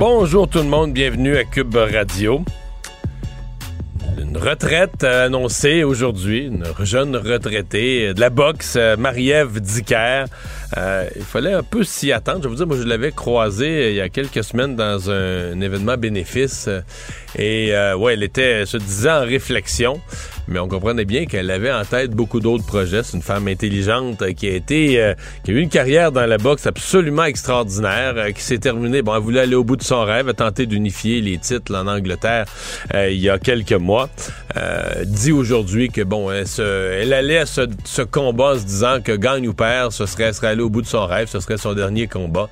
Bonjour tout le monde, bienvenue à Cube Radio. Une retraite annoncée aujourd'hui, une jeune retraitée de la boxe, Marie-Ève Dicker. Euh, il fallait un peu s'y attendre. Je vous dire, moi, je l'avais croisée il y a quelques semaines dans un, événement bénéfice. Et euh, ouais, elle était, se disait en réflexion, mais on comprenait bien qu'elle avait en tête beaucoup d'autres projets. C'est une femme intelligente qui a été, euh, qui a eu une carrière dans la boxe absolument extraordinaire, euh, qui s'est terminée. Bon, elle voulait aller au bout de son rêve, a tenté d'unifier les titres en Angleterre il y a quelques mois. Dit aujourd'hui que bon, elle, se, elle allait à ce, ce, combat en se disant que gagne ou perd, ce serait, serait aller au bout de son rêve, ce serait son dernier combat.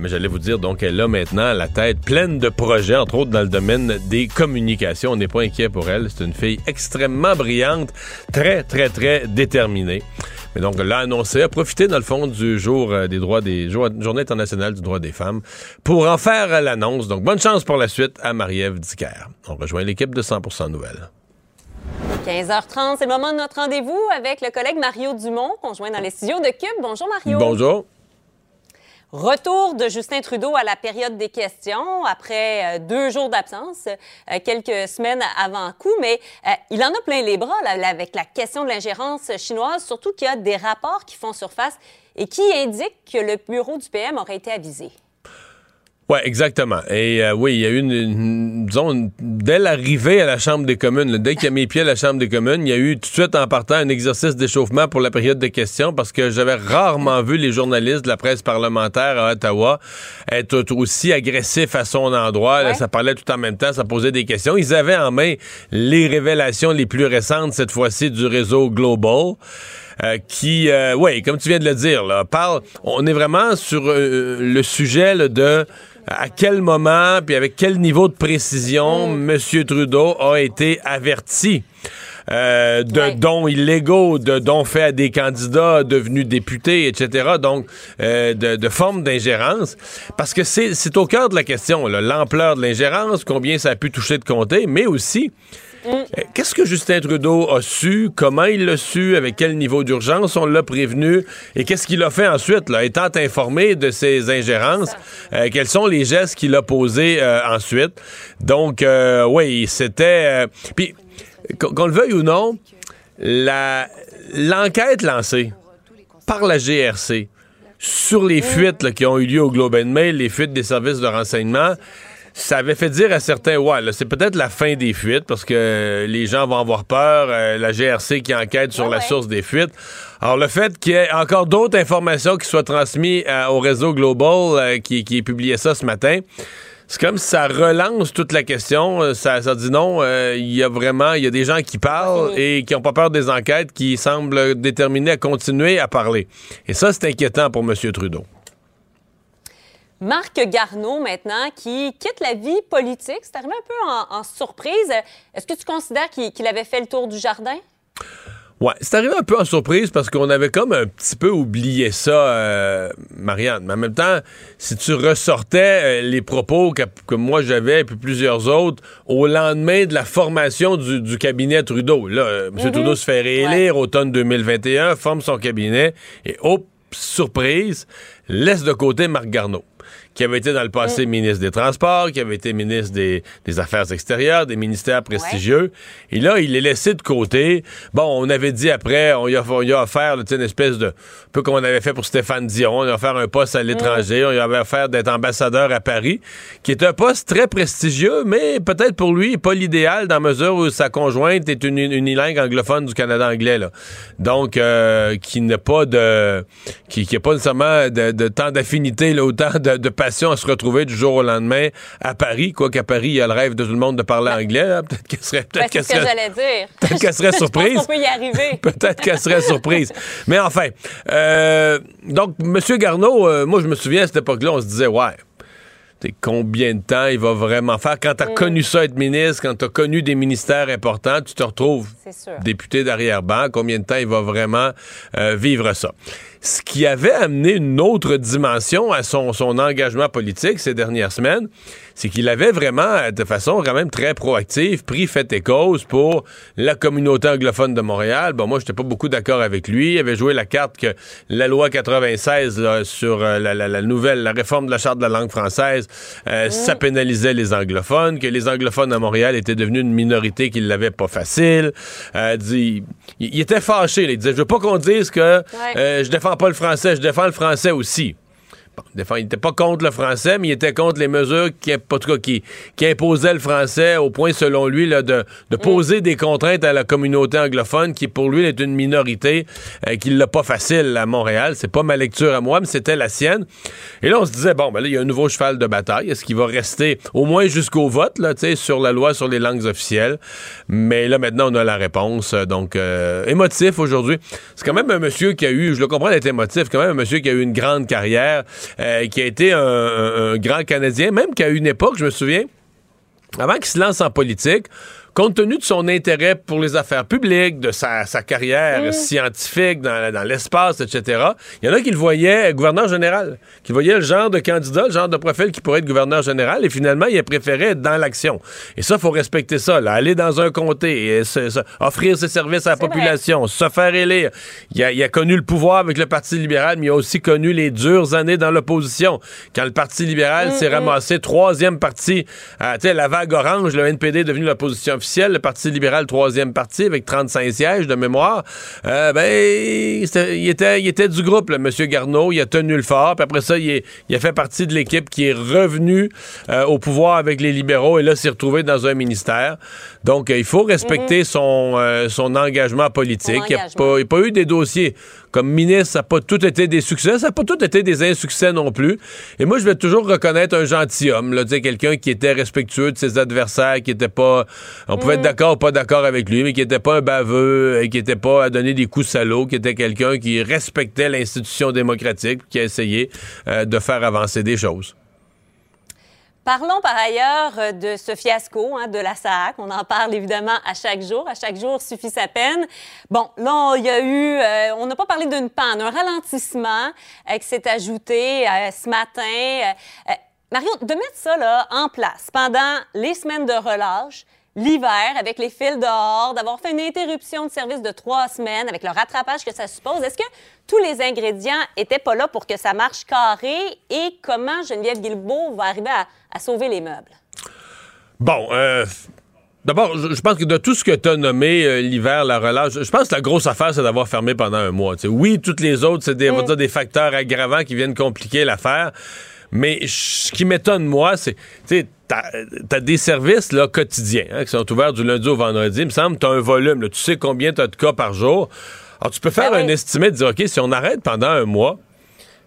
mais j'allais vous dire, donc elle a maintenant la tête pleine de projets, entre autres dans le domaine des communications. On n'est pas inquiet pour elle. C'est une fille extrêmement brillante, très, très, très déterminée. Mais donc, l'a annoncé, a profité, dans le fond, du jour euh, des droits des Journée internationale du droit des femmes pour en faire l'annonce. Donc, bonne chance pour la suite à Marie-Ève Dicker. On rejoint l'équipe de 100% Nouvelles. 15h30, c'est le moment de notre rendez-vous avec le collègue Mario Dumont, conjoint dans les studios de Cube. Bonjour Mario. Bonjour. Retour de Justin Trudeau à la période des questions après euh, deux jours d'absence, euh, quelques semaines avant coup, mais euh, il en a plein les bras avec la question de l'ingérence chinoise, surtout qu'il y a des rapports qui font surface et qui indiquent que le bureau du PM aurait été avisé. Oui, exactement. Et euh, oui, il y a eu une, disons, dès l'arrivée à la Chambre des communes, dès qu'il a mis pied à la Chambre des communes, il y a eu tout de suite en partant un exercice d'échauffement pour la période de questions parce que j'avais rarement vu les journalistes de la presse parlementaire à Ottawa être aussi agressifs à son endroit. ça parlait tout en même temps, ça posait des questions. Ils avaient en main les révélations les plus récentes, cette fois-ci, du réseau Global. Euh, qui, euh, oui, comme tu viens de le dire, là, parle. On est vraiment sur le sujet de à quel moment, puis avec quel niveau de précision mm. M. Trudeau a été averti. Euh, de dons illégaux, de dons faits à des candidats devenus députés, etc. Donc, euh, de, de formes d'ingérence? Parce que c'est au cœur de la question, l'ampleur de l'ingérence, combien ça a pu toucher de compter, mais aussi qu'est-ce que Justin Trudeau a su? Comment il l'a su? Avec quel niveau d'urgence on l'a prévenu? Et qu'est-ce qu'il a fait ensuite, là, étant informé de ces ingérences? Euh, quels sont les gestes qu'il a posés euh, ensuite? Donc, oui, c'était... Puis, qu'on le veuille ou non, l'enquête lancée par la GRC sur les fuites qui ont eu lieu au Globe and Mail, les fuites des services de renseignement, ça avait fait dire à certains, ouais, c'est peut-être la fin des fuites parce que les gens vont avoir peur, euh, la GRC qui enquête sur la source des fuites. Alors, le fait qu'il y ait encore d'autres informations qui soient transmises euh, au réseau Global euh, qui, qui publié ça ce matin, c'est comme si ça relance toute la question. Ça, ça dit non, il y a vraiment, il y a des gens qui parlent et qui n'ont pas peur des enquêtes, qui semblent déterminés à continuer à parler. Et ça, c'est inquiétant pour M. Trudeau. Marc Garneau, maintenant, qui quitte la vie politique. C'est arrivé un peu en, surprise. Est-ce que tu considères qu'il avait fait le tour du jardin? Ouais, c'est arrivé un peu en surprise parce qu'on avait comme un petit peu oublié ça, euh, Marianne. Mais en même temps, si tu ressortais euh, les propos que, moi j'avais et puis plusieurs autres au lendemain de la formation du, cabinet Trudeau, là, euh, M. Mhm. Trudeau se fait réélire automne 2021, forme son cabinet et hop, surprise, laisse de côté Marc Garneau qui avait été dans le passé ministre des Transports, qui avait été ministre des, Affaires extérieures, des ministères prestigieux. Et là, il est laissé de côté. Bon, on avait dit après, on y a, on offert une espèce de... Un peu comme on avait fait pour Stéphane Dion, on a offert un poste à l'étranger, on lui avait offert d'être ambassadeur à Paris, qui est un poste très prestigieux, mais peut-être pour lui, pas l'idéal dans mesure où sa conjointe est une, unilingue anglophone du Canada anglais. Là. Donc, euh, qui n'a pas de... qui n'a pas nécessairement de, de temps d'affinité, autant de, de à se retrouver du jour au lendemain à Paris. Quoi qu'à Paris, il y a le rêve de tout le monde de parler ben, anglais. Peut-être qu'elle serait. Peut-être ben, qu'elle serait. j'allais dire. Peut-être qu'elle serait surprise. peut y arriver. peut-être qu'elle serait surprise. Mais enfin. Euh, donc, M. Garneau, euh, moi, je me souviens à cette époque-là, on se disait, ouais combien de temps il va vraiment faire? Quand tu as mm. connu ça être ministre, quand tu as connu des ministères importants, tu te retrouves député d'arrière-ban, combien de temps il va vraiment euh, vivre ça? Ce qui avait amené une autre dimension à son, son engagement politique ces dernières semaines, c'est qu'il avait vraiment, de façon quand même très proactive, pris fait et cause pour la communauté anglophone de Montréal. Bon, moi, j'étais pas beaucoup d'accord avec lui. Il avait joué la carte que la loi 96 sur euh, la, nouvelle, la réforme de la charte de la langue française, euh, ça pénalisait les anglophones, que les anglophones à Montréal étaient devenus une minorité qui l'avait pas facile. Euh, dit, il, était fâché. il disait, je veux pas qu'on dise que je défends pas le français, je défends le français aussi il n'était pas contre le français, mais il était contre les mesures qui, qui, imposaient le français au point, selon lui, de, mm. poser des contraintes à la communauté anglophone, qui pour lui est une minorité, euh, qui l'a pas facile à Montréal. C'est pas ma lecture à moi, mais c'était la sienne. Et là, on se disait, bon, ben là, il y a un nouveau cheval de bataille. Est-ce qu'il va rester au moins jusqu'au vote, là, sur la loi sur les langues officielles? Mais là, maintenant, on a la réponse. Donc, euh, émotif aujourd'hui. C'est quand même un monsieur qui a eu, je le comprends d'être émotif, quand même un monsieur qui a eu une grande carrière. Euh, qui a été un, grand Canadien, même qu'à une époque, je me souviens, avant qu'il se lance en politique, compte tenu de son intérêt pour les affaires publiques, de sa, carrière mm. scientifique dans, l'espace, etc., il y en a qui le voyaient gouverneur général, qui voyaient le genre de candidat, le genre de profil qui pourrait être gouverneur général, et finalement, il a préféré être dans l'action. Et ça, il faut respecter ça, aller dans un comté, et offrir ses services à la population, se faire élire. Il a, connu le pouvoir avec le Parti libéral, mais il a aussi connu les dures années dans l'opposition. Quand le Parti libéral s'est ramassé troisième parti, euh, tu sais, la vague orange, le NPD est devenu l'opposition le Parti libéral, troisième parti, avec 35 sièges de mémoire, euh, ben, il était, il était du groupe, M. Garneau. Il a tenu le fort. Puis après ça, il, a fait partie de l'équipe qui est revenue euh, au pouvoir avec les libéraux et là, s'est retrouvé dans un ministère. Donc, euh, il faut respecter mhm. son, son engagement politique. Il n'y a, pas eu des dossiers comme ministre, ça n'a pas tout été des succès, ça n'a pas tout été des insuccès non plus. Et moi, je vais toujours reconnaître un gentilhomme, là, quelqu'un qui était respectueux de ses adversaires, qui était pas, on pouvait être mm. d'accord ou pas d'accord avec lui, mais qui était pas un baveux, et qui était pas à donner des coups salauds, qui était quelqu'un qui respectait l'institution démocratique, qui a essayé euh, de faire avancer des choses. Parlons par ailleurs euh, de ce fiasco hein, de la SAC. On en parle évidemment à chaque jour. À chaque jour suffit sa peine. Bon, là, il y a eu, euh, on n'a pas parlé d'une panne, un ralentissement euh, qui s'est ajouté ce matin. Mario, de mettre ça là, en place pendant les semaines de relâche, l'hiver avec les fils dehors, d'avoir fait une interruption de service de trois semaines avec le rattrapage que ça suppose. Est-ce que tous les ingrédients étaient pas là pour que ça marche carré? Et comment Geneviève Guilbeault va arriver à, sauver les meubles? Bon, euh, D'abord, je pense que de tout ce que tu as nommé, euh, l'hiver, la relâche, je pense que la grosse affaire, c'est d'avoir fermé pendant un mois. oui, toutes les autres, c'est des, mm. des facteurs aggravants qui viennent compliquer l'affaire. Mais ce qui m'étonne, moi, c'est, tu t'as des services là, quotidiens hein, qui sont ouverts du lundi au vendredi. Il me semble que tu as un volume. tu sais combien tu as de cas par jour. Alors, tu peux faire ben un estimé de dire, OK, si on arrête pendant un mois,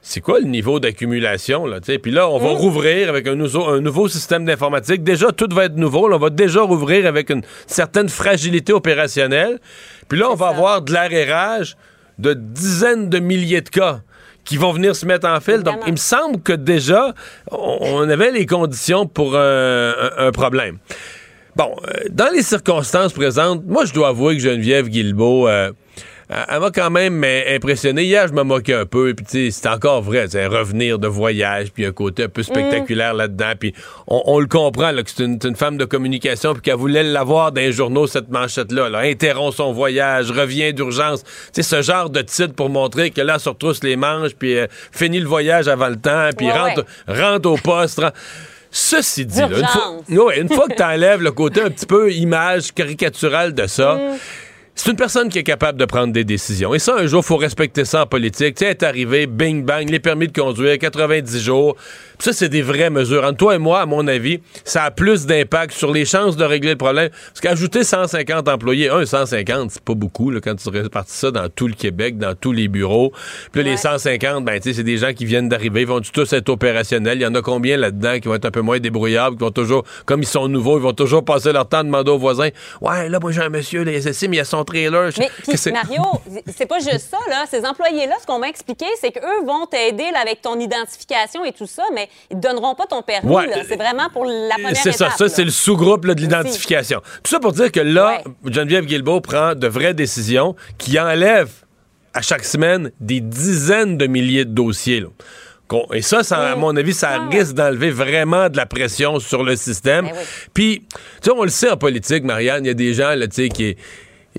c'est quoi le niveau d'accumulation? Là, Puis là, on va mmh. rouvrir avec un, nouveau, un nouveau système d'informatique. Déjà, tout va être nouveau. on va déjà rouvrir avec une certaine fragilité opérationnelle. Puis là, on va avoir de l'arrérage de dizaines de milliers de cas qui vont venir se mettre en file. Donc, il me semble que déjà, on, avait les conditions pour un, problème. Bon, euh, dans les circonstances présentes, moi, je dois avouer que Geneviève Guilbeault, euh, elle m'a quand même impressionné. Hier, je me moquais un peu, puis tu sais, c'est encore vrai, c'est revenir de voyage, puis un côté un peu spectaculaire là-dedans, puis on, le comprend, là, que c'est une, femme de communication, puis qu'elle voulait l'avoir dans les journaux, cette manchette-là, là. interrompt son voyage, revient d'urgence. Tu sais, ce genre de titre pour montrer que là, elle se retrousse les manches, puis euh, finit le voyage avant le temps, puis rentre, rentre au poste. Ceci dit, là, une, fois, une fois que tu enlèves le côté un petit peu image caricaturale de ça, mm. C'est une personne qui est capable de prendre des décisions. Et ça, un jour, il faut respecter ça en politique. Tu sais, est arrivé, bing, bang, les permis de conduire, 90 jours. Ça, c'est des vraies mesures. Entre toi et moi, à mon avis, ça a plus d'impact sur les chances de régler le problème. Parce qu'ajouter 150 employés, un 150, c'est pas beaucoup là, quand tu répartis ça dans tout le Québec, dans tous les bureaux. Puis là, les 150, ben, tu sais, c'est des gens qui viennent d'arriver, ils vont tous être opérationnels. Il y en a combien là-dedans qui vont être un peu moins débrouillards, qui vont toujours, comme ils sont nouveaux, ils vont toujours passer leur temps à demander aux voisins Ouais, là, moi, j'ai un monsieur, les SSI, mais il a son trailer. Mais, Mario, c'est pas juste ça, là. Ces employés-là, ce qu'on m'a expliqué, c'est qu'eux vont t'aider avec ton identification et tout ça, mais ils te donneront pas ton permis. C'est vraiment pour la première C'est ça, ça c'est le sous-groupe de l'identification. Tout ça pour dire que là, Geneviève Guilbeault prend de vraies décisions qui enlèvent à chaque semaine des dizaines de milliers de dossiers. Et ça, à mon avis, ça risque d'enlever vraiment de la pression sur le système. Ben Puis, tu sais, on le sait en politique, Marianne, il y a des gens, là, tu sais, qui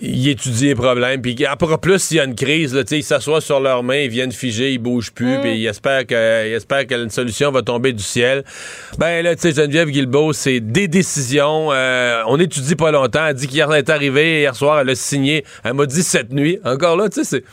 ils étudient les problèmes. Puis après plus, s'il y a une crise, là, ils s'assoient sur leurs mains, ils viennent figer, ils bougent plus, mm. puis ils espèrent que, ils qu'une solution va tomber du ciel. Ben là, tu sais, Geneviève Guilbeault, c'est des décisions. Euh, on étudie pas longtemps. Elle dit qu'hier, elle est arrivée, hier soir, elle a signé. Elle m'a dit cette nuit. Encore là, tu sais, c'est...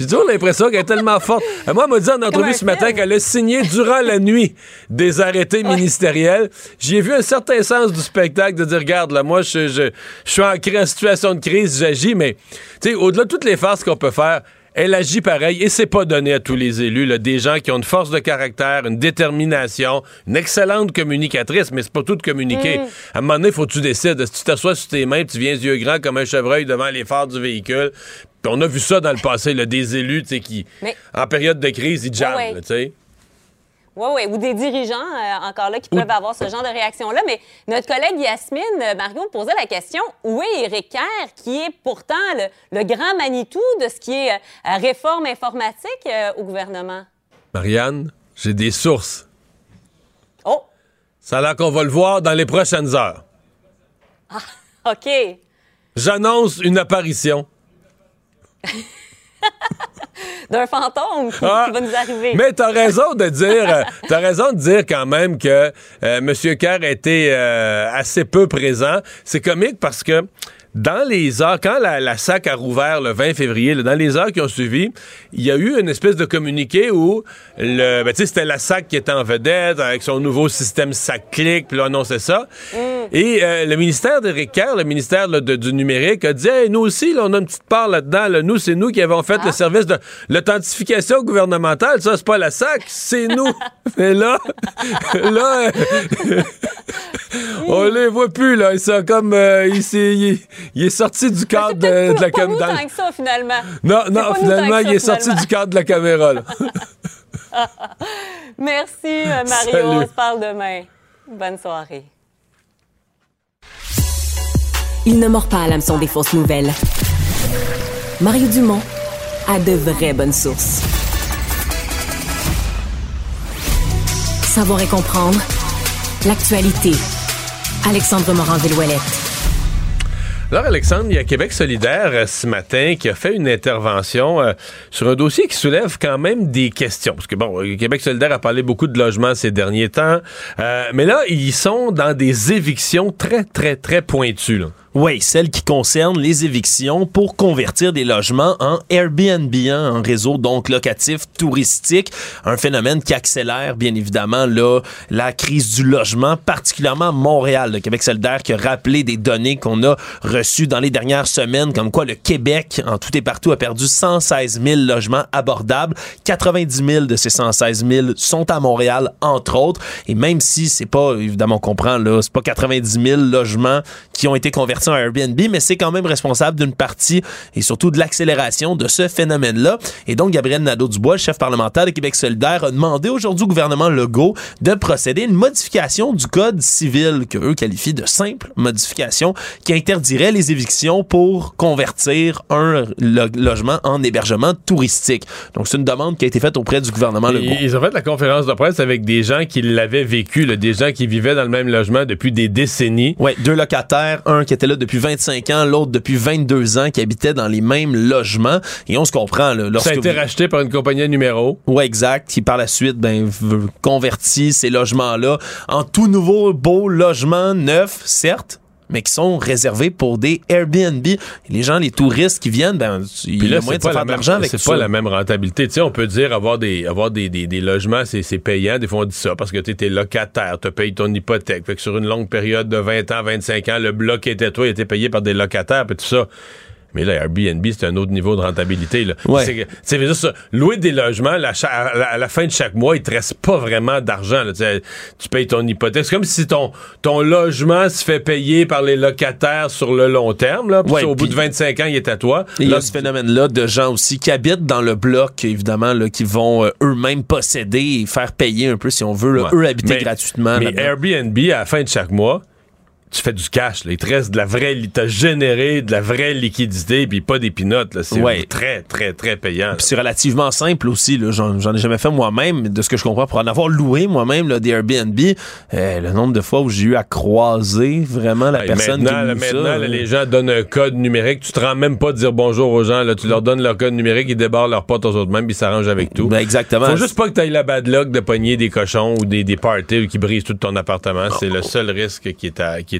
J'ai toujours l'impression qu'elle est tellement forte. Euh, moi, elle m'a dit en entrevue ce matin qu'elle a signé durant la nuit des arrêtés ministériels. J'ai vu un certain sens du spectacle de dire, regarde, là, moi, je, je, je suis en, en, situation de crise, j'agis, mais, tu sais, au-delà de toutes les farces qu'on peut faire, elle agit pareil et c'est pas donné à tous les élus, là, des gens qui ont une force de caractère, une détermination, une excellente communicatrice, mais c'est pas tout de communiquer. Mm. À un moment donné, faut que tu décides. Si tu t'assois sur tes mains, tu viens yeux grands comme un chevreuil devant les phares du véhicule, on a vu ça dans le passé, là, des élus qui, en période de crise, ils jamment. tu sais. Oui, oui, ou des dirigeants, euh, encore là, qui peuvent avoir ce genre de réaction-là. Mais notre collègue Yasmine euh, Marion posait la question où est Éric Kerr, qui est pourtant le, grand Manitou de ce qui est euh, réforme informatique au gouvernement? Marianne, j'ai des sources. Oh! Ça a l'air qu'on va le voir dans les prochaines heures. Ah, OK. J'annonce une apparition. d'un fantôme qui, ah, va nous arriver. Mais t'as raison de dire, euh, t'as raison de dire quand même que euh, M. Kerr était euh, assez peu présent. C'est comique parce que dans les heures, quand la, SAC a rouvert le 20 février, dans les heures qui ont suivi, il y a eu une espèce de communiqué où le, ben, c'était la SAC qui était en vedette avec son nouveau système SAC-Click, puis là, annonçait ça. Mm. Et euh, le ministère de Kerr, le ministère du numérique, a dit nous aussi, on a une petite part là-dedans. nous, c'est nous qui avons fait le ah. service de l'authentification gouvernementale. Ça, c'est pas la SAC, c'est nous. Mais là, là, on les voit plus, là. Ils sont comme. Euh, il est sorti du cadre de, de, la caméra. que ça, finalement. Non, non, finalement, il est sorti du cadre de la caméra. Là. Merci, euh, Mario. On se parle demain. Bonne soirée. Il ne mord pas à l'hameçon des fausses nouvelles. Mario Dumont a de vraies bonnes sources. Savoir et comprendre l'actualité. Alexandre Morand-Villouellette. Alors, Alexandre, il y a Québec solidaire euh, ce matin qui a fait une intervention euh, sur un dossier qui soulève quand même des questions. Parce que, bon, euh, Québec solidaire a parlé beaucoup de logements ces derniers temps. mais là, ils sont dans des évictions très, très, très pointues. Là. Oui, celle qui concerne les évictions pour convertir des logements en Airbnb, hein, un réseau donc locatif touristique, un phénomène qui accélère bien évidemment là, la crise du logement, particulièrement Montréal. Le Québec solidaire qui a rappelé des données qu'on a reçues dans les dernières semaines, comme quoi le Québec, en tout et partout, a perdu 116 000 logements abordables. 90 000 de ces 116 000 sont à Montréal, entre autres. Et même si c'est pas, évidemment, on comprend, c'est pas 90 000 logements qui ont été convertis reconverti en Airbnb, mais c'est quand même responsable d'une partie et surtout de l'accélération de ce phénomène-là. Et donc, Gabriel Nadeau-Dubois, chef parlementaire de Québec solidaire, a demandé aujourd'hui au gouvernement Legault de procéder à une modification du code civil que eux qualifient de simple modification qui interdirait les évictions pour convertir un lo- logement en hébergement touristique. Donc, c'est une demande qui a été faite auprès du gouvernement Legault. Ils ont fait la conférence de presse avec des gens qui l'avaient vécu, là, des gens qui vivaient dans le même logement depuis des décennies. Ouais, deux locataires, un qui était là depuis 25 ans, l'autre depuis 22 ans, qui habitaient dans les mêmes logements. Et on se comprend, là, Ça a été vous- racheté par une compagnie à numéro. Ouais, exact. Qui par la suite, ben, convertit ces logements-là en tout nouveau beau logement neuf, certes, mais qui sont réservés pour des Airbnb. Et les gens, les touristes qui viennent, ben, il Puis y là, c'est de faire de l'argent avec c'est ça. pas la même rentabilité. Tu sais, on peut dire avoir des, avoir des, des, des logements, c'est, c'est payant. Des fois, on dit ça parce que tu es locataire, tu payes ton hypothèque. Fait que sur une longue période de 20 ans, 25 ans, le bloc était toi, il était payé par des locataires, puis tout ça. Mais là, Airbnb, c'est un autre niveau de rentabilité. Là. Ouais. C'est, dire ça, louer des logements, la à, la, à la fin de chaque mois, il te reste pas vraiment d'argent. là. Tu payes ton hypothèque. C'est comme si ton, ton logement se fait payer par les locataires sur le long terme. Là, Ouais, au bout de 25 ans, il est à toi. Il y a ce phénomène-là de gens aussi qui habitent dans le bloc, évidemment, là, qui vont euh, eux-mêmes posséder et faire payer un peu, si on veut, là, Ouais. eux habiter Mais- gratuitement. Mais. Airbnb, à la fin de chaque mois, tu fais du cash. Là. Il te reste de la vraie... T'as généré de la vraie liquidité, puis pas des pinottes. là. C'est Ouais. très, très, très payant. Puis c'est relativement simple aussi. J'en, ai jamais fait moi-même. mais De ce que je comprends, pour en avoir loué moi-même des Airbnb, euh, le nombre de fois où j'ai eu à croiser vraiment la personne maintenant, qui là, maintenant, ça, là, les gens donnent un code numérique. Tu te rends même pas de dire bonjour aux gens. Là. Tu leur donnes leur code numérique, ils débarrent leurs potes aux autres mêmes, puis ils s'arrangent avec tout. ben, exactement. Faut juste pas que tu ailles la bad luck de pogner des cochons ou des, des parties qui brisent tout ton appartement. C'est le seul risque qui est à, qui est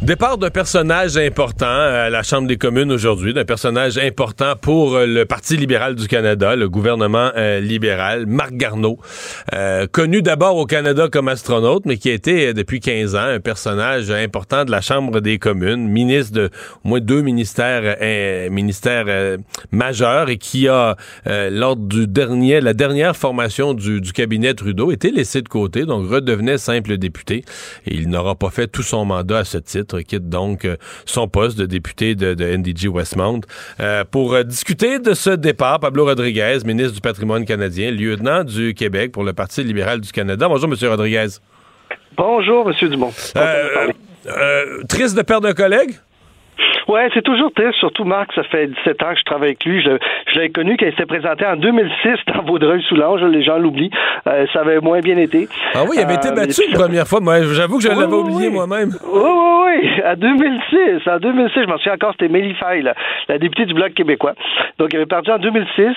Départ d'un personnage important à la Chambre des communes aujourd'hui, d'un personnage important pour euh, le Parti libéral du Canada, le gouvernement euh, libéral, Marc Garneau, euh, connu d'abord au Canada comme astronaute, mais qui a été euh, depuis 15 ans un personnage important de la Chambre des communes, ministre de au moins deux ministères, euh, ministères majeurs et qui a, lors du dernier, la dernière formation du, du cabinet Trudeau, été laissé de côté, donc redevenait simple député et il n'aura pas fait tout son mandat à ce titre, quitte donc euh, son poste de député de, de NDG Westmount. Euh, pour euh, discuter de ce départ, Pablo Rodriguez, ministre du patrimoine canadien, lieutenant du Québec pour le Parti libéral du Canada. Bonjour, Monsieur Rodriguez. Bonjour, M. Dumont. Euh, euh, triste de perdre un collègue? Ouais, c'est toujours triste, surtout Marc, ça fait 17 ans que je travaille avec lui. Je, je l'avais connu quand il s'était présenté en 2006 dans Vaudreuil-Soulanges, les gens l'oublient. Euh, ça avait moins bien été. Ah oui, il avait été Euh, battu ça- première fois. Moi, j'avoue que je Oui, l'avais oui, oublié oui. moi-même. Oui, oui, oui, en 2006. En 2006, je m'en souviens encore, c'était Mélie Faye, là, la députée du Bloc québécois. Donc, il avait perdu en 2006.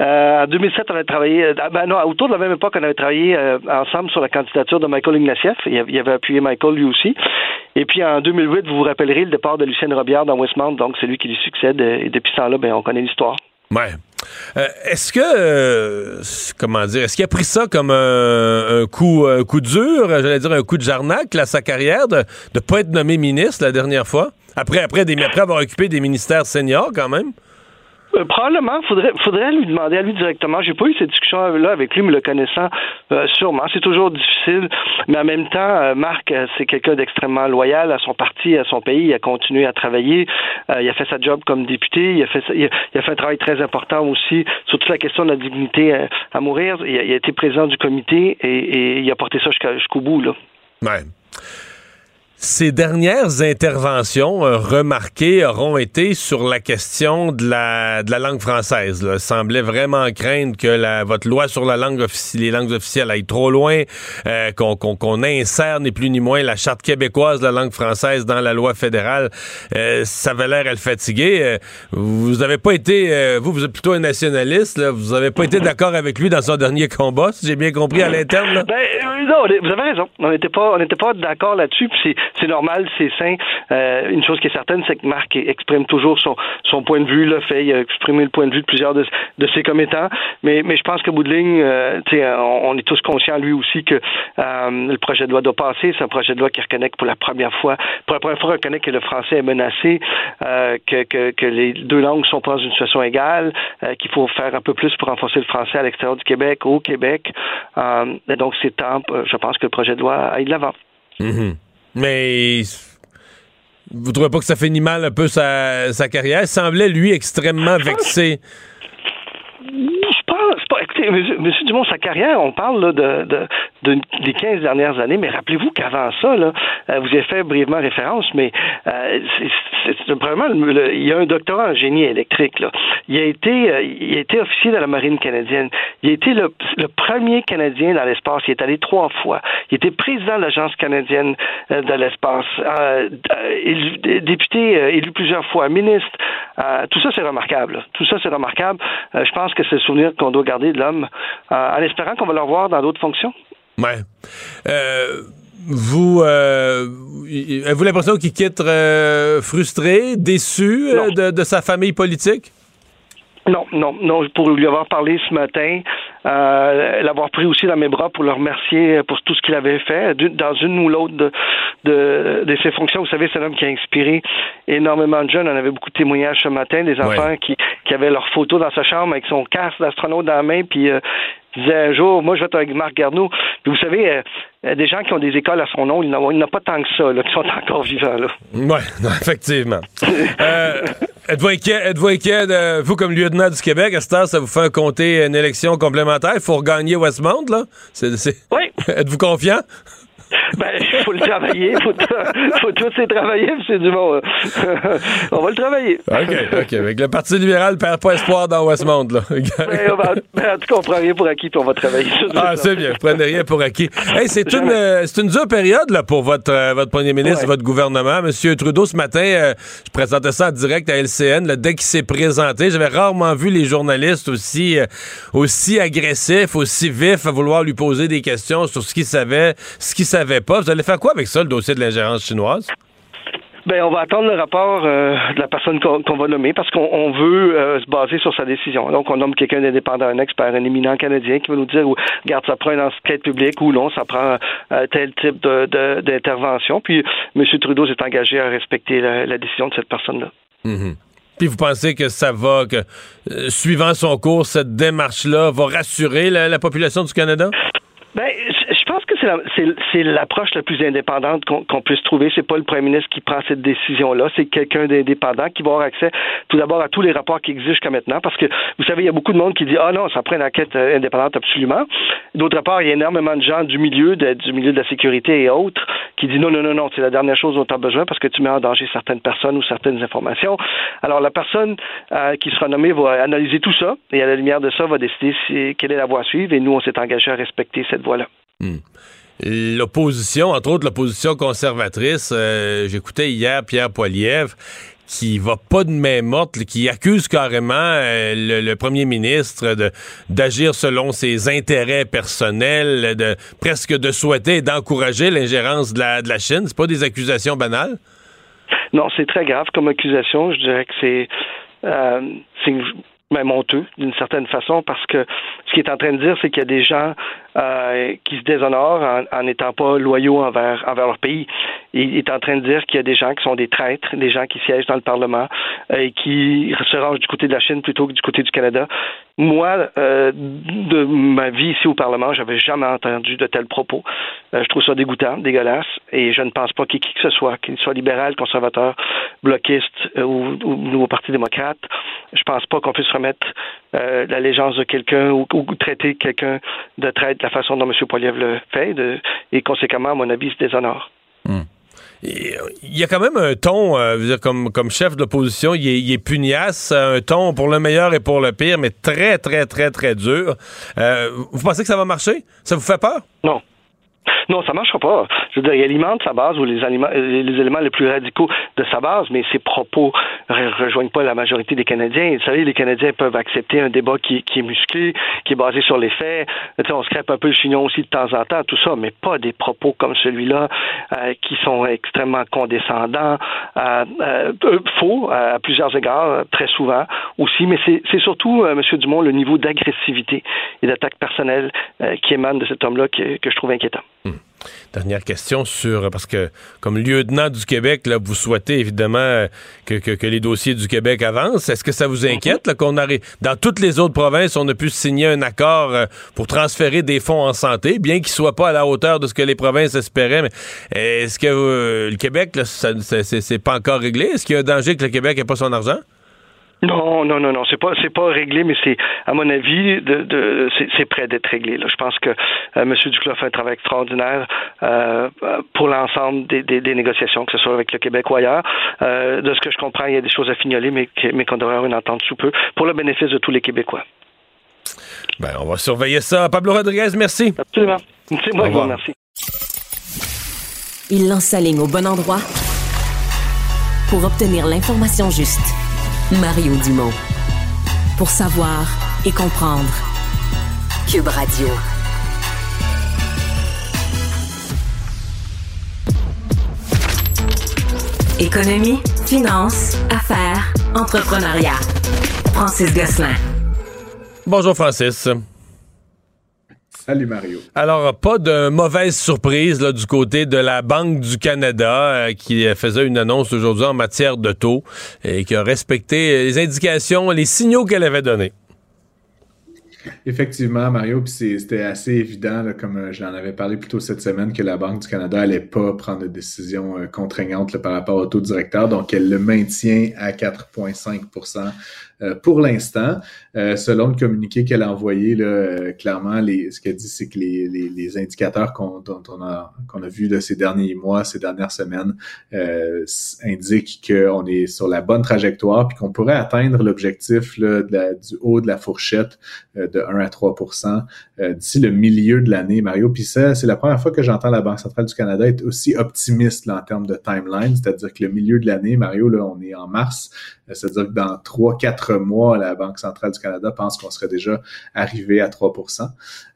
Euh, en 2007, on avait travaillé, ben non, autour de la même époque, on avait travaillé ensemble sur la candidature de Michael Ignatieff. Il avait, il avait appuyé Michael lui aussi. Et puis, en 2008, vous vous rappellerez le départ de Lucienne Robillard Donc, c'est lui qui lui succède. Et depuis ce temps-là, ben, on connaît l'histoire. Ouais. Euh, est-ce que euh, comment dire est-ce qu'il a pris ça comme un, coup coup dur, j'allais dire un coup de jarnac là, sa carrière de ne pas être nommé ministre la dernière fois? Après après des après avoir occupé des ministères seniors quand même? Euh, probablement, faudrait, faudrait lui demander à lui directement. J'ai pas eu cette discussion-là avec lui, mais le connaissant, euh, sûrement. C'est toujours difficile, mais en même temps, euh, Marc, c'est quelqu'un d'extrêmement loyal à son parti, à son pays. Il a continué à travailler. Il a fait sa job comme député. Il a fait, il a, il a fait un travail très important aussi sur toute la question de la dignité à mourir. Il a, été président du comité et, il a porté ça jusqu'au bout. Là. Ces dernières interventions euh, remarquées auront été sur la question de la, de la langue française. Là. Semblait vraiment craindre que la, votre loi sur la langue les langues officielles aille trop loin, euh, qu'on qu'on insère ni plus ni moins la charte québécoise de la langue française dans la loi fédérale. Euh, ça avait l'air à le fatiguer. Euh, vous avez pas été, euh, vous, vous êtes plutôt un nationaliste. Là. Vous avez pas été d'accord avec lui dans son dernier combat, si j'ai bien compris à l'interne. Ben, non, vous avez raison. On n'était pas, on n'était pas d'accord là-dessus. C'est, normal, c'est sain. Euh, une chose qui est certaine, c'est que Marc exprime toujours son, point de vue, fait, il a exprimé le point de vue de plusieurs de, ses commettants, mais, je pense qu'au bout de ligne, euh, on, est tous conscients, lui aussi, que euh, le projet de loi doit passer. C'est un projet de loi qui reconnaît pour la première fois, pour la première fois, reconnaît que le français est menacé, que, que, les deux langues sont pas dans une situation égale, qu'il faut faire un peu plus pour renforcer le français à l'extérieur du Québec, au Québec. Euh, donc, c'est temps, je pense que le projet de loi aille de l'avant. Mm-hmm. Mais vous trouvez pas que ça finit mal un peu sa, sa carrière? Il semblait, lui, extrêmement vexé Monsieur, Dumont, sa carrière, on parle de, de, des 15 dernières années, mais rappelez-vous qu'avant ça, là, euh, vous avez fait brièvement référence, mais euh, c'est vraiment, il y a un doctorat en génie électrique. Là. Il a été, euh, il a été officier de la marine canadienne. Il a été le, le premier Canadien dans l'espace. Il est allé trois fois. Il était président de l'agence canadienne de l'espace, député élu plusieurs fois, ministre. tout ça, c'est remarquable. Tout ça, c'est remarquable. je pense que c'est le souvenir qu'on doit garder de l'homme, euh, en espérant qu'on va le revoir dans d'autres fonctions. Ouais. Euh, vous, euh, avez-vous l'impression qu'il quitte frustré, déçu de, sa famille politique? Non, non, non. Pour lui avoir parlé ce matin, l'avoir pris aussi dans mes bras pour le remercier pour tout ce qu'il avait fait dans une ou l'autre de, de, ses fonctions. Vous savez, c'est un homme qui a inspiré énormément de jeunes. On avait beaucoup de témoignages ce matin, des enfants qui, qui avaient leurs photos dans sa chambre avec son casque d'astronaute dans la main, puis euh, disait un jour, moi je vais être avec Marc Garneau. Puis vous savez, euh, des gens qui ont des écoles à son nom, il n'y en a pas tant que ça, là, qui sont encore vivants. Oui, effectivement. euh, êtes-vous inquiet, êtes-vous inquiet de, vous, comme lieutenant du Québec, à ce temps, ça vous fait compter une élection complémentaire? Il faut regagner Westmount, là? Oui. êtes-vous confiant? Ben, il faut le travailler. Il faut, faut tous les travailler, c'est du bon. on va le travailler. OK, OK. Avec le Parti libéral perd pas espoir dans Westmount, là. ben, on va, ben, en tout cas, on prend rien pour acquis, puis on va travailler. Ah, c'est bien. Vous prenez rien pour acquis. Hey, c'est une, euh, c'est une dure période, là, pour votre, euh, votre premier ministre, votre gouvernement. Monsieur Trudeau, ce matin, euh, je présentais ça en direct à LCN, là, dès qu'il s'est présenté. J'avais rarement vu les journalistes aussi, aussi agressifs, aussi vifs à vouloir lui poser des questions sur ce qu'il savait, ce qu'il savait pas. Vous allez faire quoi avec ça, le dossier de l'ingérence chinoise? Ben, on va attendre le rapport euh, de la personne qu'on va nommer parce qu'on veut euh, se baser sur sa décision. Donc, on nomme quelqu'un d'indépendant, un expert, un éminent canadien qui va nous dire, regarde, ça prend une enquête publique ou non, ça prend euh, tel type d'intervention. Puis, M. Trudeau s'est engagé à respecter la, décision de cette personne-là. Mm-hmm. Puis vous pensez que ça va, que suivant son cours, cette démarche-là va rassurer la population du Canada? Ben, c'est l'approche la, plus indépendante qu'on puisse trouver. C'est pas le premier ministre qui prend cette décision-là, c'est quelqu'un d'indépendant qui va avoir accès tout d'abord à tous les rapports qui existent jusqu'à maintenant, parce que vous savez, il y a beaucoup de monde qui dit ah non, ça prend une enquête euh, indépendante absolument. D'autre part, il y a énormément de gens du milieu, du milieu de la sécurité et autres, qui disent non non non non, c'est la dernière chose dont tu as besoin parce que tu mets en danger certaines personnes ou certaines informations. Alors la personne euh, qui sera nommée va analyser tout ça et à la lumière de ça va décider si, quelle est la voie à suivre et nous on s'est engagé à respecter cette voie-là. Hmm. L'opposition, entre autres l'opposition conservatrice, euh, j'écoutais hier Pierre Poilievre qui va pas de main morte, qui accuse carrément euh, le, premier ministre d'agir selon ses intérêts personnels, de presque de souhaiter d'encourager l'ingérence de la, de la Chine. C'est pas des accusations banales? Non, c'est très grave comme accusation. Je dirais que c'est euh, même honteux d'une certaine façon parce que ce qu'il est en train de dire, c'est qu'il y a des gens euh, qui se déshonorent en n'étant pas loyaux envers, envers leur pays. Il est en train de dire qu'il y a des gens qui sont des traîtres, des gens qui siègent dans le Parlement euh, et qui se rangent du côté de la Chine plutôt que du côté du Canada. Moi, euh, de ma vie ici au Parlement, j'avais jamais entendu de tels propos. je trouve ça dégoûtant, dégueulasse, et je ne pense pas qu'il qui que ce soit, qu'il soit libéral, conservateur, bloquiste ou, ou nouveau Parti démocrate, je pense pas qu'on puisse remettre euh, l'allégeance de quelqu'un ou, traiter quelqu'un de traite de la façon dont M. Poiliev le fait, et conséquemment, à mon avis, se déshonore. Hmm. Il y a quand même un ton, euh, comme, comme chef de l'opposition, il, est, pugnace, un ton pour le meilleur et pour le pire, mais très, très, très, très dur. Euh, vous pensez que ça va marcher? Ça vous fait peur? Non. Non, ça marchera pas. Je veux dire, il alimente sa base ou les, les éléments les plus radicaux de sa base, mais ses propos ne rejoignent pas la majorité des Canadiens. Vous savez, les Canadiens peuvent accepter un débat qui, est musclé, qui est basé sur les faits. sais, on se crêpe un peu le chignon aussi de temps en temps, tout ça, mais pas des propos comme celui-là euh, qui sont extrêmement condescendants, euh, euh, faux à plusieurs égards, très souvent aussi, mais c'est surtout, M. Dumont, le niveau d'agressivité et d'attaque personnelle qui émane de cet homme-là que je trouve inquiétant. Dernière question sur, parce que comme lieutenant du Québec, là, vous souhaitez évidemment que, que, les dossiers du Québec avancent. Est-ce que ça vous inquiète qu'on arrive, dans toutes les autres provinces, on a pu signer un accord euh, pour transférer des fonds en santé, bien qu'ils soient pas à la hauteur de ce que les provinces espéraient, mais est-ce que euh, le Québec, là, ça, c'est pas encore réglé? Est-ce qu'il y a un danger que le Québec n'ait pas son argent? Non, non, non, non, c'est pas, c'est pas réglé, mais c'est, à mon avis, de, de c'est, prêt d'être réglé. Là. Je pense que euh, M. Duclos fait un travail extraordinaire euh, pour l'ensemble des, des, négociations, que ce soit avec le Québec ou ailleurs. Euh, de ce que je comprends, il y a des choses à fignoler, mais, mais qu'on devrait avoir une entente sous peu pour le bénéfice de tous les Québécois. Ben, on va surveiller ça. Pablo Rodriguez, merci. Absolument. C'est moi qui vous remercie. Il lance sa ligne au bon endroit pour obtenir l'information juste. Mario Dumont. Pour savoir et comprendre. Cube Radio. Économie, finance, affaires, entrepreneuriat. Francis Gosselin. Bonjour Francis. Salut Mario. Alors, pas de mauvaise surprise là, du côté de la Banque du Canada euh, qui faisait une annonce aujourd'hui en matière de taux et qui a respecté les indications, les signaux qu'elle avait donnés. Effectivement, Mario, puis c'était assez évident, comme euh, je l'en avais parlé plus tôt cette semaine, que la Banque du Canada n'allait pas prendre de décision euh, contraignante par rapport au taux directeur. Donc, elle le maintient à 4,5 euh, pour l'instant. Euh, selon le communiqué qu'elle a envoyé, là, euh, clairement, les, ce qu'elle dit, c'est que les, les, les indicateurs qu'on on a, qu'on a vus de ces derniers mois, ces dernières semaines, euh, indiquent qu'on est sur la bonne trajectoire puis qu'on pourrait atteindre l'objectif du haut de la fourchette de 1 à 3% d'ici le milieu de l'année, Mario. Puis ça, c'est la première fois que j'entends la Banque centrale du Canada être aussi optimiste là, en termes de timeline, c'est-à-dire que le milieu de l'année, Mario, là, on est en mars, c'est-à-dire que dans 3-4 mois, la Banque centrale du Canada pense qu'on serait déjà arrivé à 3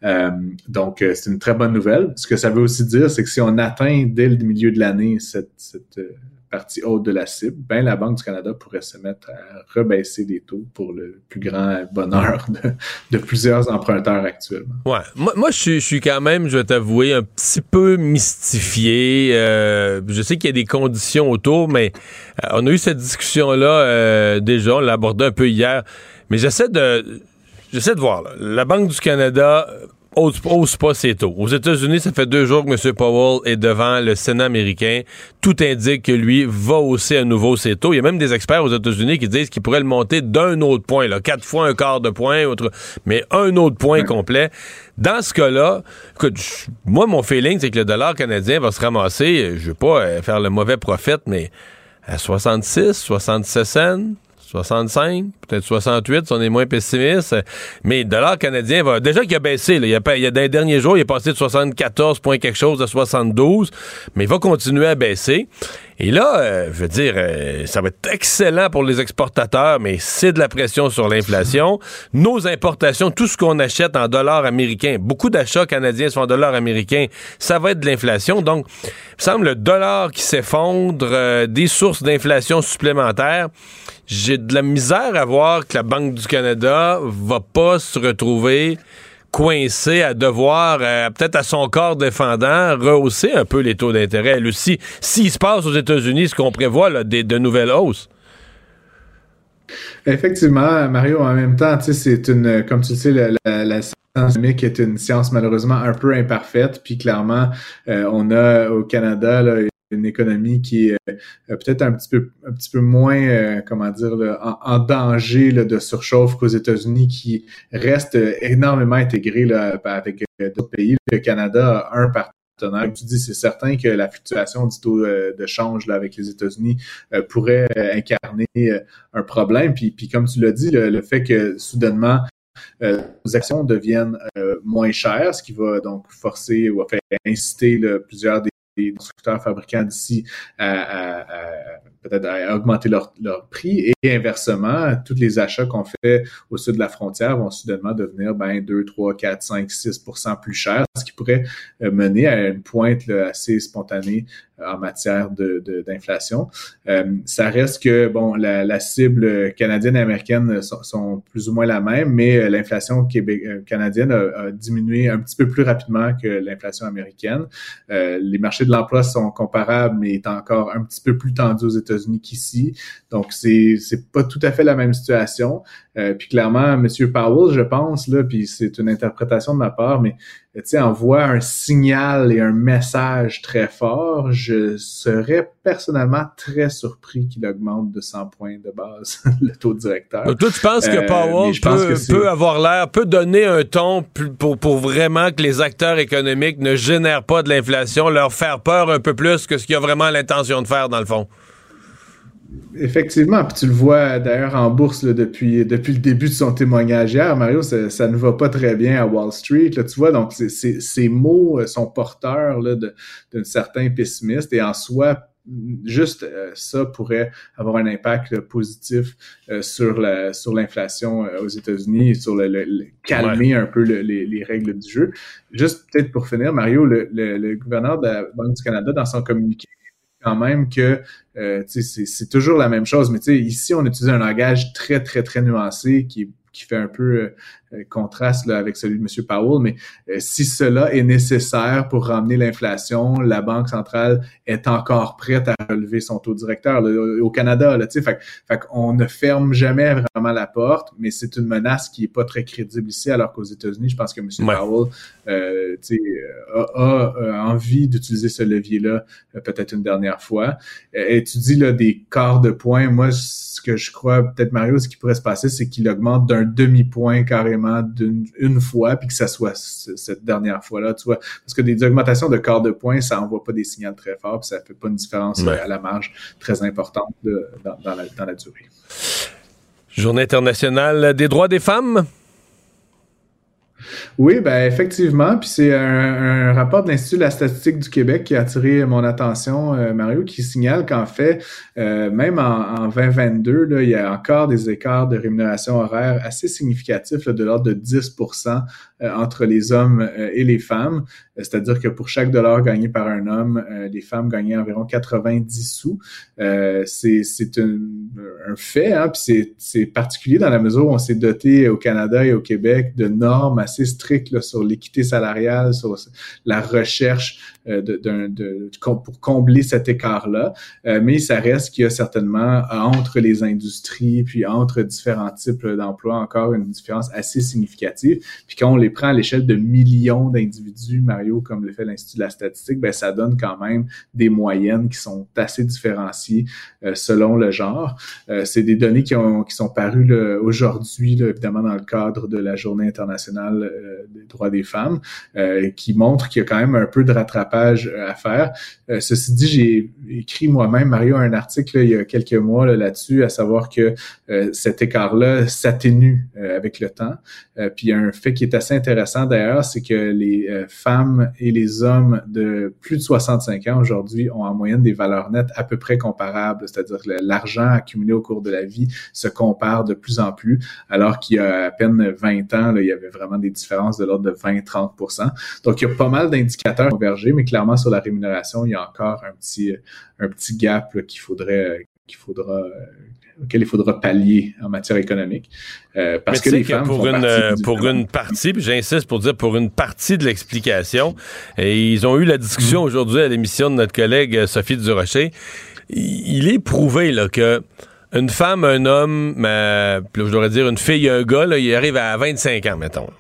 euh, Donc, euh, c'est une très bonne nouvelle. Ce que ça veut aussi dire, c'est que si on atteint dès le milieu de l'année cette, cette euh, partie haute de la cible, ben la Banque du Canada pourrait se mettre à rebaisser les taux pour le plus grand bonheur de, plusieurs emprunteurs actuellement. Ouais, moi, je, suis, quand même, je vais t'avouer, un petit peu mystifié. Euh, je sais qu'il y a des conditions autour, mais euh, on a eu cette discussion-là euh, déjà, on l'a abordé un peu hier, mais j'essaie de j'essaie de voir. La Banque du Canada hausse pas ses taux. Aux États-Unis, ça fait deux jours que M. Powell est devant le Sénat américain. Tout indique que lui va hausser à nouveau ses taux. Il y a même des experts aux États-Unis qui disent qu'il pourrait le monter d'un autre point, là, quatre fois un quart de point, autre, mais un autre point complet. Dans ce cas-là, écoute, moi, mon feeling, c'est que le dollar canadien va se ramasser, je veux pas euh, faire le mauvais prophète, mais à 66, 67 cents, 65, peut-être 68, si on est moins pessimiste. Mais le dollar canadien va. Déjà qu'il a baissé, Il, y a, il a les derniers jours, il est passé de 74 points quelque chose à 72, mais il va continuer à baisser. Et là, euh, je veux dire, euh, ça va être excellent pour les exportateurs, mais c'est de la pression sur l'inflation. Nos importations, tout ce qu'on achète en dollars américains, beaucoup d'achats canadiens sont en dollars américains, ça va être de l'inflation. Donc, il me semble le dollar qui s'effondre, euh, des sources d'inflation supplémentaires. J'ai de la misère à voir que la Banque du Canada va pas se retrouver coincée à devoir, euh, peut-être à son corps défendant, rehausser un peu les taux d'intérêt. Elle aussi, s'il se passe aux États-Unis ce qu'on prévoit, des, de nouvelles hausses? Effectivement, Mario, en même temps, c'est une, comme tu le sais, la, science chimique est une science malheureusement un peu imparfaite, puis clairement, euh, on a au Canada une économie qui est euh, peut-être un petit peu un petit peu moins euh, comment dire en, danger de surchauffe qu'aux États-Unis qui reste énormément intégré avec euh, d'autres pays. Le Canada a un partenaire. Tu dis, c'est certain que la fluctuation du taux de change avec les États-Unis pourrait incarner un problème. Puis, puis comme tu l'as dit, le, fait que soudainement euh, nos actions deviennent euh, moins chères, ce qui va donc forcer ou faire inciter plusieurs des constructeurs fabricants d'ici à, peut-être à augmenter leur, leur, prix et inversement, tous les achats qu'on fait au sud de la frontière vont soudainement devenir ben, 2, 3, 4, 5, 6% plus chers, ce qui pourrait euh, mener à une pointe assez spontanée en matière de, d'inflation. Euh, ça reste que bon, la, la cible canadienne et américaine sont, plus ou moins la même, mais l'inflation euh, canadienne a, diminué un petit peu plus rapidement que l'inflation américaine. Euh, les marchés de l'emploi sont comparables, mais est encore un petit peu plus tendu aux États-Unis qu'ici. Donc c'est c'est pas tout à fait la même situation. Euh, puis clairement, M. Powell, je pense là, puis c'est une interprétation de ma part, mais tu sais, envoie un signal et un message très fort, je serais personnellement très surpris qu'il augmente de 100 points de base le taux directeur. Donc toi, tu penses que euh, Powell peut, avoir l'air, peut donner un ton pour, pour vraiment que les acteurs économiques ne génèrent pas de l'inflation, leur faire peur un peu plus que ce qu'il a vraiment l'intention de faire dans le fond? Effectivement, puis tu le vois d'ailleurs en bourse depuis, depuis le début de son témoignage hier, Mario, ça, ne va pas très bien à Wall Street. Là, tu vois, donc ces mots euh, sont porteurs d'un certain pessimiste et en soi, juste euh, ça pourrait avoir un impact positif euh, sur la sur l'inflation aux États-Unis et sur le, calmer un peu les, règles du jeu. Juste peut-être pour finir, Mario, le, gouverneur de la Banque du Canada, dans son communiqué, quand même que euh, c'est toujours la même chose. Mais ici, on utilise un langage très, très, très nuancé qui, qui fait un peu euh, contraste là, avec celui de M. Powell, mais euh, si cela est nécessaire pour ramener l'inflation, la Banque centrale est encore prête à relever son taux directeur au Canada. Là, fait, fait on ne ferme jamais vraiment la porte, mais c'est une menace qui est pas très crédible ici, alors qu'aux États-Unis, je pense que M. Powell euh, a, envie d'utiliser ce levier-là peut-être une dernière fois. Et tu dis là, des quarts de point. Moi, ce que je crois, peut-être Mario, ce qui pourrait se passer, c'est qu'il augmente d'un demi-point carrément d'une une fois, puis que ça soit cette dernière fois-là, tu vois. Parce que des augmentations de quart de point, ça envoie pas des signaux très forts, puis ça fait pas une différence à la marge très importante dans, la, dans la durée. Journée internationale des droits des femmes? Oui, ben effectivement. Puis c'est un, rapport de l'Institut de la statistique du Québec qui a attiré mon attention, euh, Mario, qui signale qu'en fait, euh, même en, 2022, là, il y a encore des écarts de rémunération horaire assez significatifs de l'ordre de 10 euh, entre les hommes et les femmes. C'est-à-dire que pour chaque dollar gagné par un homme, les femmes gagnaient environ 90 sous. c'est un, fait, hein, puis c'est particulier dans la mesure où on s'est doté au Canada et au Québec de normes assez strict sur l'équité salariale, sur la recherche euh, de, pour combler cet écart-là. Euh, mais ça reste qu'il y a certainement entre les industries, puis entre différents types d'emplois, encore une différence assez significative. Puis quand on les prend à l'échelle de millions d'individus, Mario, comme le fait l'Institut de la statistique, ben ça donne quand même des moyennes qui sont assez différenciées euh, selon le genre. c'est des données qui, ont, qui sont parues aujourd'hui, évidemment, dans le cadre de la Journée internationale des droits des femmes, qui montrent qu'il y a quand même un peu de rattrapage euh, à faire. Euh, ceci dit, j'ai écrit moi-même, Mario, un article il y a quelques mois là-dessus, à savoir que euh, cet écart-là s'atténue avec le temps. puis un fait qui est assez intéressant d'ailleurs, c'est que les femmes et les hommes de plus de 65 ans aujourd'hui ont en moyenne des valeurs nettes à peu près comparables, c'est-à-dire que l'argent accumulé au cours de la vie se compare de plus en plus, alors qu'il y a à peine 20 ans, là, il y avait vraiment des différences de l'ordre de 20-30% Donc, il y a pas mal d'indicateurs convergés, mais clairement sur la rémunération, il y a encore un petit, un petit gap qu'il faudrait, qu'il faudra, auquel il faudra pallier en matière économique. Euh, parce que les femmes pour une pour une partie, puis j'insiste pour dire pour une partie de l'explication, et ils ont eu la discussion mm. aujourd'hui à l'émission de notre collègue euh, Sophie Durocher. Il est prouvé là que une femme, un homme, je devrais dire une fille, un gars, là, il arrive à 25 ans, mettons.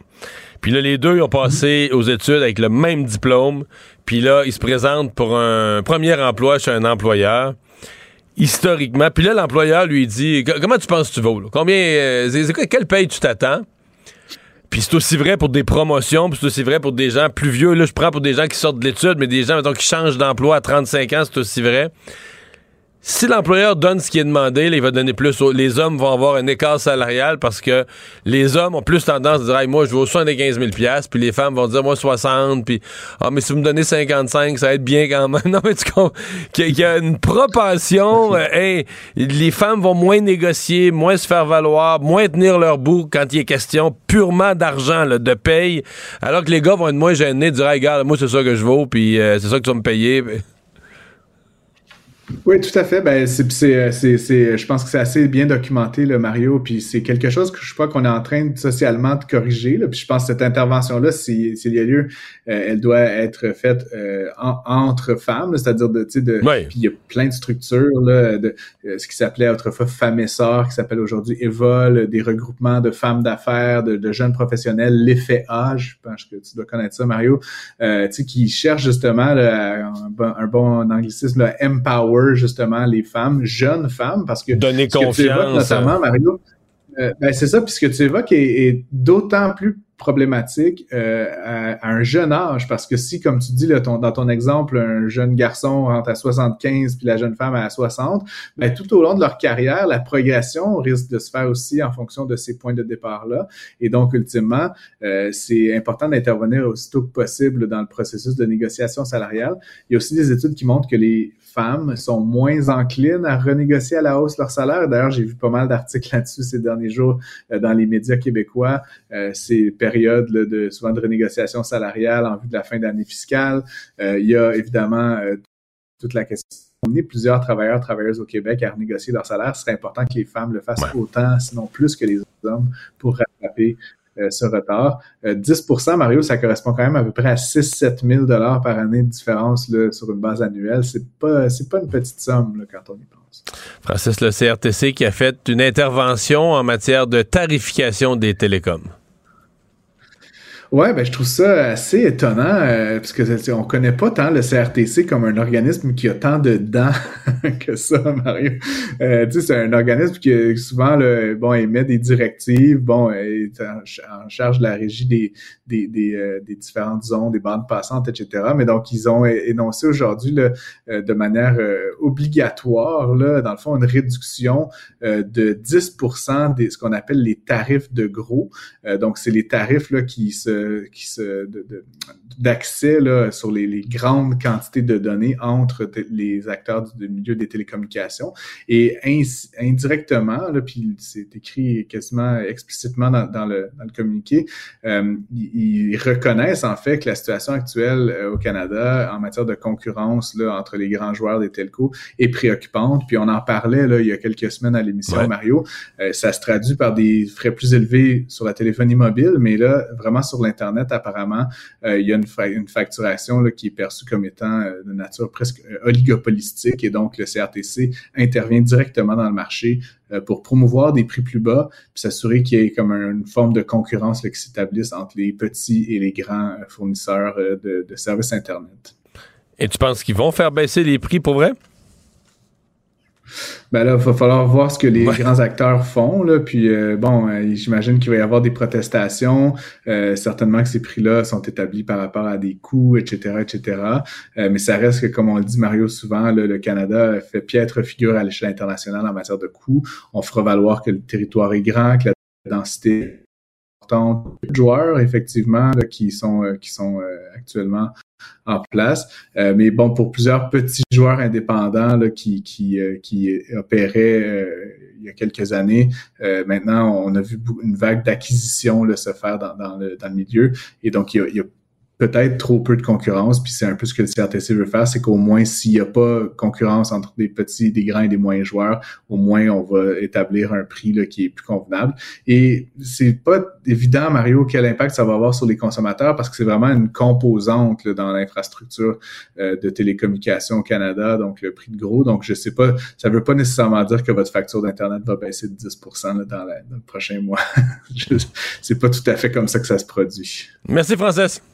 Puis là, les deux, ils ont passé aux études avec le même diplôme. Puis là, ils se présentent pour un premier emploi chez un employeur. Historiquement. Puis là, l'employeur lui dit Comment tu penses que tu vaux Combien. Euh, quelle paye tu t'attends puis c'est aussi vrai pour des promotions, puis c'est aussi vrai pour des gens plus vieux. Là, je prends pour des gens qui sortent de l'étude, mais des gens, mettons, qui changent d'emploi à 35 ans, c'est aussi vrai si l'employeur donne ce qui est demandé, là, il va donner plus. Aux, les hommes vont avoir un écart salarial parce que les hommes ont plus tendance à dire hey, moi, je veux 75 000 puis les femmes vont dire moi 60 puis ah mais si vous me donnez 55, ça va être bien quand même. Non mais tu comprends qu'il y a une propension. euh, les femmes vont moins négocier, moins se faire valoir, moins tenir leur bout quand il est question purement d'argent, de paye, alors que les gars vont être moins gênés, dire hey, regarde, moi c'est ça que je vaux, puis euh, c'est ça que tu vas me payer. Oui, tout à fait. Ben, c'est, c'est, c'est, je pense que c'est assez bien documenté, le Mario. Puis c'est quelque chose que je crois qu'on est en train de, socialement de corriger. Là. Puis je pense que cette intervention-là, s'il y a lieu, euh, elle doit être faite euh, entre femmes, c'est-à-dire de, tu sais, de. Puis il y a plein de structures là, de euh, ce qui s'appelait autrefois Femmes et Sœurs, qui s'appelle aujourd'hui Evol, des regroupements de femmes d'affaires, de, de, jeunes professionnels, l'effet âge. Je pense que tu dois connaître ça, Mario. tu sais, qui cherchent justement là, un, bon, un bon anglicisme, là, empower justement les femmes, jeunes femmes, parce que donner confiance, notamment Mario, euh, ben c'est ça, puisque tu évoques est, est d'autant plus problématique euh, à, un jeune âge parce que si, comme tu dis là, ton, dans ton exemple, un jeune garçon rentre à 75 puis la jeune femme à 60, ben, tout au long de leur carrière, la progression risque de se faire aussi en fonction de ces points de départ-là. Et donc, ultimement, euh, c'est important d'intervenir aussitôt que possible dans le processus de négociation salariale. Il y a aussi des études qui montrent que les femmes sont moins enclines à renégocier à la hausse leur salaire. D'ailleurs, j'ai vu pas mal d'articles là-dessus ces derniers jours euh, dans les médias québécois. Euh, ces périodes de souvent de renégociation salariale en vue de la fin d'année fiscale. Euh, il y a évidemment toute la question amener plusieurs travailleurs, travailleuses au Québec à renégocier leur salaire, ce serait important que les femmes le fassent autant, sinon plus que les hommes, pour rattraper ce retard. 10 euh, Mario, ça correspond quand même à peu près à 6-7 000 dollars par année de différence là, sur une base annuelle. C'est pas c'est pas une petite somme quand on y pense. Francis, le CRTC qui a fait une intervention en matière de tarification des télécoms. Ouais, ben je trouve ça assez étonnant euh, parce que on connaît pas tant le CRTC comme un organisme qui a tant de dents que ça, Mario. Euh, tu sais, c'est un organisme qui souvent le, bon émet des directives, bon est en, charge de la régie des des, des, euh, des, différentes zones, des bandes passantes, etc. Mais donc ils ont énoncé aujourd'hui euh, de manière obligatoire là, dans le fond, une réduction de 10% des ce qu'on appelle les tarifs de gros. donc c'est les tarifs là qui se qui se d'accès là sur les, les, grandes quantités de données entre les acteurs du, milieu des télécommunications. Et indirectement là puis c'est écrit quasiment explicitement dans, dans, le, dans le communiqué euh, ils, reconnaissent en fait que la situation actuelle euh, au Canada en matière de concurrence là entre les grands joueurs des telcos est préoccupante. Puis on en parlait là il y a quelques semaines à l'émission Mario. Euh, ça se traduit par des frais plus élevés sur la téléphonie mobile mais là vraiment sur l'Internet, apparemment, euh, il y a une, facturation qui est perçue comme étant euh, de nature presque euh, oligopolistique et donc le CRTC intervient directement dans le marché pour promouvoir des prix plus bas puis s'assurer qu'il y ait comme une forme de concurrence qui s'établisse entre les petits et les grands fournisseurs de services Internet. Et tu penses qu'ils vont faire baisser les prix pour vrai? Ben là, il va falloir voir ce que les grands acteurs font. Là. Puis euh, bon, euh, j'imagine qu'il va y avoir des protestations. Euh, certainement que ces prix-là sont établis par rapport à des coûts, etc., etc. mais ça reste que, comme on le dit Mario souvent, le Canada fait piètre figure à l'échelle internationale en matière de coûts. On fera valoir que le territoire est grand, que la densité de joueurs effectivement qui sont qui sont actuellement en place. Euh, mais bon, pour plusieurs petits joueurs indépendants là, qui, qui, euh, qui opéraient euh, il y a quelques années, maintenant, on a vu une vague d'acquisition se faire dans, dans, le, dans le milieu. Et donc, il y a, il y a peut-être trop peu de concurrence, puis c'est un peu ce que le CRTC veut faire, c'est qu'au moins s'il n'y a pas concurrence entre des petits, des grands et des moyens joueurs, au moins on va établir un prix là, qui est plus convenable. Et c'est pas évident, Mario, quel impact ça va avoir sur les consommateurs, parce que c'est vraiment une composante dans l'infrastructure euh, de télécommunications au Canada, donc le prix de gros. Donc je sais pas, ça veut pas nécessairement dire que votre facture d'internet va baisser de 10% là, dans, dans, le prochain mois. c'est pas tout à fait comme ça que ça se produit. Merci, Frances.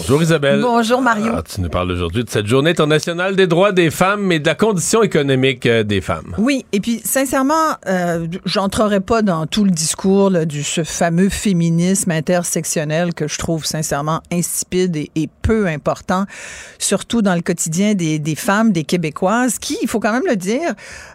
Bonjour Isabelle. Bonjour Mario. Ah, tu nous parles aujourd'hui de cette journée internationale des droits des femmes et de la condition économique euh, des femmes. Oui, et puis sincèrement, euh, j'entrerai pas dans tout le discours là, du ce fameux féminisme intersectionnel que je trouve sincèrement insipide et, et peu important, surtout dans le quotidien des, des, femmes, des Québécoises, qui, il faut quand même le dire,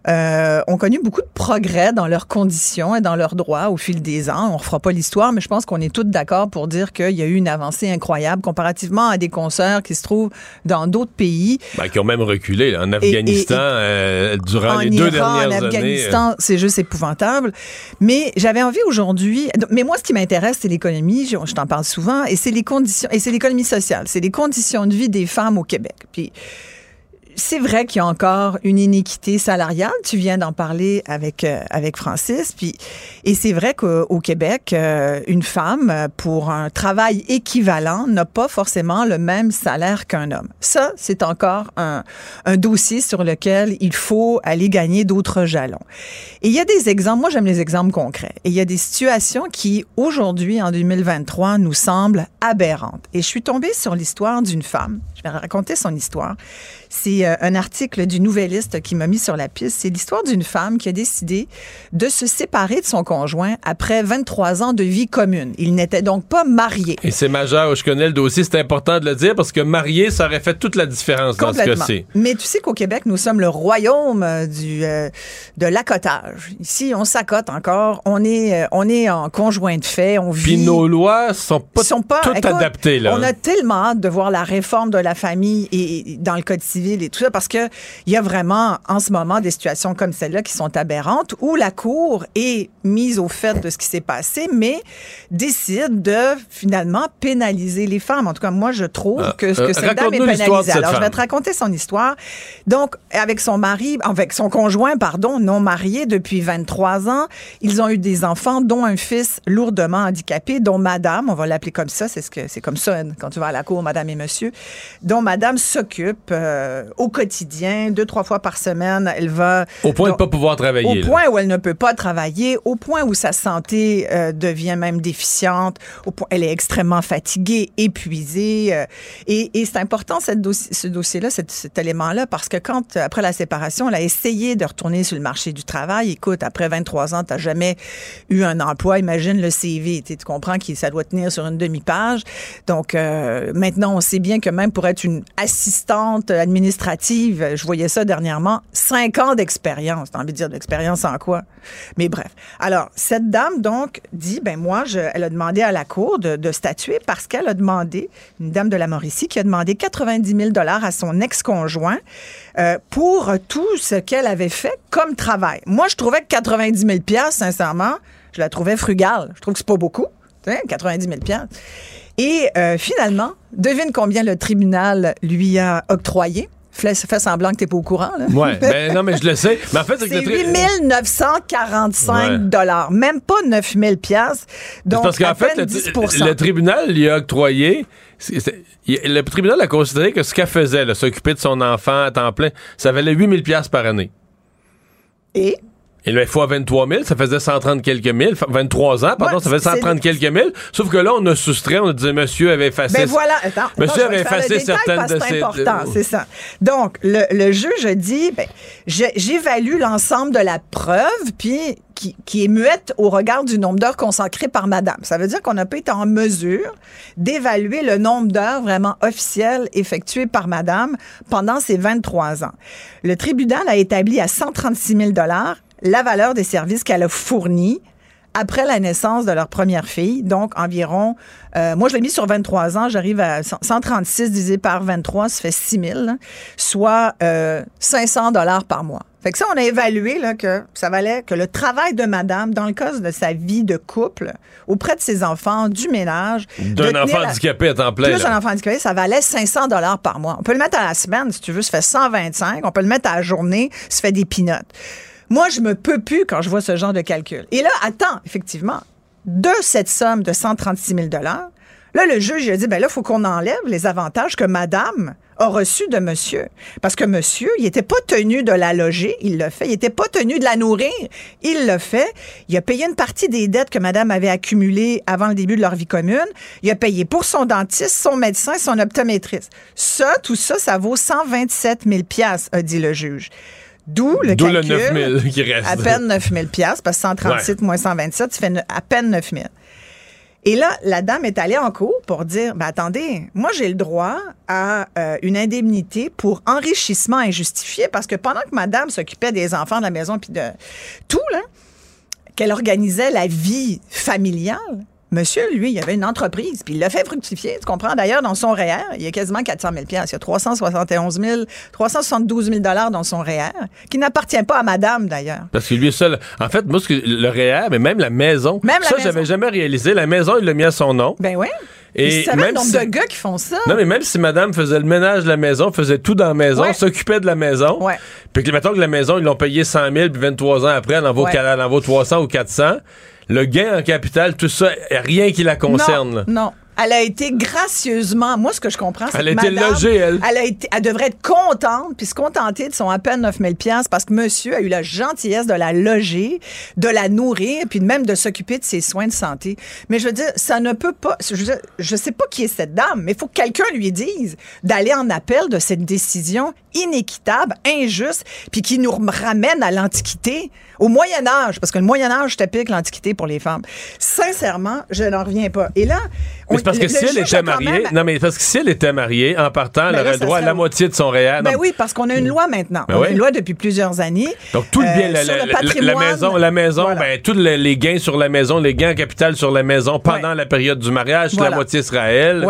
euh, ont connu beaucoup de progrès dans leurs conditions et dans leurs droits au fil des ans. On refera pas l'histoire, mais je pense qu'on est toutes d'accord pour dire qu'il y a eu une avancée incroyable comparativement à des concerts qui se trouvent dans d'autres pays. Ben, qui ont même reculé là, en Afghanistan et, et, euh, durant les deux dernières en Afghanistan, années. c'est juste épouvantable. Mais j'avais envie aujourd'hui. Mais moi, ce qui m'intéresse, c'est l'économie. Je, je t'en parle souvent, et c'est les conditions, et c'est l'économie sociale. C'est les conditions de vie des femmes au Québec. Puis c'est vrai qu'il y a encore une iniquité salariale. Tu viens d'en parler avec euh, avec Francis. Puis et c'est vrai qu'au Québec, euh, une femme pour un travail équivalent n'a pas forcément le même salaire qu'un homme. Ça, c'est encore un, un dossier sur lequel il faut aller gagner d'autres jalons. Et il y a des exemples. Moi, j'aime les exemples concrets. Et il y a des situations qui aujourd'hui, en 2023, nous semblent aberrantes. Et je suis tombée sur l'histoire d'une femme. Raconter son histoire. C'est euh, un article du Nouvelliste qui m'a mis sur la piste. C'est l'histoire d'une femme qui a décidé de se séparer de son conjoint après 23 ans de vie commune. Il n'était donc pas marié. Et c'est majeur. Je connais le dossier. C'est important de le dire parce que marié, ça aurait fait toute la différence dans ce cas-ci. Mais tu sais qu'au Québec, nous sommes le royaume du, euh, de l'accotage. Ici, on s'accote encore. On est, euh, on est en conjoint de fait. On vit. Puis nos lois sont pas, sont pas toutes écoute, adaptées. Là. On a tellement hâte de voir la réforme de la famille et, et dans le Code civil et tout ça, parce que il y a vraiment en ce moment des situations comme celle-là qui sont aberrantes où la Cour est mise au fait de ce qui s'est passé, mais décide de finalement pénaliser les femmes. En tout cas, moi, je trouve Ah, que, que euh, cette dame est pénalisée. Alors, je vais te raconter son histoire. Donc, avec son mari, avec son conjoint, pardon, non marié depuis 23 ans, ils ont eu des enfants, dont un fils lourdement handicapé, dont madame, on va l'appeler comme ça, c'est ce que c'est comme ça quand tu vas à la cour, madame et monsieur, dont madame s'occupe euh, au quotidien, deux, trois fois par semaine. Elle va. Au point de donc, pas pouvoir travailler. Au là. point où elle ne peut pas travailler, au point où sa santé euh, devient même déficiente, au point elle est extrêmement fatiguée, épuisée. euh, et et c'est important cette dossi- ce dossier-là, cet, cet élément-là, parce que quand, après la séparation, elle a essayé de retourner sur le marché du travail, écoute, après 23 ans, tu n'as jamais eu un emploi, imagine le CV, tu comprends que ça doit tenir sur une demi-page. Donc euh, maintenant, on sait bien que même pour une assistante administrative, je voyais ça dernièrement, cinq ans d'expérience. T'as envie de dire d'expérience en quoi? Mais bref. Alors, cette dame, donc, dit, ben moi, je, elle a demandé à la Cour de, statuer parce qu'elle a demandé, une dame de la Mauricie, qui a demandé 90 000 à son ex-conjoint euh, pour tout ce qu'elle avait fait comme travail. Moi, je trouvais que 90 000 sincèrement, je la trouvais frugale. Je trouve que c'est pas beaucoup. Tu sais, 90 000 Et euh, finalement, devine combien le tribunal lui a octroyé? Fais, fais semblant que t'es pas au courant. Là. Ouais, ben non, mais je le sais. Mais en fait, c'est que C'est le tri- 8 945 Ouais. dollars, même pas 9 000 piastres. C'est Donc, parce qu'en fait, le, 10 le tribunal lui a octroyé. le tribunal a considéré que ce qu'elle faisait, s'occuper de son enfant à temps plein, ça valait 8000 pièces par année. Et? Et là, fois 23 000, ça faisait 130 quelques mille. Fa- 23 ans, pardon, Ouais, ça fait c'est- 130 quelques mille. Sauf que là, on a soustrait, on a dit, monsieur avait effacé. Ben voilà, attends. Monsieur attends, avait le effacé certaines de C'est important, c'est ça. Donc, le, le juge dit, ben, j'évalue l'ensemble de la preuve, puis qui, qui est muette au regard du nombre d'heures consacrées par madame. Ça veut dire qu'on n'a pas été en mesure d'évaluer le nombre d'heures vraiment officielles effectuées par madame pendant ces 23 ans. Le tribunal a établi à 136 000 la valeur des services qu'elle a fournis après la naissance de leur première fille, donc environ, euh, moi je l'ai mis sur 23 ans, j'arrive à 100 136 divisé par 23, ça fait 6 000, là, soit euh, 500 dollars par mois. Fait que ça, on a évalué là, que ça valait que le travail de madame, dans le cas de sa vie de couple, auprès de ses enfants, du ménage, D'un enfant la- handicapé temps plein. plus un enfant handicapé, ça valait 500 dollars par mois. On peut le mettre à la semaine, si tu veux, ça fait 125. On peut le mettre à la journée, ça fait des pinottes. Moi, je me peux plus quand je vois ce genre de calcul. Et là, attends, effectivement, de cette somme de 136 000 Là, le juge il a dit, ben là, il faut qu'on enlève les avantages que madame a reçu de monsieur. Parce que monsieur, il n'était pas tenu de la loger, il l'a fait. Il n'était pas tenu de la nourrir, il l'a fait. Il a payé une partie des dettes que madame avait accumulées avant le début de leur vie commune. Il a payé pour son dentiste, son médecin, son optométriste. Ça, tout ça, ça vaut 127 000 a dit le juge. D'où le D'où le calcul. 9 000 qui reste. À peine 9 000 parce que 137 moins 127, ça fait ne- à peine 9 000 et là, la dame est allée en cours pour dire, ben attendez, moi j'ai le droit à euh, une indemnité pour enrichissement injustifié parce que pendant que madame s'occupait des enfants de la maison puis de tout, là, qu'elle organisait la vie familiale, monsieur, lui, il avait une entreprise puis il l'a fait fructifier, tu comprends? D'ailleurs, dans son REER, il y a quasiment 400 000 Il y a 371 000, 372 000 dans son REER qui n'appartient pas à madame, d'ailleurs. Parce que lui seul. En fait, moi, le REER, mais même la maison. Même la ça, j'avais jamais réalisé. La maison, il l'a mis à son nom. Ben oui. Et tu même le nombre si- de gars qui font ça? Non, mais même si madame faisait le ménage de la maison, faisait tout dans la maison, Ouais. s'occupait de la maison, Ouais. puis que, mettons que la maison, ils l'ont payé 100 000, puis 23 ans après, elle en vaut, Ouais. elle en vaut 300 ou 400, le gain en capital, tout ça, rien qui la concerne. Non, là. non. Elle a été gracieusement, moi ce que je comprends, c'est Elle a été madame, logée, elle. Elle, a été, elle devrait être contente puis se contenter de son à peine 9 000 parce que monsieur a eu la gentillesse de la loger, de la nourrir, puis même de s'occuper de ses soins de santé. Mais je veux dire, ça ne peut pas. Je, veux dire, je sais pas qui est cette dame, mais il faut que quelqu'un lui dise d'aller en appel de cette décision inéquitable, injuste, puis qui nous ramène à l'Antiquité, au Moyen Âge, parce que le Moyen Âge typique l'Antiquité pour les femmes. Sincèrement, je n'en reviens pas. Et là, Mais c'est parce que le si elle était mariée, même- non, mais parce que si elle était mariée, en partant, elle Ben là, aurait droit à la moitié de son REER. Ben oui, parce qu'on a une loi maintenant. Ben On a une loi depuis plusieurs années. Donc tout le bien, Euh, la, sur la- le maison, la maison, Voilà. ben tous les, les gains sur la maison, les gains en capital sur la maison pendant Ouais. la période du mariage, la moitié sera à elle.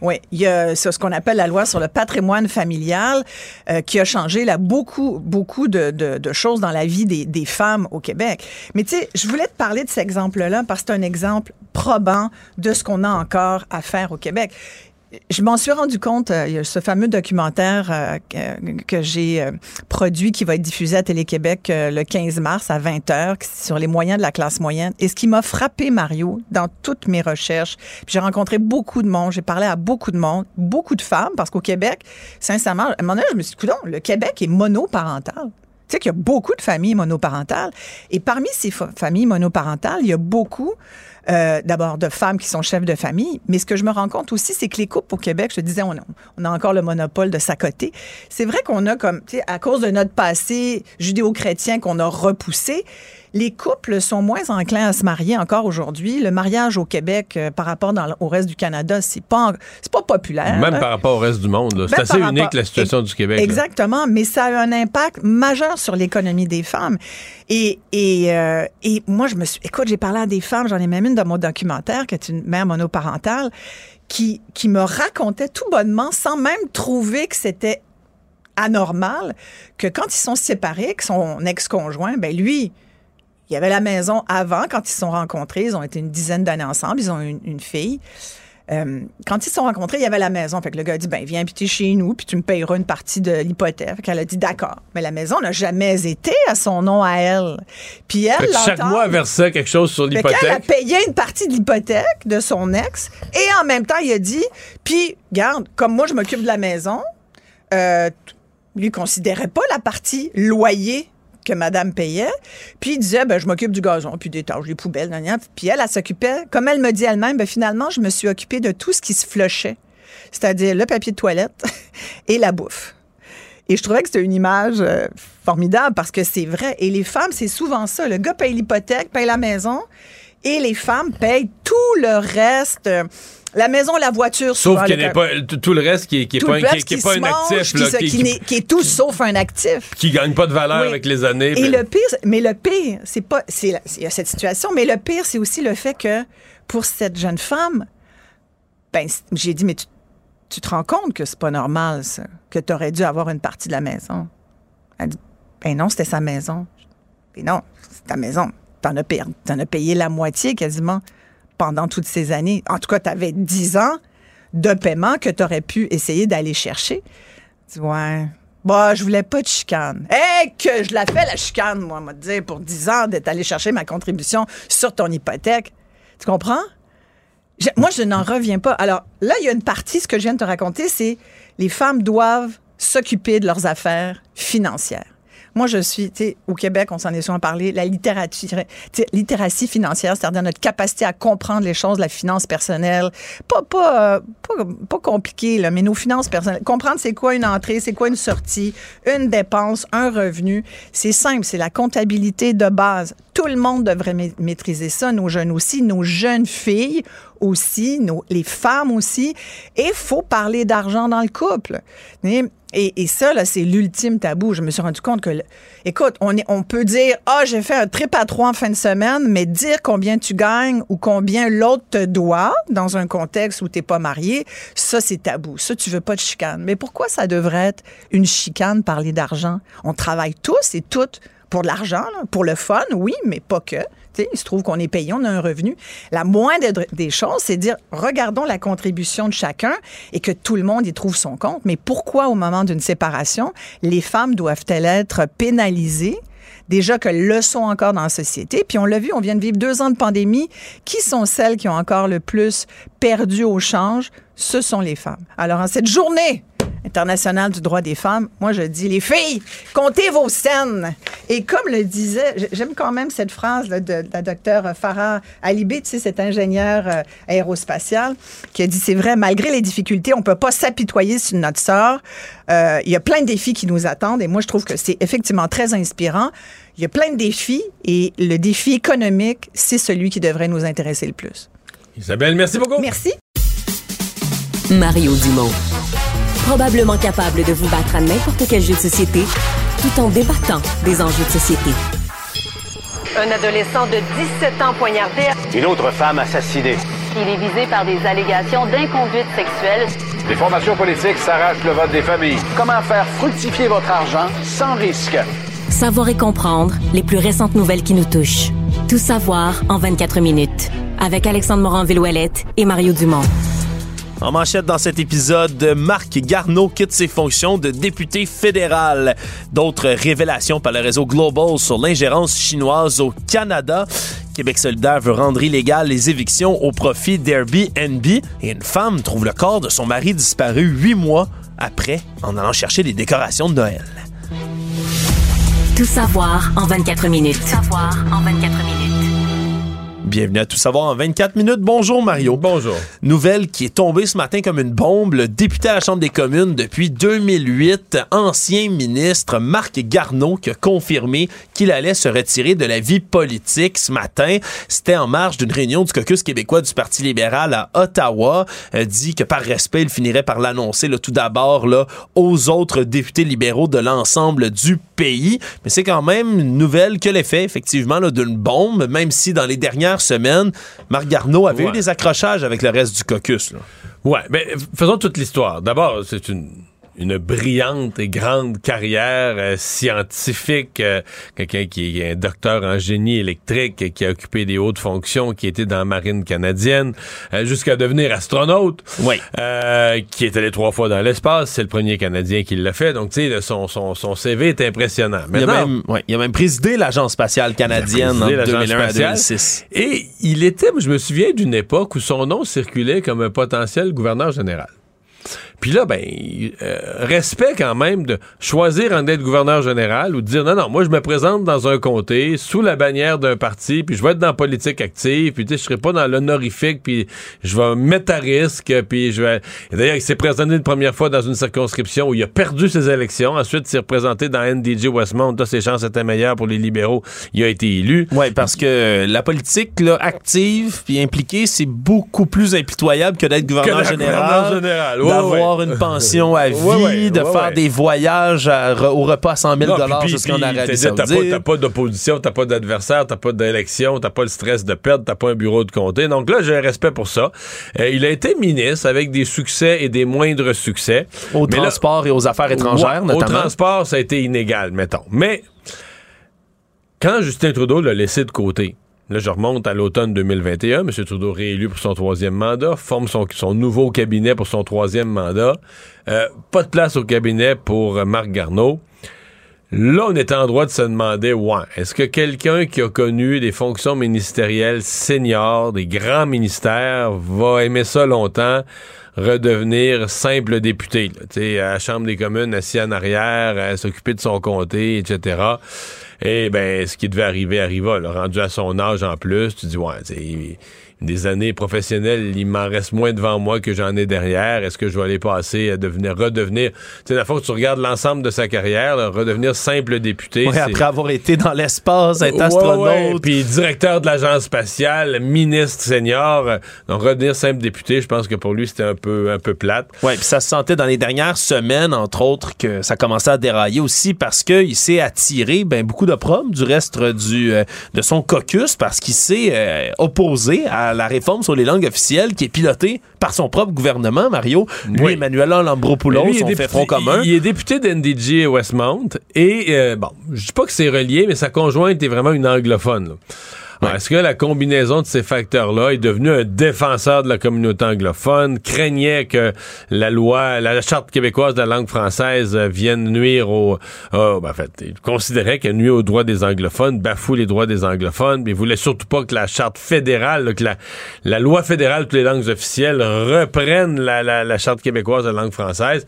Oui, il y a ce qu'on appelle la loi sur le patrimoine familial euh, qui a changé là, beaucoup, beaucoup de, de- de choses dans la vie des, des femmes au Québec. Mais tu sais, je voulais te parler de cet exemple-là parce que c'est un exemple probant de ce qu'on a encore à faire au Québec. Je m'en suis rendu compte, euh, il y a ce fameux documentaire euh, que, j'ai euh, produit qui va être diffusé à Télé-Québec le 15 mars à 20h sur les moyens de la classe moyenne. Et ce qui m'a frappé, Mario, dans toutes mes recherches, j'ai rencontré beaucoup de monde, j'ai parlé à beaucoup de monde, beaucoup de femmes, parce qu'au Québec, sincèrement, à un moment donné, je me suis dit, coudonc, le Québec est monoparental. Tu sais qu'il y a beaucoup de familles monoparentales. Et parmi ces fa- familles monoparentales, il y a beaucoup, euh, d'abord, de femmes qui sont chefs de famille. Mais ce que je me rends compte aussi, c'est que les couples au Québec, je te disais, on a, encore le monopole de s'accoter. C'est vrai qu'on a comme, à cause de notre passé judéo-chrétien qu'on a repoussé, les couples sont moins enclins à se marier encore aujourd'hui. Le mariage au Québec, euh, par rapport dans, au reste du Canada, c'est pas, c'est pas populaire. Même hein. par rapport au reste du monde. là. C'est Ben, assez unique rapport- la situation du Québec. là. Exactement, mais ça a un impact majeur sur l'économie des femmes. Et, et, euh, et moi, je me suis... Écoute, j'ai parlé à des femmes, j'en ai même une dans mon documentaire, qui est une mère monoparentale, qui, qui me racontait tout bonnement, sans même trouver que c'était anormal, que quand ils sont séparés, que son ex-conjoint, ben lui, il y avait la maison avant, quand ils se sont rencontrés, ils ont été une dizaine d'années ensemble, ils ont eu une, une fille. Euh, quand ils se sont rencontrés, il y avait la maison. Fait que le gars a dit, ben, viens habiter chez nous, puis tu me payeras une partie de l'hypothèque. Qu'elle a dit, d'accord. Mais la maison n'a jamais été à son nom à elle. Puis elle, Fait que chaque mois, elle versait quelque chose sur fait qu'elle a l'hypothèque. payé une partie de l'hypothèque de son ex et en même temps, il a dit, puis, garde, comme moi, je m'occupe de la maison, euh, lui considérait pas la partie loyer que madame payait. Puis il disait, ben, je m'occupe du gazon, puis des tâches, des poubelles, nan. Puis elle, elle s'occupait, comme elle me dit elle-même, ben, finalement, je me suis occupée de tout ce qui se flushait, c'est-à-dire le papier de toilette et la bouffe. Et je trouvais que c'était une image euh, formidable parce que c'est vrai. Et les femmes, c'est souvent ça. Le gars paye l'hypothèque, paye la maison, et les femmes payent tout le reste. euh, la maison, la voiture, Sauf qu'il n'est pas tout tout le reste qui est, qui est tout pas, qui, est pas un mange, actif, qui, là, qui, est tout sauf un actif. qui gagne pas de valeur Oui. avec les années. Et puis- le pire, mais le pire, c'est pas, c'est la- il y a cette situation, mais le pire, c'est aussi le fait que pour cette jeune femme, ben, j'ai dit, mais tu, tu te rends compte que c'est pas normal, ça, que tu aurais dû avoir une partie de la maison. Elle dit, ben non, c'était sa maison. Ben non, c'est ta maison. T'en as, payé, la moitié quasiment pendant toutes ces années. En tout cas, tu avais 10 ans de paiement que tu aurais pu essayer d'aller chercher. Tu vois, ouais. Bah, je voulais pas de chicane. Eh, que je la la chicane, moi, te dire, pour 10 ans, d'être allé chercher ma contribution sur ton hypothèque. Tu comprends? Moi, je n'en reviens pas. Alors, là, il y a une partie, ce que je viens de te raconter, c'est Les femmes doivent s'occuper de leurs affaires financières. Moi, je suis, tu sais, au Québec, on s'en est souvent parlé, la littératie financière, c'est-à-dire notre capacité à comprendre les choses, la finance personnelle. Pas, pas, euh, pas, compliqué, mais nos finances personnelles. Comprendre c'est quoi une entrée, c'est quoi une sortie, une dépense, un revenu. C'est simple, c'est la comptabilité de base. Tout le monde devrait ma- maîtriser ça, nos jeunes aussi, nos jeunes filles aussi, nos, les femmes aussi. Et faut parler d'argent dans le couple. Et, et, ça, là, c'est l'ultime tabou. Je me suis rendu compte que, écoute, on, est, on peut dire, ah, j'ai fait un trip à trois en fin de semaine, mais dire combien tu gagnes ou combien l'autre te doit dans un contexte où t'es pas marié, ça, c'est tabou. Ça, tu veux pas de chicane. Mais pourquoi ça devrait être une chicane parler d'argent? On travaille tous et toutes pour de l'argent, pour le fun, oui, mais pas que. Tu sais, il se trouve qu'on est payé, on a un revenu. La moindre de- des choses, c'est de dire, regardons la contribution de chacun et que tout le monde y trouve son compte. Mais pourquoi, au moment d'une séparation, les femmes doivent-elles être pénalisées? Déjà qu'elles le sont encore dans la société. Puis on l'a vu, on vient de vivre deux ans de pandémie. Qui sont celles qui ont encore le plus perdu au change? Ce sont les femmes. Alors, en cette journée internationale du droit des femmes, moi, je dis, les filles, comptez vos scènes. Et comme le disait, j'aime quand même cette phrase là, de, de la docteure Farah Alibé, tu sais, cet ingénieur euh, aérospatial, qui a dit, c'est vrai, malgré les difficultés, on peut pas s'apitoyer sur notre sort. Euh, Il y a plein de défis qui nous attendent et moi, je trouve que c'est effectivement très inspirant. Il y a plein de défis et le défi économique, c'est celui qui devrait nous intéresser le plus. Isabelle, merci beaucoup. Merci. Mario Dumont. Probablement capable de vous battre à n'importe quel jeu de société tout en débattant des enjeux de société. Un adolescent de 17 ans poignardé. Une autre femme assassinée. Il est visé par des allégations d'inconduite sexuelle. Les formations politiques s'arrachent le vote des familles. Comment faire fructifier votre argent sans risque? Savoir et comprendre les plus récentes nouvelles qui nous touchent. Tout savoir en 24 minutes. Avec Alexandre Morin-Villouellette et Mario Dumont. En manchette dans cet épisode, Marc Garneau quitte ses fonctions de député fédéral. D'autres révélations par le réseau Global sur l'ingérence chinoise au Canada. Québec solidaire veut rendre illégales les évictions au profit d'Airbnb. Et une femme trouve le corps de son mari disparu huit mois après en allant chercher des décorations de Noël. Tout savoir en 24 minutes. Tout savoir en 24 minutes. Bienvenue à Tout savoir en 24 minutes. Bonjour Mario. Bonjour. Nouvelle qui est tombée ce matin comme une bombe. Le député à la Chambre des communes depuis 2008, ancien ministre Marc Garneau, qui a confirmé qu'il allait se retirer de la vie politique ce matin. C'était en marge d'une réunion du caucus québécois du Parti libéral à Ottawa. Euh, dit que par respect, il finirait par l'annoncer tout d'abord là, aux autres députés libéraux de l'ensemble du pays. Mais c'est quand même une nouvelle que l'effet, effectivement, d'une bombe, même si dans les dernières semaines, Marc Garneau avait Ouais. eu des accrochages avec le reste du caucus. là. Ouais, mais faisons toute l'histoire. D'abord, c'est une une brillante et grande carrière euh, scientifique, euh, quelqu'un qui est un docteur en génie électrique, qui a occupé des hautes fonctions, qui était dans la marine canadienne, euh, jusqu'à devenir astronaute, Oui. euh, qui est allé trois fois dans l'espace. C'est le premier Canadien qui l'a fait. Donc, tu sais, son, son, son CV est impressionnant. Il a, même, ouais, il a même présidé l'Agence spatiale canadienne en présidé l'Agence 2001 à spatiale. 2006. Et il était, je me souviens d'une époque où son nom circulait comme un potentiel gouverneur général. Puis là, ben, euh, respect quand même de choisir en être gouverneur général ou de dire non, non, moi je me présente dans un comté sous la bannière d'un parti, puis je vais être dans la politique active, puis tu sais, je serai pas dans l'honorifique, puis je vais me mettre à risque, puis je vais. D'ailleurs, il s'est présenté une première fois dans une circonscription où il a perdu ses élections. Ensuite, il s'est représenté dans NDJ Westmount. Là, ses chances étaient meilleures pour les libéraux. Il a été élu. Oui, parce que la politique là, active puis impliquée, c'est beaucoup plus impitoyable que d'être gouverneur général. gouverneur général. Ouais, D'avoir une pension à vie, Ouais, ouais, de ouais, faire des voyages à- au repas à 100 000 Non, puis- puis- jusqu'en Arabie Saoudite. t'as pas d'opposition, t'as pas d'adversaire, t'as pas d'élection, t'as pas le stress de perdre, t'as pas un bureau de comté. Donc là, j'ai un respect pour ça. Euh, il a été ministre avec des succès et des moindres succès. Au Mais là- transport et aux affaires étrangères, notamment. Au transport, ça a été inégal, mettons. Mais quand Justin Trudeau l'a laissé de côté, là, je remonte à l'automne 2021, M. Trudeau réélu pour son troisième mandat, forme son, son nouveau cabinet pour son troisième mandat. Euh, pas de place au cabinet pour Marc Garneau. Là, on est en droit de se demander, ouais, est-ce que quelqu'un qui a connu des fonctions ministérielles seniors, des grands ministères, va aimer ça longtemps, redevenir simple député. là? À la Chambre des communes, assis en arrière, à s'occuper de son comté, etc. Et ben, ce qui devait arriver arriva. là. Rendu à son âge en plus, tu dis, ouais, des années professionnelles, il m'en reste moins devant moi que j'en ai derrière. Est-ce que je vais aller passer à devenir, redevenir, tu sais, la fois que tu regardes l'ensemble de sa carrière, là, redevenir simple député. Ouais, après avoir été dans l'espace, être Ouais, astronaute. Puis directeur de l'agence spatiale, ministre senior. Donc, redevenir simple député, je pense que pour lui, c'était un peu, un peu plate. Oui, puis ça se sentait dans les dernières semaines, entre autres, que ça commençait à dérailler aussi parce qu'il s'est attiré ben, beaucoup de prom du reste du, euh, de son caucus parce qu'il s'est euh, opposé à la réforme sur les langues officielles qui est pilotée par son propre gouvernement, Mario. Lui, Oui. Emmanuel Lambropoulos, ont fait député- front commun. Il, est député d'NDG Westmount. Et, euh, bon, je dis pas que c'est relié, mais sa conjointe est vraiment une anglophone. là. Est-ce que la combinaison de ces facteurs-là est devenu un défenseur de la communauté anglophone, craignait que la loi, la charte québécoise de la langue française euh, vienne nuire au... oh, ben, en fait, il considérait qu'elle nuit aux droits des anglophones, bafoue les droits des anglophones, mais il voulait surtout pas que la charte fédérale, que la, loi fédérale toutes les langues officielles reprenne la charte québécoise de la langue française.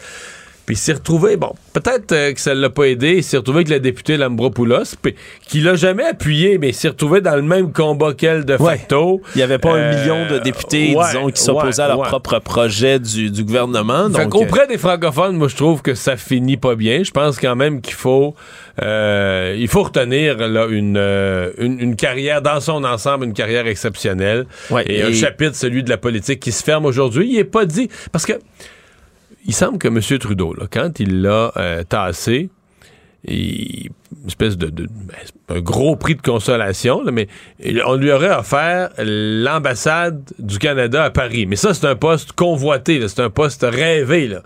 Puis il s'est retrouvé, bon, peut-être euh, que ça l'a pas aidé, il s'est retrouvé avec la députée Lambropoulos, puis qui l'a jamais appuyé, mais il s'est retrouvé dans le même combat qu'elle de Ouais. facto. Il n'y avait pas un Euh, million de députés, ouais, disons, qui s'opposaient à leur propre projet du, du gouvernement. Fait Donc, qu'auprès des francophones, moi, je trouve que ça finit pas bien. Je pense quand même qu'il faut, euh, il faut retenir là, une, une, une carrière dans son ensemble, une carrière exceptionnelle. Et, un chapitre, celui de la politique, qui se ferme aujourd'hui. Il est pas dit parce que il semble que M. Trudeau, quand il l'a euh, tassé, une espèce de, ben, un gros prix de consolation, mais on lui aurait offert l'ambassade du Canada à Paris. Mais ça, c'est un poste convoité, c'est un poste rêvé. Là.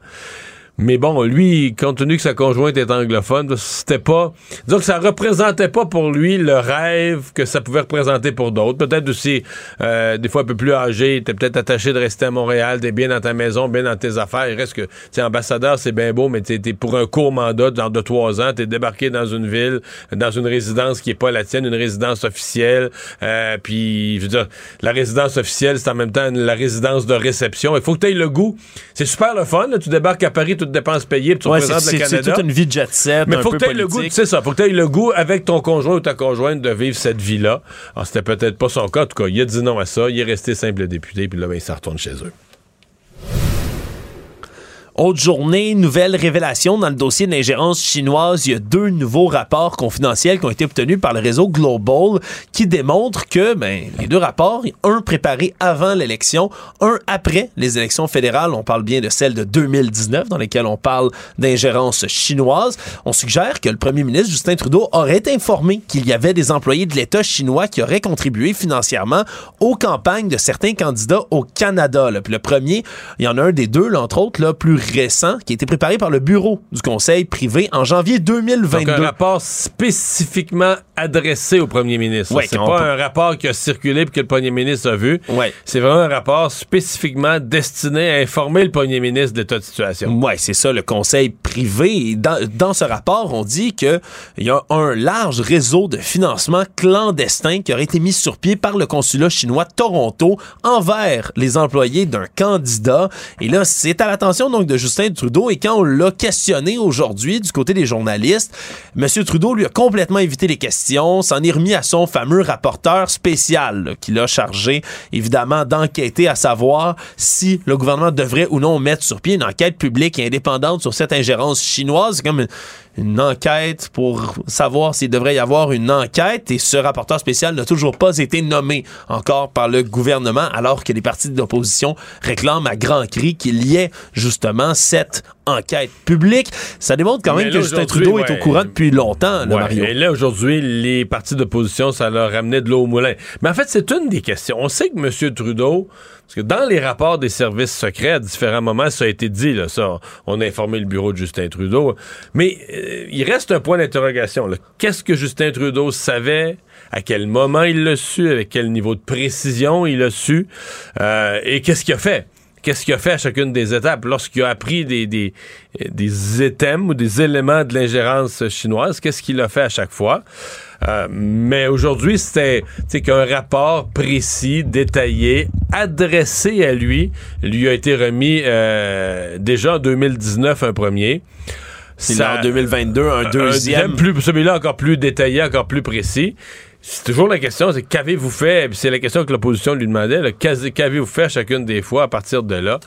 Mais bon, lui, compte tenu que sa conjointe est anglophone, c'était pas. Que ça représentait pas pour lui le rêve que ça pouvait représenter pour d'autres. Peut-être aussi, euh, des fois un peu plus âgé, t'es peut-être attaché de rester à Montréal, t'es bien dans ta maison, bien dans tes affaires. Il reste que, tu ambassadeur, c'est bien beau, mais t'es t'es pour un court mandat, genre de trois ans, t'es débarqué dans une ville, dans une résidence qui est pas la tienne, une résidence officielle. Euh, puis, je veux dire, la résidence officielle, c'est en même temps la résidence de réception. Il faut que tu aies le goût. C'est super le fun, là. Tu débarques à Paris, toutes dépenses payées, puis tu ouais, représentes le c'est- c'est Canada. toute une vie de jet set. Mais un faut peu que tu aies le goût, c'est ça, faut que tu aies le goût avec ton conjoint ou ta conjointe de vivre cette vie-là. Alors, c'était peut-être pas son cas. En tout cas, il a dit non à ça. Il est resté simple député, puis là, ben, il s'en retourne chez eux. Autre journée, nouvelle révélation dans le dossier de l'ingérence chinoise. Il y a deux nouveaux rapports confidentiels qui ont été obtenus par le réseau Global qui démontrent que ben, les deux rapports, un préparé avant l'élection, un après les élections fédérales, on parle bien de celle de 2019 dans lesquelles on parle d'ingérence chinoise, on suggère que le premier ministre Justin Trudeau aurait informé qu'il y avait des employés de l'État chinois qui auraient contribué financièrement aux campagnes de certains candidats au Canada. le premier, il y en a un des deux, entre autres, là, plus récent, qui a été préparé par le bureau du Conseil privé en janvier 2022. Donc, un rapport spécifiquement adressé au premier ministre. Ouais, c'est pas peut- un rapport qui a circulé et que le premier ministre a vu. Ouais. C'est vraiment un rapport spécifiquement destiné à informer le premier ministre de l'état de situation. Ouais, c'est ça, le conseil privé. Et Dans, dans ce rapport, on dit qu'il y a un large réseau de financement clandestin qui aurait été mis sur pied par le consulat chinois de Toronto envers les employés d'un candidat. Et là, c'est à l'attention donc de Justin Trudeau. Et quand on l'a questionné aujourd'hui du côté des journalistes, M. Trudeau lui a complètement évité les questions, s'en est remis à son fameux rapporteur spécial là, qui l'a chargé évidemment d'enquêter à savoir si le gouvernement devrait ou non mettre sur pied une enquête publique et indépendante sur cette ingérence chinoise. C'est comme une, une enquête pour savoir s'il devrait y avoir une enquête. Et ce rapporteur spécial n'a toujours pas été nommé encore par le gouvernement alors que les partis d'opposition réclament à grands cris qu'il y ait justement cette enquête publique. Ça démontre quand même là, que Justin Trudeau est au courant depuis longtemps, là, Mario. Et là, aujourd'hui, les partis d'opposition, ça leur ramenait de l'eau au moulin. Mais en fait, c'est une des questions. On sait que M. Trudeau, parce que dans les rapports des services secrets, à différents moments, ça a été dit, là, ça, on a informé le bureau de Justin Trudeau. Mais euh, il reste un point d'interrogation. Qu'est-ce que Justin Trudeau savait? À quel moment il l'a su? Avec quel niveau de précision il l'a su? Euh, et qu'est-ce qu'il a fait? Qu'est-ce qu'il a fait à chacune des étapes? Lorsqu'il a appris des, des, des items ou des éléments de l'ingérence chinoise, qu'est-ce qu'il a fait à chaque fois? Euh, mais aujourd'hui, c'était qu'un rapport précis, détaillé, adressé à lui lui a été remis euh, déjà en 2019 un premier. Là, en 2022, un deuxième. plus, celui-là encore plus détaillé, encore plus précis. C'est toujours la question, c'est qu'avez-vous fait? C'est la question que l'opposition lui demandait. Qu'avez-vous fait chacune des fois à partir de là?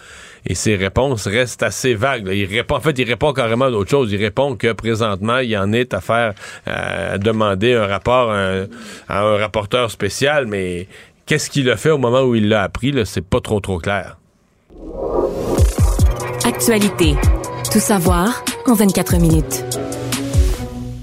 Et ses réponses restent assez vagues. Il répond, en fait, il répond carrément à d'autres choses. Il répond que présentement, il en est à faire, euh, à demander un rapport à un, rapporteur spécial, mais qu'est-ce qu'il a fait au moment où il l'a appris? C'est pas trop, trop clair. Actualité. Tout savoir en 24 minutes.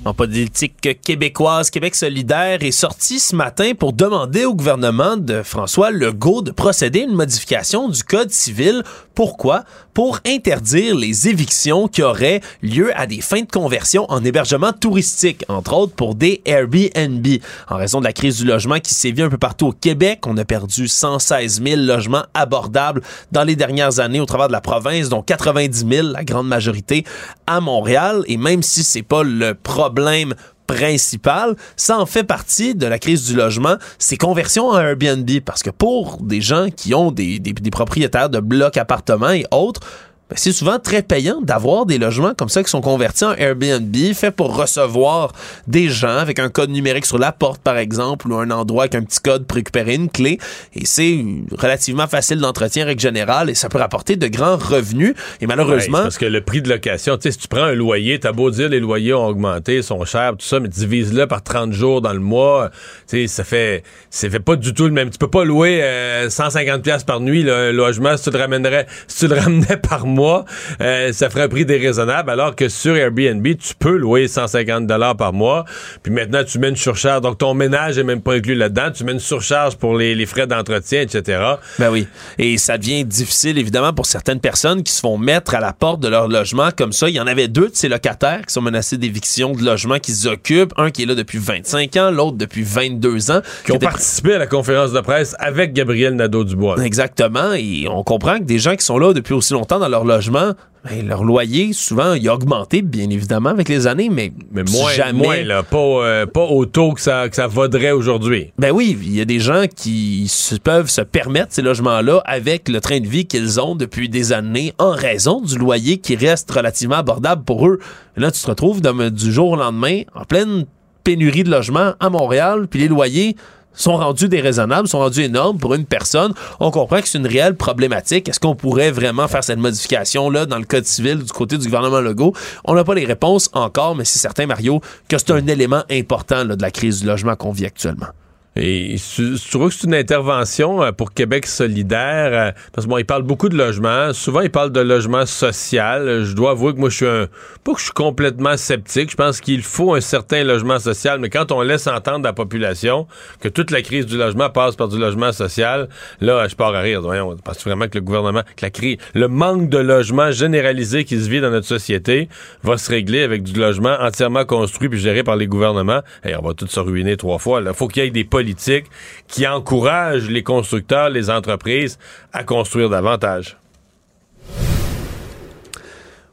En politique québécoise, Québec solidaire est sorti ce matin pour demander au gouvernement de François Legault de procéder à une modification du Code civil. Pourquoi? Pour interdire les évictions qui auraient lieu à des fins de conversion en hébergement touristique, entre autres pour des Airbnb. En raison de la crise du logement qui sévit un peu partout au Québec, on a perdu 116 000 logements abordables dans les dernières années au travers de la province, dont 90 000, la grande majorité, à Montréal. Et même si c'est pas le problème principal, ça en fait partie de la crise du logement, ces conversions en Airbnb. Parce que pour des gens qui ont des propriétaires de blocs, appartements et autres, ben, c'est souvent très payant d'avoir des logements comme ça qui sont convertis en Airbnb, fait pour recevoir des gens avec un code numérique sur la porte, par exemple, ou un endroit avec un petit code pour récupérer une clé. Et c'est relativement facile d'entretien, règle générale, et ça peut rapporter de grands revenus. Et malheureusement, parce que le prix de location, tu sais, si tu prends un loyer, t'as beau dire les loyers ont augmenté, sont chers, tout ça, mais divise-le par 30 jours dans le mois, tu sais, ça fait, ça fait pas du tout le même. Tu peux pas louer euh, 150 pièces par nuit, là, un logement, si tu le ramènerais, si tu le ramenais par mois, euh, ça ferait un prix déraisonnable, alors que sur Airbnb, tu peux louer 150 dollars par mois, puis maintenant, tu mets une surcharge, donc ton ménage est même pas inclus là-dedans, tu mets une surcharge pour les, les frais d'entretien, etc. Ben oui. Et ça devient difficile, évidemment, pour certaines personnes qui se font mettre à la porte de leur logement comme ça. Il y en avait deux de ces locataires qui sont menacés d'éviction de logement qu'ils occupent. Un qui est là depuis 25 ans, l'autre depuis 22 ans. Qui ont était- participé à la conférence de presse avec Gabriel Nadeau-Dubois. Exactement. Et on comprend que des gens qui sont là depuis aussi longtemps dans leur logement, ben, leur loyer, souvent, il a augmenté, bien évidemment, avec les années, mais, Mais moins, jamais... moins là, pas, euh, pas au taux que ça, que ça vaudrait aujourd'hui. Ben oui, il y a des gens qui se- peuvent se permettre ces logements-là avec le train de vie qu'ils ont depuis des années en raison du loyer qui reste relativement abordable pour eux. Et là, tu te retrouves dans- du jour au lendemain en pleine pénurie de logements à Montréal, puis les loyers sont rendus déraisonnables, sont rendus énormes pour une personne. On comprend que c'est une réelle problématique. Est-ce qu'on pourrait vraiment faire cette modification-là dans le code civil du côté du gouvernement Legault? On n'a pas les réponses encore, mais c'est certain, Mario, que c'est un élément important de la crise du logement qu'on vit actuellement. Et je trouve que c'est une intervention euh, pour Québec solidaire, euh, parce que bon, il parle beaucoup de logement. Souvent, il parle de logement social. Je dois avouer que moi, je suis un... Pas que je suis complètement sceptique. Je pense qu'il faut un certain logement social, mais quand on laisse entendre la population que toute la crise du logement passe par du logement social, là, je pars à rire. Voyons, que vraiment que le gouvernement, que la crise, le manque de logement généralisé qui se vit dans notre société va se régler avec du logement entièrement construit puis géré par les gouvernements. Et on va tout se ruiner trois fois. Il faut qu'il y ait des politiques qui encouragent les constructeurs, les entreprises à construire davantage.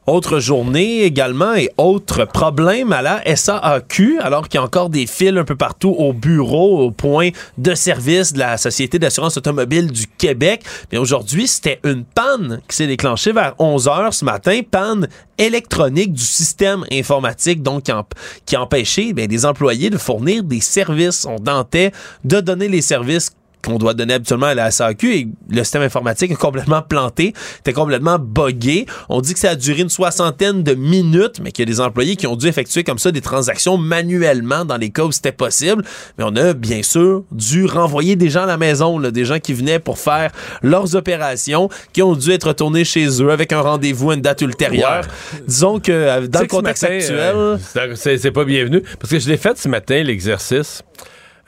Autre journée également et autre problème à la SAAQ, alors qu'il y a encore des fils un peu partout au bureau, au point de service de la Société d'assurance automobile du Québec. Mais aujourd'hui, c'était une panne qui s'est déclenchée vers 11 heures ce matin, panne électronique du système informatique, donc qui, emp- qui empêchait ben, des employés de fournir des services. On tentait de donner les services qu'on doit donner habituellement à la SAQ et le système informatique est complètement planté, était complètement buggé. On dit que ça a duré une soixantaine de minutes, mais qu'il y a des employés qui ont dû effectuer comme ça des transactions manuellement dans les cas où c'était possible. Mais on a bien sûr dû renvoyer des gens à la maison, là, des gens qui venaient pour faire leurs opérations, qui ont dû être retournés chez eux avec un rendez-vous à une date ultérieure. Disons que euh, dans le contexte matin, actuel... euh, c'est pas bienvenu. Parce que je l'ai fait ce matin, l'exercice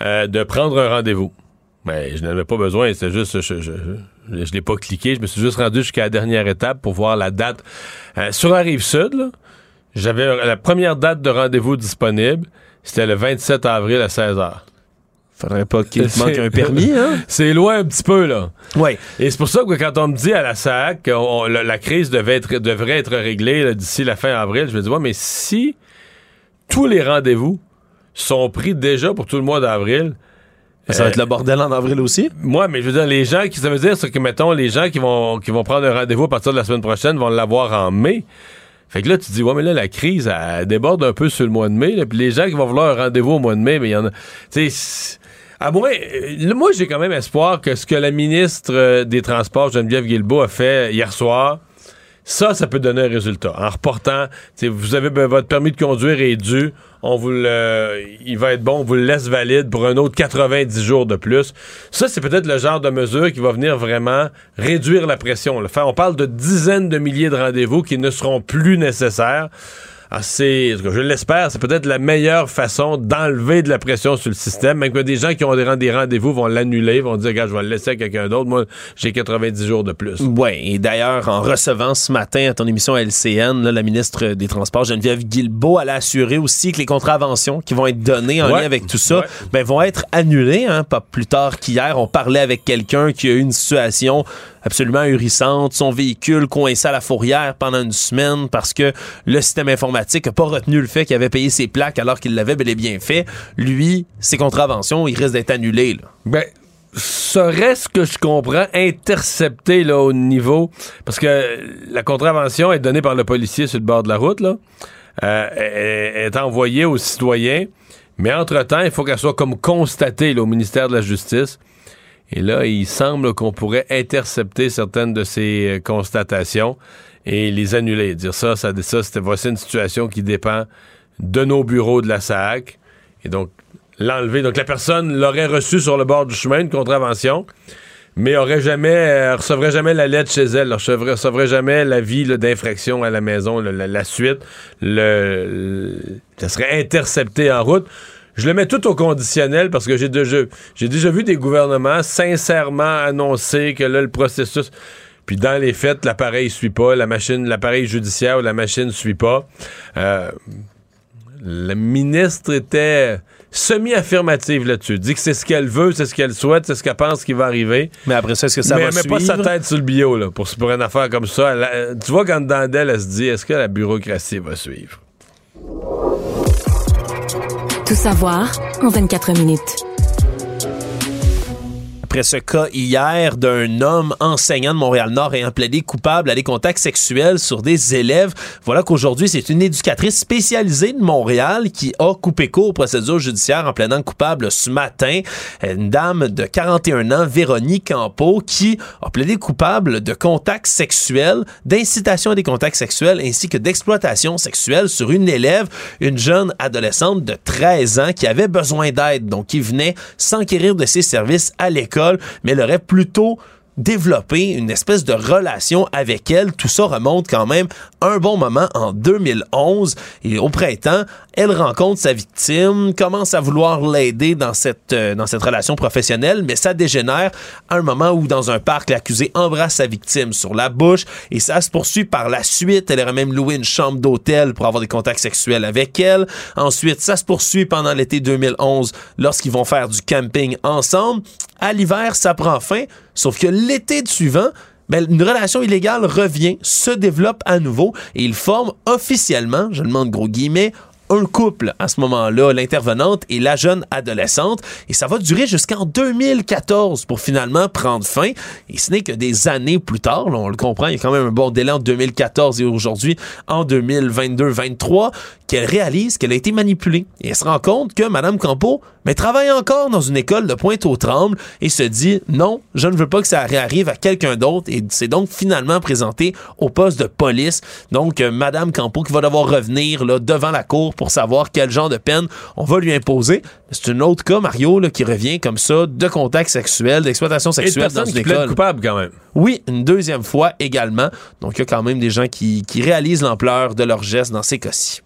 euh, de prendre un rendez-vous. Mais je n'avais pas besoin, c'est juste, je, je, je, je l'ai pas cliqué, je me suis juste rendu jusqu'à la dernière étape pour voir la date. Euh, sur la rive sud, j'avais la première date de rendez-vous disponible, c'était le 27 avril à 16h. Faudrait pas qu'il manque un permis, hein? C'est loin un petit peu, là. Ouais. Et c'est pour ça que quand on me dit à la SAC que on- la, la crise devait être, devrait être réglée d'ici la fin avril, je me dis, ouais, mais si tous les rendez-vous sont pris déjà pour tout le mois d'avril, Ça va être le bordel en avril aussi? Moi, mais je veux dire, les gens qui, ça veut dire, c'est que, mettons, les gens qui vont, qui vont prendre un rendez-vous à partir de la semaine prochaine vont l'avoir en mai. Fait que là, tu te dis, ouais, mais là, la crise, elle déborde un peu sur le mois de mai. là. Puis les gens qui vont vouloir un rendez-vous au mois de mai, mais il y en a. Tu sais, à moins. euh, là, moi, j'ai quand même espoir que ce que la ministre euh, des Transports, Geneviève Guilbeault, a fait hier soir, ça, ça peut donner un résultat. En reportant, vous avez ben, votre permis de conduire est dû, on vous le, il va être bon, on vous le laisse valide pour un autre 90 jours de plus. Ça, c'est peut-être le genre de mesure qui va venir vraiment réduire la pression. Faire- on parle de dizaines de milliers de rendez-vous qui ne seront plus nécessaires. C'est, je l'espère, c'est peut-être la meilleure façon d'enlever de la pression sur le système. Même que des gens qui ont des rend- des rendez-vous vont l'annuler, vont dire, regarde, je vais le laisser à quelqu'un d'autre. Moi, j'ai 90 jours de plus. Oui, et d'ailleurs, en recevant ce matin à ton émission LCN, là, la ministre des Transports, Geneviève Guilbeault, elle a assuré aussi que les contraventions qui vont être données en Ouais. lien avec tout ça Ouais. ben, vont être annulées. Hein, pas plus tard qu'hier, on parlait avec quelqu'un qui a eu une situation absolument ahurissante, son véhicule coincé à la fourrière pendant une semaine parce que le système informatique n'a pas retenu le fait qu'il avait payé ses plaques alors qu'il l'avait bel et bien fait. Lui, ses contraventions, il risque d'être annulé. Là. Ben, serait-ce que je comprends intercepté là, au niveau. Parce que la contravention est donnée par le policier sur le bord de la route, là. Euh, est, envoyée aux citoyens. Mais entre-temps, il faut qu'elle soit comme constatée au ministère de la Justice. Et là, il semble qu'on pourrait intercepter certaines de ces euh, constatations et les annuler. Dire ça, ça, ça c'était voici une situation qui dépend de nos bureaux de la SAC. Et donc, l'enlever. Donc, la personne l'aurait reçu sur le bord du chemin, une contravention, mais aurait jamais, euh, recevrait jamais la lettre chez elle, recevrait, recevrait jamais l'avis d'infraction à la maison, la, la suite. Le, le- ça serait intercepté en route. Je le mets tout au conditionnel parce que j'ai déjà, j'ai déjà vu des gouvernements sincèrement annoncer que là, le processus. Puis dans les faits, l'appareil suit pas, la machine, l'appareil judiciaire ou la machine suit pas. Euh, la ministre était semi-affirmative là-dessus. Dit que c'est ce qu'elle veut, c'est ce qu'elle souhaite, c'est ce qu'elle pense qui va arriver. Mais après ça, est-ce que ça mais va elle met suivre? pas sa tête sur le bio là, pour, pour une affaire comme ça. Elle tu vois, quand dedans d'elle, elle se dit est-ce que la bureaucratie va suivre? Tout savoir en 24 minutes. Après ce cas hier d'un homme enseignant de Montréal-Nord ayant plaidé coupable à des contacts sexuels sur des élèves. Voilà qu'aujourd'hui, c'est une éducatrice spécialisée de Montréal qui a coupé court aux procédures judiciaires en plaidant coupable ce matin. Une dame de 41 ans, Véronique Campo, qui a plaidé coupable de contacts sexuels, d'incitation à des contacts sexuels ainsi que d'exploitation sexuelle sur une élève, une jeune adolescente de 13 ans qui avait besoin d'aide, donc qui venait s'enquérir de ses services à l'école, mais elle aurait plutôt développé une espèce de relation avec elle. Tout ça remonte quand même un bon moment en 2011. Et au printemps, elle rencontre sa victime, commence à vouloir l'aider dans cette, euh, dans cette relation professionnelle, mais ça dégénère à un moment où, dans un parc, l'accusé embrasse sa victime sur la bouche et ça se poursuit par la suite. Elle aurait même loué une chambre d'hôtel pour avoir des contacts sexuels avec elle. Ensuite, ça se poursuit pendant l'été 2011 lorsqu'ils vont faire du camping ensemble. À l'hiver, ça prend fin, sauf que l'été suivant, ben, une relation illégale revient, se développe à nouveau et ils forment officiellement, je demande gros guillemets, un couple à ce moment-là, l'intervenante et la jeune adolescente. Et ça va durer jusqu'en 2014 pour finalement prendre fin. Et ce n'est que des années plus tard, on le comprend, il y a quand même un bon délai entre 2014 et aujourd'hui, en 2022-23, qu'elle réalise qu'elle a été manipulée. Et elle se rend compte que Mme Campo mais travaille encore dans une école de Pointe-aux-Trembles et se dit non, je ne veux pas que ça arrive à quelqu'un d'autre et c'est donc finalement présenté au poste de police. Donc euh, Madame Campo qui va devoir revenir là, devant la cour pour savoir quel genre de peine on va lui imposer. C'est un autre cas Mario là, qui revient comme ça de contact sexuel, d'exploitation Et sexuelle dans une qui école. coupables quand même. Oui, une deuxième fois également. Donc il y a quand même des gens qui, qui réalisent l'ampleur de leur geste dans ces cas-ci.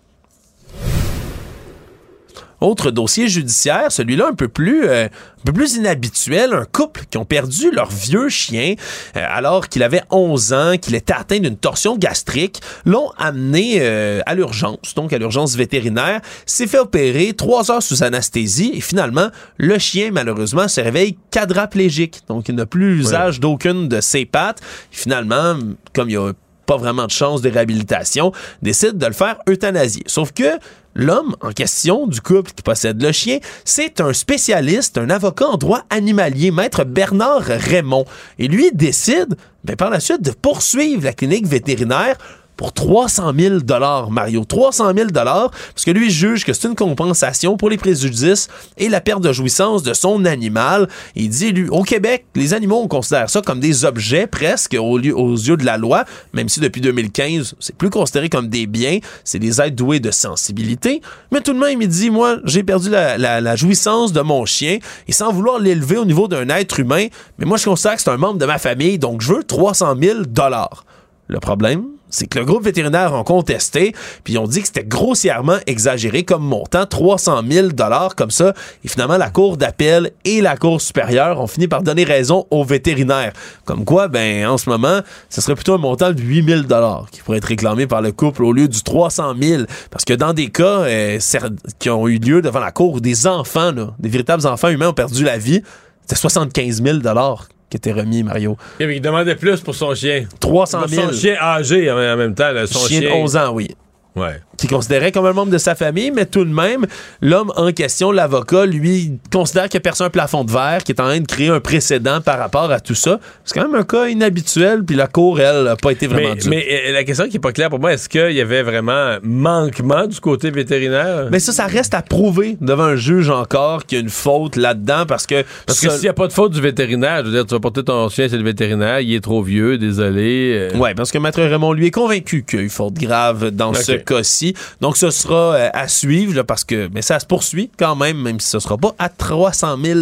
Autre dossier judiciaire, celui-là un peu plus euh, un peu plus inhabituel, un couple qui ont perdu leur vieux chien euh, alors qu'il avait 11 ans, qu'il était atteint d'une torsion gastrique, l'ont amené euh, à l'urgence, donc à l'urgence vétérinaire, s'est fait opérer trois heures sous anesthésie et finalement le chien malheureusement se réveille quadraplégique, donc il n'a plus l'usage d'aucune de ses pattes. Et finalement, comme il y a pas vraiment de chance de réhabilitation, décide de le faire euthanasier. Sauf que L'homme en question du couple qui possède le chien, c'est un spécialiste, un avocat en droit animalier, maître Bernard Raymond. Et lui décide, ben, par la suite, de poursuivre la clinique vétérinaire pour 300 000 dollars, Mario. 300 000 dollars, parce que lui juge que c'est une compensation pour les préjudices et la perte de jouissance de son animal. Il dit, lui, au Québec, les animaux, on considère ça comme des objets presque aux, lieu- aux yeux de la loi, même si depuis 2015, c'est plus considéré comme des biens, c'est des êtres doués de sensibilité. Mais tout de même, il dit, moi, j'ai perdu la, la- la jouissance de mon chien et sans vouloir l'élever au niveau d'un être humain, mais moi, je considère que c'est un membre de ma famille, donc je veux 300 000 dollars. Le problème, c'est que le groupe vétérinaire ont contesté, puis ils ont dit que c'était grossièrement exagéré comme montant, 300 000 dollars comme ça. Et finalement, la cour d'appel et la cour supérieure ont fini par donner raison aux vétérinaires. Comme quoi, ben, en ce moment, ce serait plutôt un montant de 8 000 dollars qui pourrait être réclamé par le couple au lieu du 300 000. Parce que dans des cas euh, qui ont eu lieu devant la cour où des enfants, des véritables enfants humains ont perdu la vie, c'était 75 000 dollars qui étaient remis, Mario. Il demandait plus pour son chien. 300 Pour 000. Son chien âgé en en même temps. là, son chien chien, de 11 ans, oui. Ouais. Qui considérait comme un membre de sa famille, mais tout de même, l'homme en question, l'avocat, lui, considère qu'il a perçu un plafond de verre, qui est en train de créer un précédent par rapport à tout ça. C'est quand même un cas inhabituel, puis la cour, elle, n'a pas été vraiment Mais, dure. mais, euh, la question qui n'est pas claire pour moi, est-ce qu'il y avait vraiment manquement du côté vétérinaire? Mais ça, ça reste à prouver devant un juge encore qu'il y a une faute là-dedans, parce que... Parce que s'il n'y a pas de faute du vétérinaire, je veux dire, tu vas porter ton chien, c'est le vétérinaire, il est trop vieux, désolé. euh. Ouais, parce que Maître Raymond, lui, est convaincu qu'il y a eu faute grave dans ce cas-ci. Donc, ce sera euh, à suivre, là, parce que mais ça se poursuit quand même, même si ce sera pas à 300 000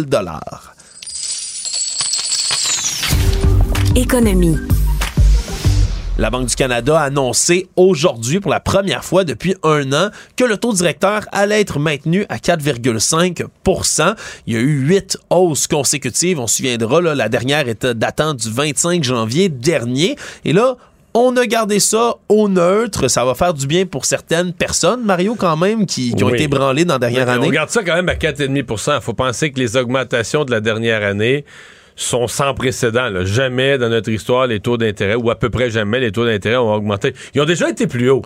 Économie. La Banque du Canada a annoncé aujourd'hui, pour la première fois depuis un an, que le taux directeur allait être maintenu à 4,5% Il y a eu huit hausses consécutives. On se souviendra, là, la dernière était datant du 25 janvier dernier. Et là, on a gardé ça au neutre. Ça va faire du bien pour certaines personnes, Mario, quand même, qui, qui ont Oui. été branlées dans la dernière année. On garde ça quand même à 4,5% Il faut penser que les augmentations de la dernière année sont sans précédent. là. Jamais dans notre histoire, les taux d'intérêt, ou à peu près jamais, les taux d'intérêt ont augmenté. Ils ont déjà été plus hauts,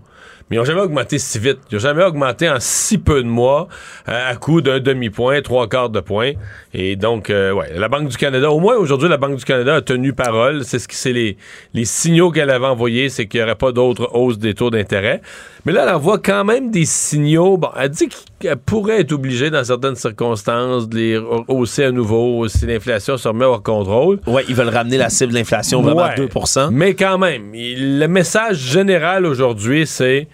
mais ils n'ont jamais augmenté si vite. Ils n'ont jamais augmenté en si peu de mois, euh, à coup d'un demi-point, trois quarts de point. Et donc, euh, ouais, la Banque du Canada, au moins aujourd'hui, la Banque du Canada a tenu parole. C'est ce qui, c'est les, les signaux qu'elle avait envoyés, c'est qu'il n'y aurait pas d'autres hausses des taux d'intérêt. Mais là, elle envoie quand même des signaux. Bon, elle dit qu'elle pourrait être obligée, dans certaines circonstances, de les hausser à nouveau si l'inflation se remet hors contrôle. Ouais, ils veulent ramener la cible d'inflation vraiment à Ouais. 2% Mais quand même, il- le message général aujourd'hui, c'est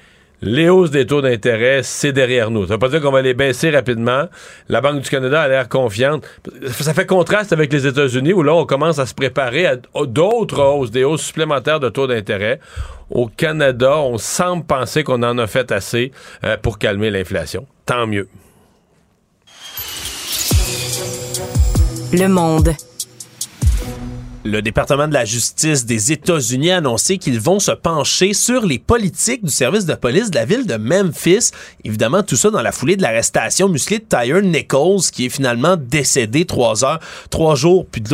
les hausses des taux d'intérêt, c'est derrière nous. Ça veut pas dire qu'on va les baisser rapidement. La Banque du Canada a l'air confiante. Ça fait contraste avec les États-Unis où là, on commence à se préparer à d'autres hausses, des hausses supplémentaires de taux d'intérêt. Au Canada, on semble penser qu'on en a fait assez euh, pour calmer l'inflation. Tant mieux. Le monde. Le département de la justice des États-Unis a annoncé qu'ils vont se pencher sur les politiques du service de police de la ville de Memphis. Évidemment, tout ça dans la foulée de l'arrestation musclée de Tyre Nichols, qui est finalement décédé trois heures, trois jours plus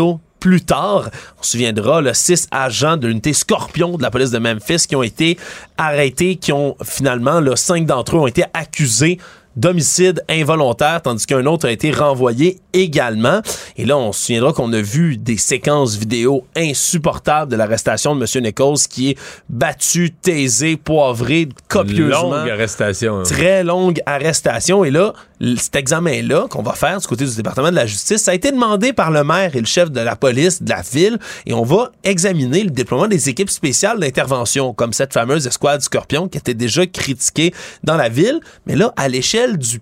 plus tard. On se souviendra, le six agents de l'unité Scorpion de la police de Memphis qui ont été arrêtés, qui ont finalement, là, cinq d'entre eux ont été accusés d'homicide involontaire, tandis qu'un autre a été renvoyé également. Et là, on se souviendra qu'on a vu des séquences vidéo insupportables de l'arrestation de M. Nichols qui est battu, taisé, poivré copieusement. Longue arrestation. hein. Très longue arrestation. Et là, cet examen-là qu'on va faire du côté du département de la justice, ça a été demandé par le maire et le chef de la police de la ville. Et on va examiner le déploiement des équipes spéciales d'intervention, comme cette fameuse escouade Scorpion qui était déjà critiquée dans la ville. Mais là, à l'échelle du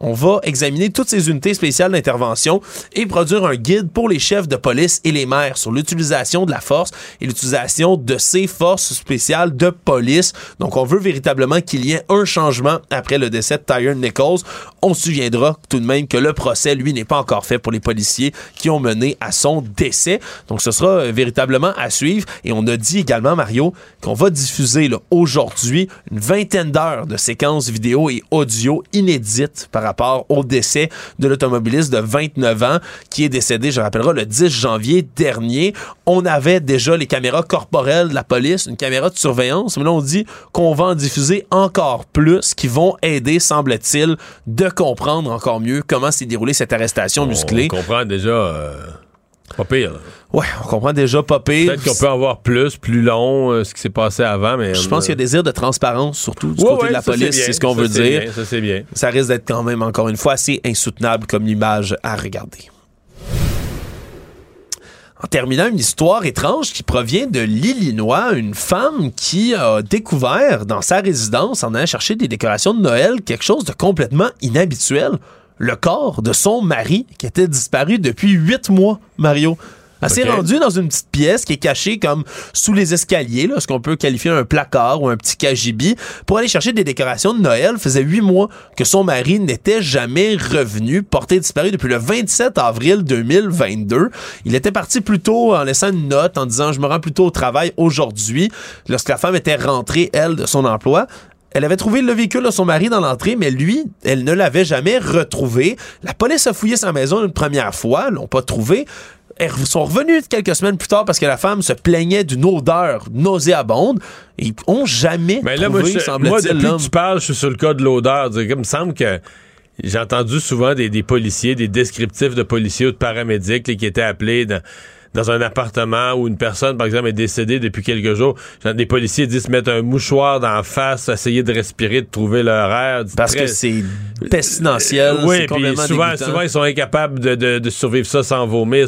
On va examiner toutes ces unités spéciales d'intervention et produire un guide pour les chefs de police et les maires sur l'utilisation de la force et l'utilisation de ces forces spéciales de police. Donc, on veut véritablement qu'il y ait un changement après le décès de Tyre Nichols. On se souviendra tout de même que le procès, lui, n'est pas encore fait pour les policiers qui ont mené à son décès. Donc, ce sera euh, véritablement à suivre. Et on a dit également, Mario, qu'on va diffuser aujourd'hui une vingtaine d'heures de séquences vidéo et audio inédites inédite par rapport au décès de l'automobiliste de 29 ans qui est décédé, je rappellerai, le 10 janvier dernier. On avait déjà les caméras corporelles de la police, une caméra de surveillance, mais là on dit qu'on va en diffuser encore plus qui vont aider, semble-t-il, de comprendre encore mieux comment s'est déroulée cette arrestation musclée. On comprend déjà euh, pas pire. là. Ouais, on comprend déjà pas pire. Peut-être qu'on peut en voir plus, plus long, euh, ce qui s'est passé avant, mais... Je pense qu'il y a des désir de transparence, surtout du Ouais, côté ouais, de la police, c'est ce qu'on veut dire. bien, ça, c'est bien. Ça risque d'être quand même, encore une fois, assez insoutenable comme image à regarder. En terminant, une histoire étrange qui provient de l'Illinois, une femme qui a découvert dans sa résidence, en allant chercher des décorations de Noël, quelque chose de complètement inhabituel. Le corps de son mari qui était disparu depuis huit mois, Mario. Elle s'est rendue dans une petite pièce qui est cachée comme sous les escaliers, là, ce qu'on peut qualifier un placard ou un petit cagibi, pour aller chercher des décorations de Noël. faisait huit mois que son mari n'était jamais revenu, porté disparu depuis le 27 avril 2022. Il était parti plus tôt en laissant une note en disant je me rends plus tôt au travail aujourd'hui. Lorsque la femme était rentrée, elle, de son emploi, elle avait trouvé le véhicule de son mari dans l'entrée, mais lui, elle ne l'avait jamais retrouvé. La police a fouillé sa maison une première fois, l'ont pas trouvé. Elles sont revenus quelques semaines plus tard parce que la femme se plaignait d'une odeur nauséabonde. Ils ont jamais Mais là, moi, trouvé, je- semble-t-il, moi, depuis que tu parles, je suis sur le cas de l'odeur. Il me semble que j'ai entendu souvent des, des policiers, des descriptifs de policiers ou de paramédics là, qui étaient appelés dans, dans un appartement où une personne, par exemple, est décédée depuis quelques jours. Des policiers disent se mettre un mouchoir dans la face, essayer de respirer, de trouver leur air. Parce que c'est pestilentiel. oui, c'est puis souvent, dégoûtant. souvent, ils sont incapables de, de- de survivre ça sans vomir.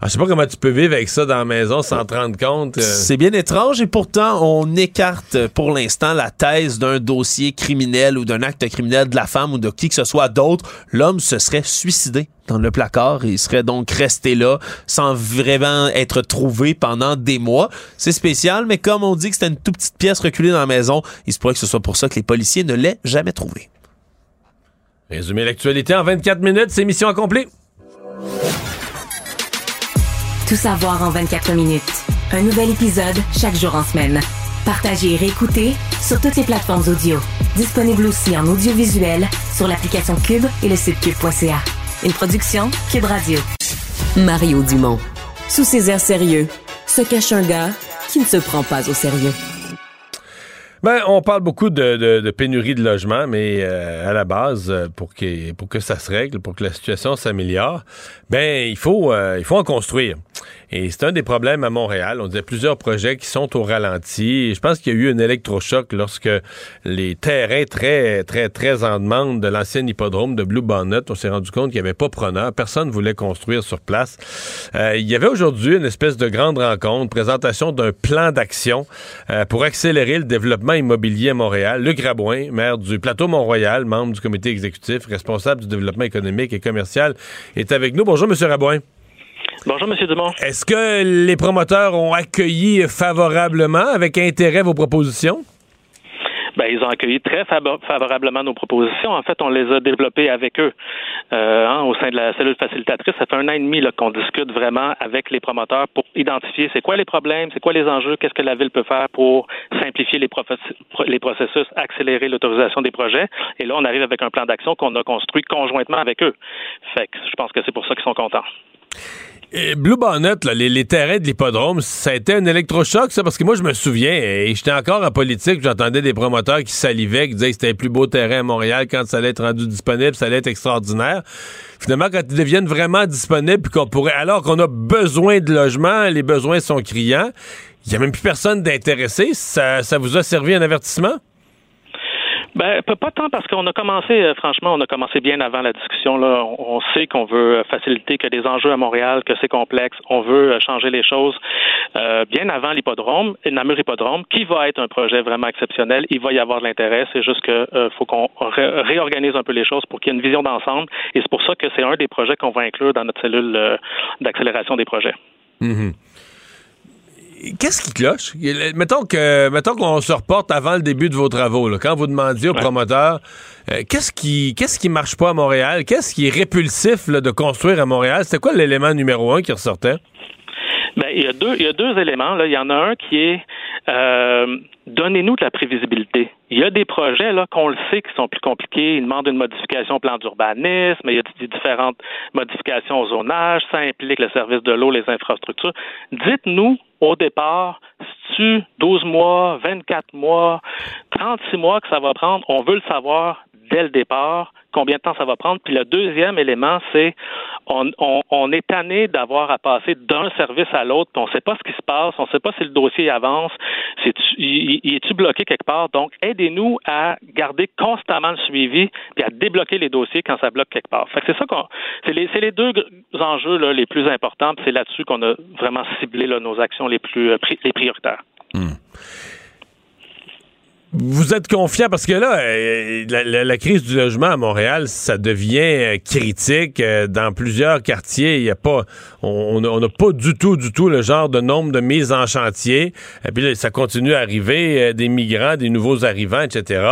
Ah, je sais pas comment tu peux vivre avec ça dans la maison sans te rendre compte. euh. C'est bien étrange et pourtant on écarte pour l'instant la thèse d'un dossier criminel ou d'un acte criminel de la femme ou de qui que ce soit d'autre. L'homme se serait suicidé dans le placard et il serait donc resté là sans vraiment être trouvé pendant des mois. C'est spécial, mais comme on dit que c'était une toute petite pièce reculée dans la maison, il se pourrait que ce soit pour ça que les policiers ne l'aient jamais trouvé. Résumer l'actualité en 24 minutes, c'est mission accomplie. Tout savoir en 24 minutes. Un nouvel épisode chaque jour en semaine. Partagez et réécoutez sur toutes les plateformes audio. Disponible aussi en audiovisuel sur l'application Cube et le site cube.ca. Une production Cube Radio. Mario Dumont. Sous ses airs sérieux, se cache un gars qui ne se prend pas au sérieux. Ben, on parle beaucoup de, pénurie de logement, mais euh, à la base, euh, pour que, pour que ça se règle, pour que la situation s'améliore, ben il faut, euh, il faut en construire. Et c'est un des problèmes à Montréal. On disait plusieurs projets qui sont au ralenti. Je pense qu'il y a eu un électrochoc lorsque les terrains très, très, très en demande de l'ancien hippodrome de Blue Bonnet, on s'est rendu compte qu'il n'y avait pas preneur. Personne ne voulait construire sur place. Euh, il y avait aujourd'hui une espèce de grande rencontre, présentation d'un plan d'action euh, pour accélérer le développement immobilier à Montréal. Luc Rabouin, maire du Plateau Mont-Royal, membre du comité exécutif, responsable du développement économique et commercial, est avec nous. Bonjour, Monsieur Rabouin. Bonjour, M. Dumont. Est-ce que les promoteurs ont accueilli favorablement, avec intérêt, vos propositions? Ben, ils ont accueilli très favo- favorablement nos propositions. En fait, on les a développées avec eux euh, hein, au sein de la cellule facilitatrice. Ça fait un an et demi qu'on discute vraiment avec les promoteurs pour identifier c'est quoi les problèmes, c'est quoi les enjeux, qu'est-ce que la ville peut faire pour simplifier les, les processus, accélérer l'autorisation des projets. Et là, on arrive avec un plan d'action qu'on a construit conjointement avec eux. Fait que je pense que c'est pour ça qu'ils sont contents. Blue Bonnet, les, les terrains de l'hippodrome, ça a été un électrochoc, ça, parce que moi, je me souviens, et j'étais encore en politique, j'entendais des promoteurs qui salivaient, qui disaient que c'était le plus beau terrain à Montréal quand ça allait être rendu disponible, ça allait être extraordinaire. Finalement, quand ils deviennent vraiment disponibles, puis qu'on pourrait, alors qu'on a besoin de logements, les besoins sont criants, il n'y a même plus personne d'intéressé, ça, ça vous a servi un avertissement? Ben, pas tant parce qu'on a commencé, euh, franchement, on a commencé bien avant la discussion. Là. On, sait qu'on veut euh, faciliter, que des enjeux à Montréal, que c'est complexe. On veut euh, changer les choses euh, bien avant l'hippodrome, Namur Hippodrome, qui va être un projet vraiment exceptionnel. Il va y avoir de l'intérêt. C'est juste que euh, faut qu'on ré- réorganise un peu les choses pour qu'il y ait une vision d'ensemble. Et c'est pour ça que c'est un des projets qu'on va inclure dans notre cellule d'accélération des projets. Mhm. Qu'est-ce qui cloche? Mettons que mettons qu'on se reporte avant le début de vos travaux. là. Quand vous demandiez aux promoteurs euh, qu'est-ce qui qu'est-ce qui marche pas à Montréal, qu'est-ce qui est répulsif là, de construire à Montréal, c'était quoi l'élément numéro un qui ressortait? Ben, il y a deux, il y a deux éléments. Là. Il y en a un qui est euh, donnez-nous de la prévisibilité. Il y a des projets là qu'on le sait qui sont plus compliqués. Ils demandent une modification au plan d'urbanisme, il y a des différentes modifications au zonage, ça implique le service de l'eau, les infrastructures. Dites-nous au départ, si tu 12 mois, 24 mois, 36 mois que ça va prendre, on veut le savoir dès le départ combien de temps ça va prendre. Puis le deuxième élément, c'est on, est tanné d'avoir à passer d'un service à l'autre, on ne sait pas ce qui se passe, on ne sait pas si le dossier avance, il, est-tu bloqué quelque part? Donc, aidez-nous à garder constamment le suivi, puis à débloquer les dossiers quand ça bloque quelque part. C'est ça c'est les, deux enjeux là, les plus importants, c'est là-dessus qu'on a vraiment ciblé nos actions les plus euh, prioritaires. Hmm. Vous êtes confiant? Parce que là, euh, la, crise du logement à Montréal, ça devient euh, critique euh, dans plusieurs quartiers. Il y a pas, on n'a pas du tout, du tout le genre de nombre de mises en chantier. Et puis là, ça continue à arriver, des migrants, des nouveaux arrivants, etc.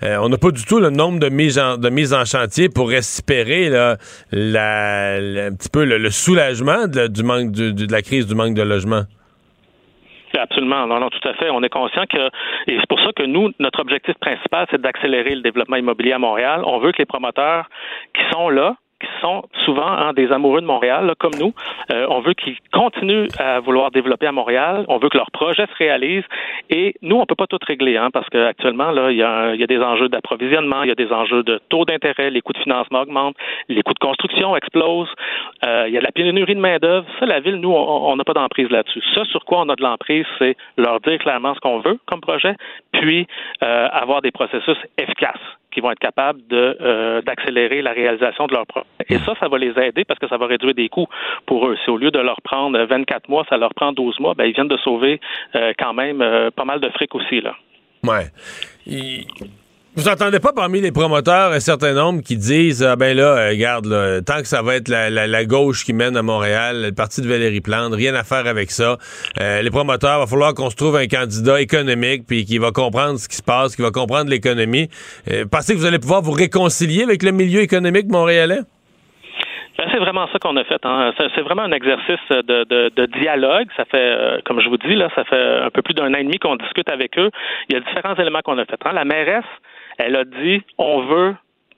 on n'a pas du tout le nombre de mises en, de mises en chantier pour espérer là, un petit peu le, soulagement du manque de la crise du manque de logement. Absolument. Non, non, tout à fait. On est conscient que, et c'est pour ça que nous, notre objectif principal, c'est d'accélérer le développement immobilier à Montréal. On veut que les promoteurs qui sont là, qui sont souvent hein, des amoureux de Montréal, comme nous. Euh, on veut qu'ils continuent à vouloir développer à Montréal. On veut que leurs projets se réalisent. Et nous, on peut pas tout régler, hein, parce qu'actuellement, là, il y, a, y a des enjeux d'approvisionnement, il y a des enjeux de taux d'intérêt, les coûts de financement augmentent, les coûts de construction explosent. Euh, il y a de la pénurie de main d'œuvre. Ça, la ville, nous, on n'a pas d'emprise là-dessus. Ça, sur quoi on a de l'emprise, c'est leur dire clairement ce qu'on veut comme projet, puis euh, avoir des processus efficaces qui vont être capables de euh, d'accélérer la réalisation de leur projet. Et ça, ça va les aider parce que ça va réduire des coûts pour eux. Si au lieu de leur prendre 24 mois, ça leur prend 12 mois, ben, ils viennent de sauver euh, quand même euh, pas mal de fric aussi. Là. Ouais. Vous entendez pas parmi les promoteurs un certain nombre qui disent ah ben là, euh, regarde, tant que ça va être la, gauche qui mène à Montréal, le parti de Valérie Plante, rien à faire avec ça. Euh, les promoteurs, va falloir qu'on se trouve un candidat économique puis qui va comprendre ce qui se passe, qui va comprendre l'économie. Euh, pensez que vous allez pouvoir vous réconcilier avec le milieu économique montréalais? Ben, c'est vraiment ça qu'on a fait. Hein. C'est vraiment un exercice de, dialogue. Ça fait, comme je vous dis, là, ça fait un peu plus d'un an et demi qu'on discute avec eux. Il y a différents éléments qu'on a fait. Hein. La mairesse, elle a dit on veut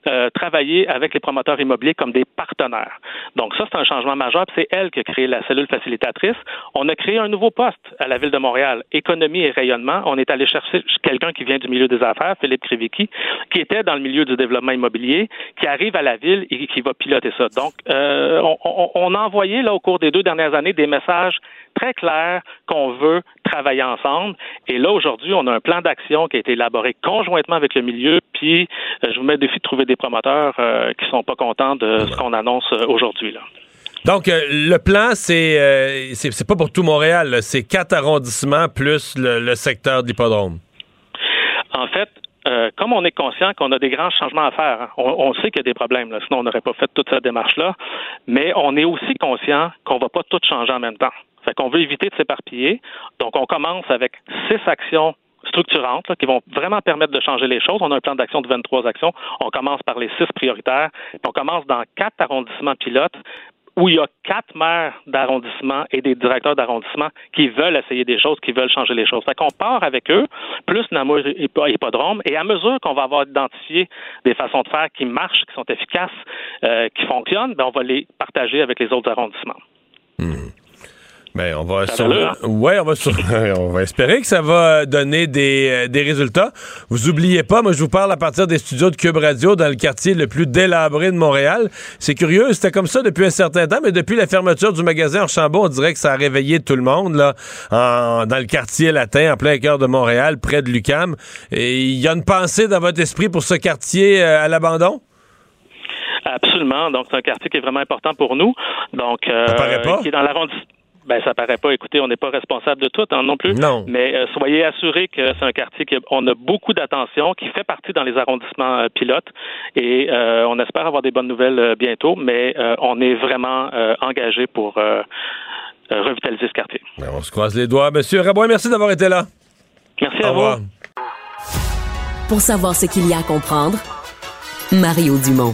euh, travailler avec les promoteurs immobiliers comme des partenaires. Donc ça, c'est un changement majeur. C'est elle qui a créé la cellule facilitatrice. On a créé un nouveau poste à la ville de Montréal, économie et rayonnement. On est allé chercher quelqu'un qui vient du milieu des affaires, Philippe Krivicki, qui était dans le milieu du développement immobilier, qui arrive à la ville et qui va piloter ça. Donc, euh, on, on, a envoyé là au cours des deux dernières années des messages très clair qu'on veut travailler ensemble. Et là, aujourd'hui, on a un plan d'action qui a été élaboré conjointement avec le milieu. Puis, euh, je vous mets le défi de trouver des promoteurs euh, qui sont pas contents de ce qu'on annonce euh, aujourd'hui. Là. Donc, le plan, c'est c'est pas pour tout Montréal. C'est quatre arrondissements plus le, secteur de l'hippodrome. En fait, comme on est conscient qu'on a des grands changements à faire, hein, on, sait qu'il y a des problèmes, sinon on n'aurait pas fait toute cette démarche-là, mais on est aussi conscient qu'on ne va pas tout changer en même temps. Fait qu'on veut éviter de s'éparpiller. Donc, on commence avec six actions structurantes qui vont vraiment permettre de changer les choses. On a un plan d'action de 23 actions. On commence par les six prioritaires. on commence dans quatre arrondissements pilotes où il y a quatre maires d'arrondissement et des directeurs d'arrondissement qui veulent essayer des choses, qui veulent changer les choses. Fait qu'on part avec eux, plus Namur Hippodrome, et à mesure qu'on va avoir identifié des façons de faire qui marchent, qui sont efficaces, euh, qui fonctionnent, ben on va les partager avec les autres arrondissements. Ben, on va ouais, on va on va espérer que ça va donner des, euh, des résultats. Vous oubliez pas, moi je vous parle à partir des studios de Cube Radio dans le quartier le plus délabré de Montréal. C'est curieux, c'était comme ça depuis un certain temps, mais depuis la fermeture du magasin Archambault, on dirait que ça a réveillé tout le monde là dans le quartier latin en plein cœur de Montréal, près de Lucam. Et il y a une pensée dans votre esprit pour ce quartier euh, à l'abandon? Absolument. Donc, c'est un quartier qui est vraiment important pour nous. Donc, euh, qui est dans l'arrondissement ben, ça paraît pas. Écoutez, on n'est pas responsable de tout hein, non plus. Non. Mais euh, soyez assurés que c'est un quartier qu'on a beaucoup d'attention, qui fait partie dans les arrondissements euh, pilotes. Et euh, on espère avoir des bonnes nouvelles bientôt, mais on est vraiment engagé pour revitaliser ce quartier. Ben, on se croise les doigts. Monsieur Rabois, merci d'avoir été là. Merci à vous. Pour savoir ce qu'il y a à comprendre, Mario Dumont.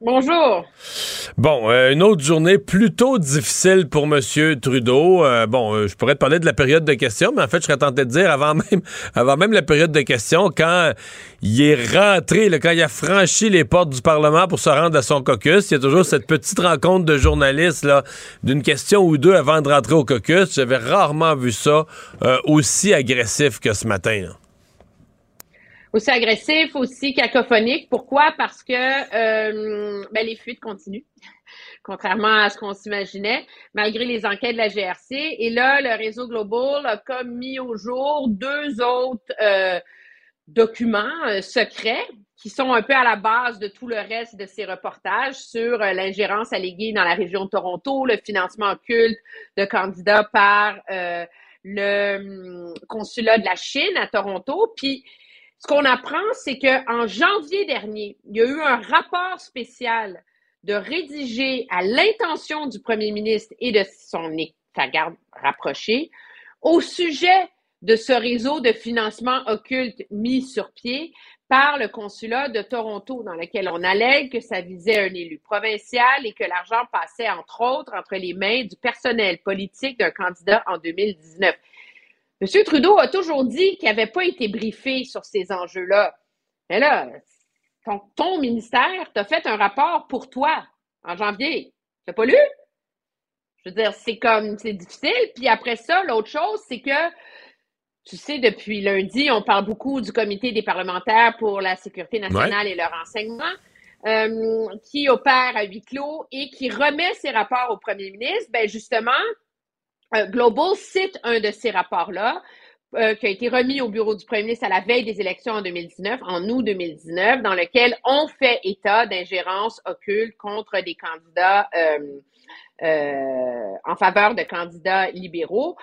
Bonjour. Bon, euh, une autre journée plutôt difficile pour M. Trudeau. Euh, bon, euh, je pourrais te parler de la période de questions, mais en fait, je serais tenté de dire avant même, avant même la période de questions, quand il est rentré, quand il a franchi les portes du Parlement pour se rendre à son caucus, il y a toujours cette petite rencontre de journalistes d'une question ou deux avant de rentrer au caucus. J'avais rarement vu ça aussi agressif que ce matin. Aussi agressif, aussi cacophonique. Pourquoi? Parce que euh, ben, les fuites continuent, contrairement à ce qu'on s'imaginait, malgré les enquêtes de la GRC. Et là, le réseau Global a comme mis au jour deux autres euh, documents euh, secrets qui sont un peu à la base de tout le reste de ces reportages sur l'ingérence alléguée dans la région de Toronto, le financement occulte de candidats par le hum, consulat de la Chine à Toronto. Puis ce qu'on apprend, c'est qu'en janvier dernier, il y a eu un rapport spécial de rédiger à l'intention du premier ministre et de son sa garde rapprochée au sujet de ce réseau de financement occulte mis sur pied par le consulat de Toronto, dans lequel on allègue que ça visait un élu provincial et que l'argent passait, entre autres, entre les mains du personnel politique d'un candidat en 2019. M. Trudeau a toujours dit qu'il n'avait pas été briefé sur ces enjeux-là. Mais là, ton, ministère t'a fait un rapport pour toi en janvier. Tu pas lu? Je veux dire, c'est comme, c'est difficile. Puis après ça, l'autre chose, c'est que, tu sais, depuis lundi, on parle beaucoup du comité des parlementaires pour la sécurité nationale et leur enseignement, euh, qui opère à huis clos et qui remet ses rapports au premier ministre. Ben justement, euh, Global cite un de ces rapports-là, euh, qui a été remis au bureau du premier ministre à la veille des élections en 2019, en août 2019, dans lequel on fait état d'ingérence occulte contre des candidats euh, en faveur de candidats libéraux.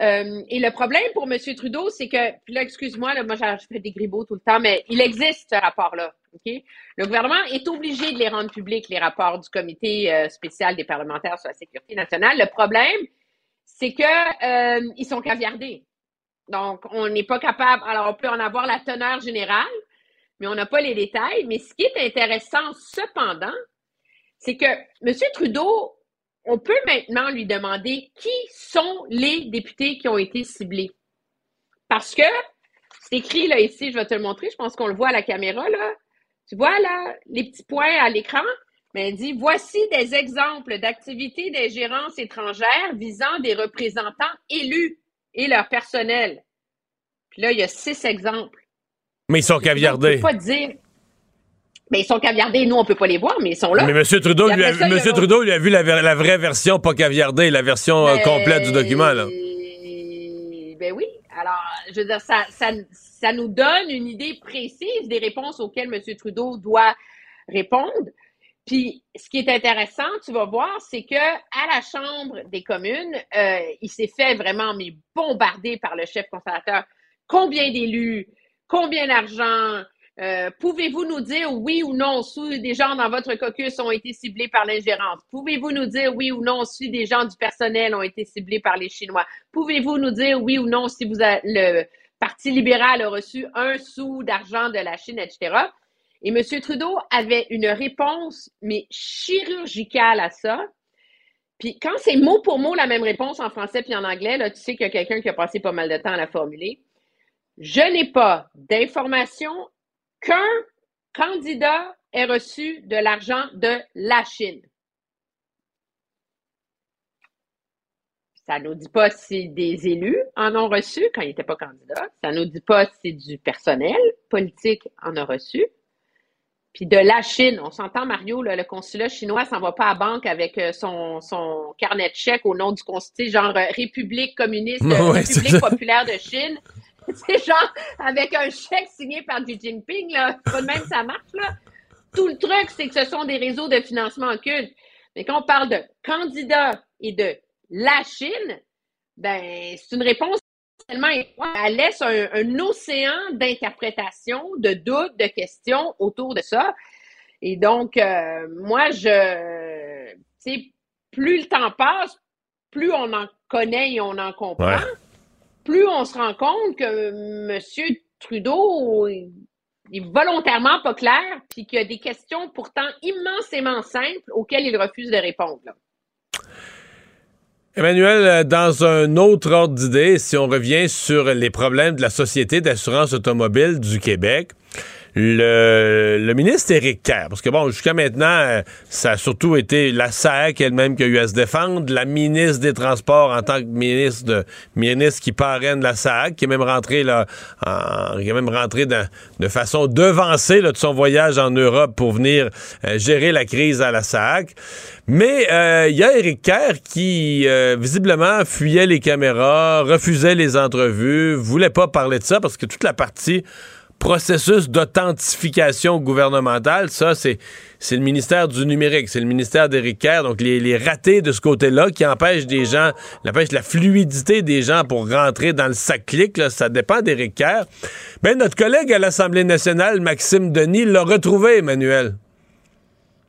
et le problème pour M. Trudeau, c'est que, puis là, excuse-moi, là, moi, je fais des gribots tout le temps, mais il existe ce rapport-là. ok? Le gouvernement est obligé de les rendre publics, les rapports du comité spécial des parlementaires sur la sécurité nationale. Le problème, c'est que euh, ils sont caviardés. Donc, on n'est pas capable. Alors, on peut en avoir la teneur générale, mais on n'a pas les détails. Mais ce qui est intéressant, cependant, c'est que M. Trudeau, on peut maintenant lui demander qui sont les députés qui ont été ciblés. Parce que c'est écrit là ici, je vais te le montrer, je pense qu'on le voit à la caméra là. Tu vois là, les petits points à l'écran? Mais elle dit voici des exemples d'activités d'ingérence étrangère visant des représentants élus et leur personnel. Puis là, il y a six exemples. Mais ils sont caviardés. On peut pas dire. Mais ils sont caviardés. Nous, on peut pas les voir, mais ils sont là. Mais M. Trudeau, lui a, Trudeau lui a vu la, vraie version, pas caviardée, la version euh, complète du document. Là. Ben oui. Alors, je veux dire, ça, ça, ça nous donne une idée précise des réponses auxquelles M. Trudeau doit répondre. Puis, ce qui est intéressant, tu vas voir, c'est que à la Chambre des communes, euh, il s'est fait vraiment mais bombarder par le chef conservateur. Combien d'élus? Combien d'argent? Euh, pouvez-vous nous dire oui ou non? Si des gens dans votre caucus ont été ciblés par l'ingérence? Pouvez-vous nous dire oui ou non si des gens du personnel ont été ciblés par les Chinois? Pouvez-vous nous dire oui ou non si le Parti libéral a reçu un sou d'argent de la Chine, etc.? Et M. Trudeau avait une réponse, mais chirurgicale à ça. Puis quand c'est mot pour mot la même réponse en français puis en anglais, là, tu sais qu'il y a quelqu'un qui a passé pas mal de temps à la formuler. Je n'ai pas d'information qu'un candidat ait reçu de l'argent de la Chine. Ça ne nous dit pas si des élus en ont reçu quand ils n'étaient pas candidats. Ça ne nous dit pas si du personnel politique en a reçu. Puis de la Chine, on s'entend, Mario, le consulat chinois s'en va pas à banque avec euh, son, son carnet de chèques au nom du consulat, genre euh, République communiste, République populaire de Chine. C'est genre avec un chèque signé par Xi Jinping, là. Pas de même ça marche, là. Tout le truc, c'est que ce sont des réseaux de financement occulte. Mais quand on parle de candidats et de la Chine, ben, c'est une réponse tellement elle laisse un, océan d'interprétations, de doutes, de questions autour de ça. Et donc, euh, moi, je, tu sais, plus le temps passe, plus on en connaît et on en comprend, Ouais. plus on se rend compte que M. Trudeau est est volontairement pas clair, puis qu'il y a des questions pourtant immensément simples auxquelles il refuse de répondre. là. Emmanuel, euh, dans un autre ordre d'idée, si on revient sur les problèmes de la Société d'assurance automobile du Québec, le, ministre Éric Kerr, parce que bon, jusqu'à maintenant, euh, ça a surtout été la SAC elle-même qui a eu à se défendre, la ministre des Transports en tant que ministre ministre qui parraine la SAC, qui est même rentré là, qui est même rentré dans- de façon devancée de son voyage en Europe pour venir euh, gérer la crise à la SAC. Mais euh, il y a Éric Kerr qui visiblement fuyait les caméras, refusait les entrevues, voulait pas parler de ça parce que toute la partie processus d'authentification gouvernementale, ça, c'est, c'est le ministère du numérique, c'est le ministère d'Éric Kerr, donc les, les ratés de ce côté-là qui empêchent des gens, empêchent la fluidité des gens pour rentrer dans le sac clic, ça dépend d'Éric Kerr. Ben, notre collègue à l'Assemblée nationale, Maxime Denis, l'a retrouvé, Emmanuel.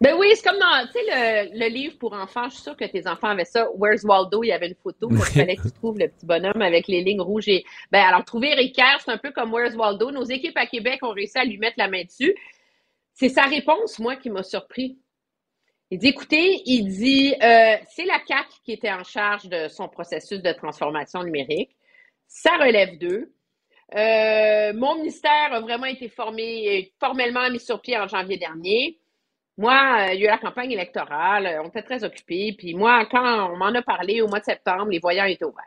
Ben oui, c'est comme dans, tu sais, le, le livre pour enfants, je suis sûre que tes enfants avaient ça. Where's Waldo? Il y avait une photo, il fallait que tu trouves le petit bonhomme avec les lignes rouges. Et, ben, alors, trouver Eric Kerr, c'est un peu comme Where's Waldo? Nos équipes à Québec ont réussi à lui mettre la main dessus. C'est sa réponse, moi, qui m'a surpris. Il dit, écoutez, il dit, euh, c'est la CAC qui était en charge de son processus de transformation numérique. Ça relève d'eux. Euh, mon ministère a vraiment été formé, formellement mis sur pied en janvier dernier. Moi, euh, il y a eu la campagne électorale, euh, on était très occupés. Puis moi, quand on m'en a parlé au mois de septembre, les voyants étaient ouverts.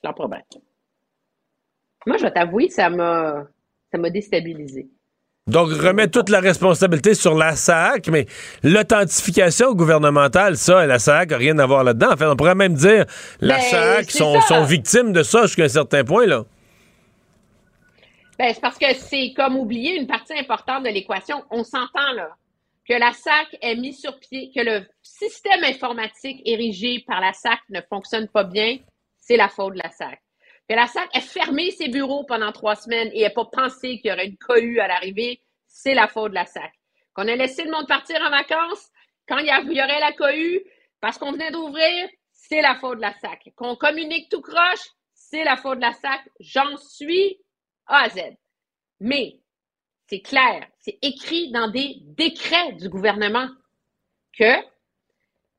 C'est leur problème. Moi, je vais t'avouer, ça m'a ça m'a déstabilisé. Donc, remet toute la responsabilité sur la SAC, mais l'authentification gouvernementale, ça, la SAC n'a rien à voir là-dedans. En fait, on pourrait même dire la Ben, SAC sont, sont victimes de ça jusqu'à un certain point, là. Ben, c'est parce que c'est comme oublier une partie importante de l'équation. On s'entend là que la SAC est mis sur pied, que le système informatique érigé par la SAC ne fonctionne pas bien, c'est la faute de la SAC. Que la SAC ait fermé ses bureaux pendant trois semaines et n'ait pas pensé qu'il y aurait une cohue à l'arrivée, c'est la faute de la SAC. Qu'on ait laissé le monde partir en vacances quand il y aurait la cohue parce qu'on venait d'ouvrir, c'est la faute de la SAC. Qu'on communique tout croche, c'est la faute de la SAC. J'en suis A à Z. Mais c'est clair, c'est écrit dans des décrets du gouvernement que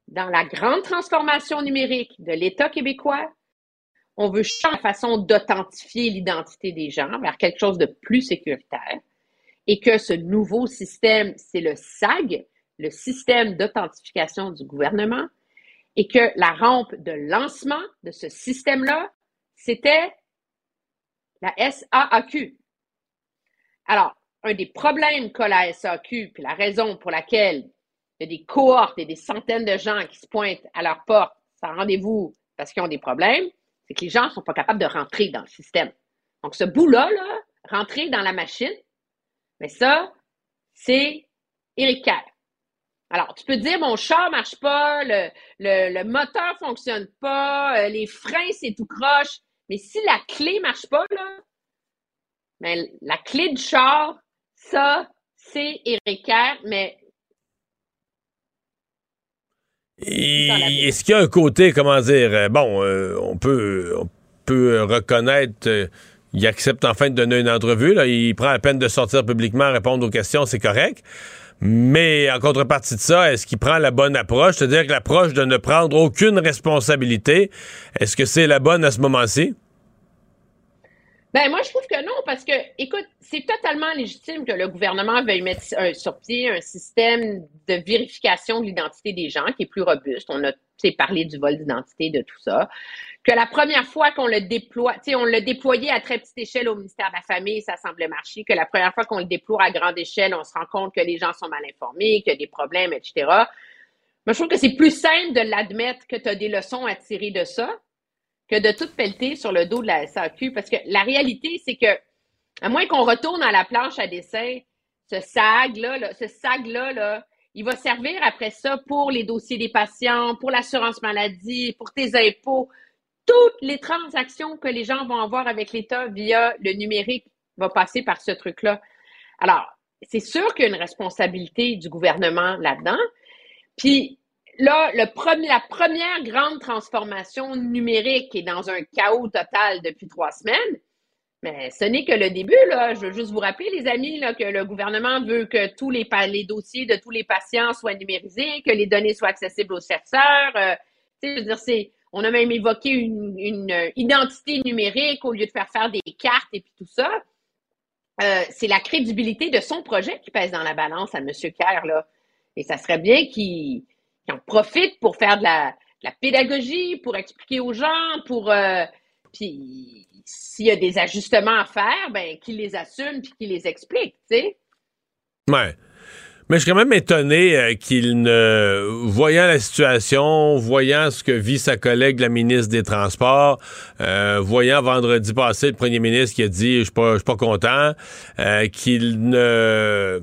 dans la grande transformation numérique de l'État québécois, on veut changer la façon d'authentifier l'identité des gens vers quelque chose de plus sécuritaire et que ce nouveau système, c'est le SAG, le système d'authentification du gouvernement, et que la rampe de lancement de ce système-là, c'était la SAAQ. Alors, un des problèmes qu'a la SAQ, puis la raison pour laquelle il y a des cohortes et des centaines de gens qui se pointent à leur porte sans rendez-vous parce qu'ils ont des problèmes, c'est que les gens ne sont pas capables de rentrer dans le système. Donc, ce bout-là, là, rentrer dans la machine, mais ça, c'est Kerr. Alors, tu peux dire, mon char marche pas, le, le, le moteur fonctionne pas, euh, les freins, c'est tout croche. Mais si la clé marche pas, là, ben, la clé du char, ça, c'est Éric Kerr, mais Est-ce qu'il y a un côté, comment dire, euh, bon, euh, on peut, on peut reconnaître, euh, il accepte enfin de donner une entrevue, là, il prend la peine de sortir publiquement, répondre aux questions, c'est correct. Mais en contrepartie de ça, est-ce qu'il prend la bonne approche, c'est-à-dire que l'approche de ne prendre aucune responsabilité, est-ce que c'est la bonne à ce moment-ci? Ben, moi, je trouve que non, parce que, écoute, c'est totalement légitime que le gouvernement veuille mettre sur pied un système de vérification de l'identité des gens qui est plus robuste. On a, parlé du vol d'identité, de tout ça. Que la première fois qu'on le déploie, tu sais, on l'a déployé à très petite échelle au ministère de la Famille, ça semblait marcher. Que la première fois qu'on le déploie à grande échelle, on se rend compte que les gens sont mal informés, qu'il y a des problèmes, etc. Moi, je trouve que c'est plus simple de l'admettre que tu as des leçons à tirer de ça que de tout pelleter sur le dos de la SAQ. Parce que la réalité, c'est que, à moins qu'on retourne à la planche à dessin, ce SAG-là, là, ce SAG-là, là, il va servir après ça pour les dossiers des patients, pour l'assurance maladie, pour tes impôts. Toutes les transactions que les gens vont avoir avec l'État via le numérique vont passer par ce truc-là. Alors, c'est sûr qu'il y a une responsabilité du gouvernement là-dedans. Puis là, le premier, la première grande transformation numérique est dans un chaos total depuis trois semaines. Mais ce n'est que le début, là. Je veux juste vous rappeler, les amis, là, que le gouvernement veut que tous les, les dossiers de tous les patients soient numérisés, que les données soient accessibles aux chercheurs. Euh, je veux dire, c'est, on a même évoqué une, une, identité numérique au lieu de faire faire des cartes et puis tout ça. Euh, c'est la crédibilité de son projet qui pèse dans la balance à M. Kerr, là. Et ça serait bien qu'il en profite pour faire de la, de la, pédagogie, pour expliquer aux gens, pour... Euh, puis s'il y a des ajustements à faire, ben qu'il les assume puis qu'il les explique, tu sais. Ouais. Mais je suis quand même étonné euh, qu'il ne, voyant la situation, voyant ce que vit sa collègue, la ministre des Transports, euh, voyant vendredi passé le premier ministre qui a dit je suis pas, pas content, qu'il ne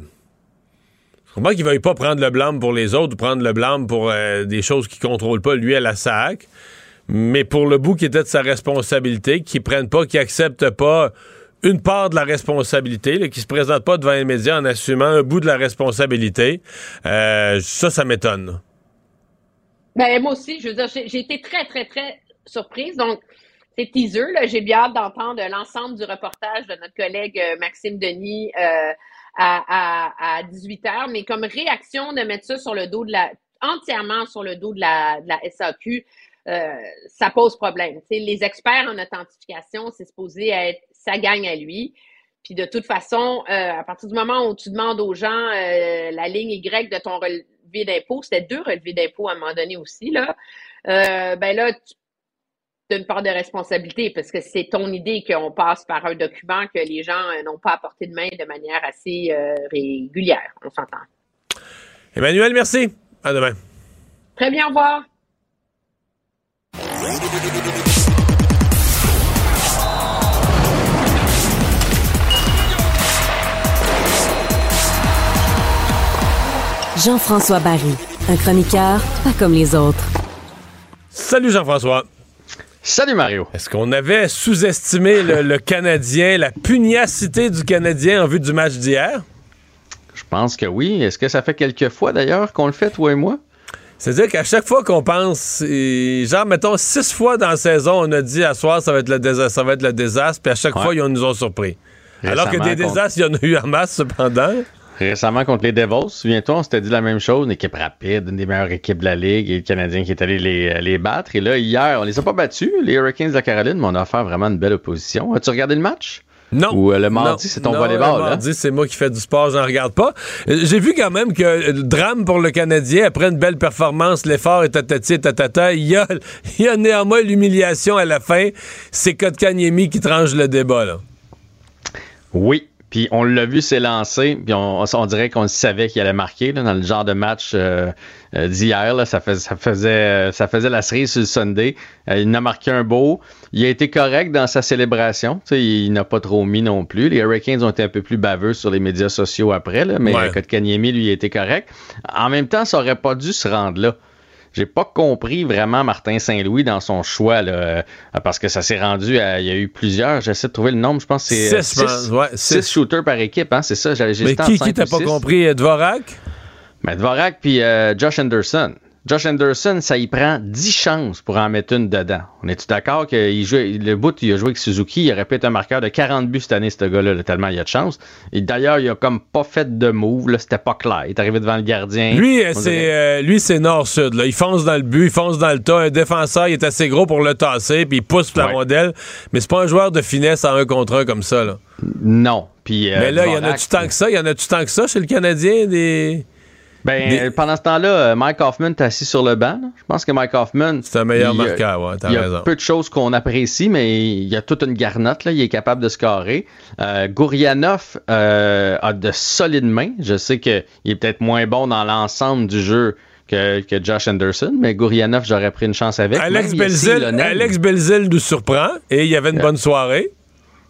je comprends qu'il ne veuille pas prendre le blâme pour les autres, prendre le blâme pour des choses qu'il ne contrôle pas lui à la SAC mais pour le bout qui était de sa responsabilité, qui prenne pas, qui accepte pas une part de la responsabilité, là, qui se présente pas devant les médias en assumant un bout de la responsabilité, euh, ça, ça m'étonne. Ben, moi aussi, je veux dire, j'ai été très, très, très surprise. Donc, c'est teaser, j'ai bien hâte d'entendre l'ensemble du reportage de notre collègue euh, Maxime Denis euh, à, à, 18h, mais comme réaction de mettre ça sur le dos de la entièrement sur le dos de la, de la SAQ, euh, ça pose problème. les experts en authentification, c'est supposé être ça gagne à lui. Puis de toute façon, euh, à partir du moment où tu demandes aux gens euh, la ligne Y de ton relevé d'impôt, c'était deux relevés d'impôt à un moment donné aussi, là, ben là, tu as une part de responsabilité parce que c'est ton idée qu'on passe par un document que les gens n'ont pas apporté de main de manière assez régulière. On s'entend. Emmanuel, merci. À demain. Très bien, au revoir. Jean-François Barry, un chroniqueur pas comme les autres. Salut Jean-François. Salut Mario. Est-ce qu'on avait sous-estimé le, Canadien, la pugnacité du Canadien en vue du match d'hier? Je pense que oui. Est-ce que ça fait quelques fois d'ailleurs qu'on le fait, toi et moi? C'est-à-dire qu'à chaque fois qu'on pense, genre, mettons, six fois dans la saison, on a dit à soir, ça va être le désastre, ça va être le désastre, puis à chaque fois, ils nous ont surpris. Alors que des désastres, il y en a eu en masse, cependant. Récemment, contre les Devils, souviens-toi, on s'était dit la même chose, une équipe rapide, une des meilleures équipes de la Ligue, et le Canadien qui est allé les, les battre. Et là, hier, on les a pas battus, les Hurricanes de la Caroline, mais on a offert vraiment une belle opposition. As-tu regardé le match? Non. Ou euh, le mardi, c'est ton volleyball. Le mardi, c'est moi qui fais du sport, j'en regarde pas. Euh, j'ai vu quand même que le drame pour le Canadien, après une belle performance, l'effort est tatati tatata, il y a, y a néanmoins l'humiliation à la fin. C'est Kotkaniemi qui tranche le débat, là. Oui, puis on l'a vu s'élancer, puis on, on, dirait qu'on savait qu'il allait marquer dans le genre de match euh, euh d'hier. Ça, ça, faisait, euh, ça faisait la cerise sur le Sunday. Euh, il a marqué un beau. Il a été correct dans sa célébration. sais, il n'a pas trop mis non plus. Les Hurricanes ont été un peu plus baveux sur les médias sociaux après, là, mais ouais. Kotkaniemi, lui, a été correct. En même temps, ça aurait pas dû se rendre là j'ai pas compris vraiment Martin Saint-Louis dans son choix, là, euh, parce que ça s'est rendu à. Il y a eu plusieurs. J'essaie de trouver le nombre. Je pense que c'est. Six, six, ouais, six. shooters par équipe, hein, c'est ça. Mais qui, qui t'as pas compris? Dvorak? Ben, Dvorak puis euh, Josh Anderson. Josh Anderson, ça y prend 10 chances pour en mettre une dedans. On est-tu d'accord que le bout, il a joué avec Suzuki, il aurait pu être un marqueur de 40 buts cette année, ce gars-là, tellement il y a de chance. Et d'ailleurs, il a comme pas fait de move, là, c'était pas clair. Il est arrivé devant le gardien. Lui, c'est euh, lui, c'est nord-sud. Il fonce dans le but, il fonce dans le tas. Un défenseur, il est assez gros pour le tasser, puis il pousse la rondelle. Mais c'est pas un joueur de finesse en un contre un comme ça. Là. Non. Puis, euh, Mais là, il y en a-tu tant que ça? Il y en a-tu tant que ça chez le Canadien? Des... Ben, pendant ce temps-là, euh, Mike Hoffman est assis sur le banc. Je pense que Mike Hoffman. C'est un meilleur marqueur, ouais, Il y a peu de choses qu'on apprécie, mais il y a toute une garnotte, là. Il est capable de scorer. Euh, Gourianov euh, a de solides mains. Je sais qu'il est peut-être moins bon dans l'ensemble du jeu que, que, Josh Anderson, mais Gourianov, j'aurais pris une chance avec. Alex Belzil, Alex Belzil nous surprend et il y avait une bonne soirée.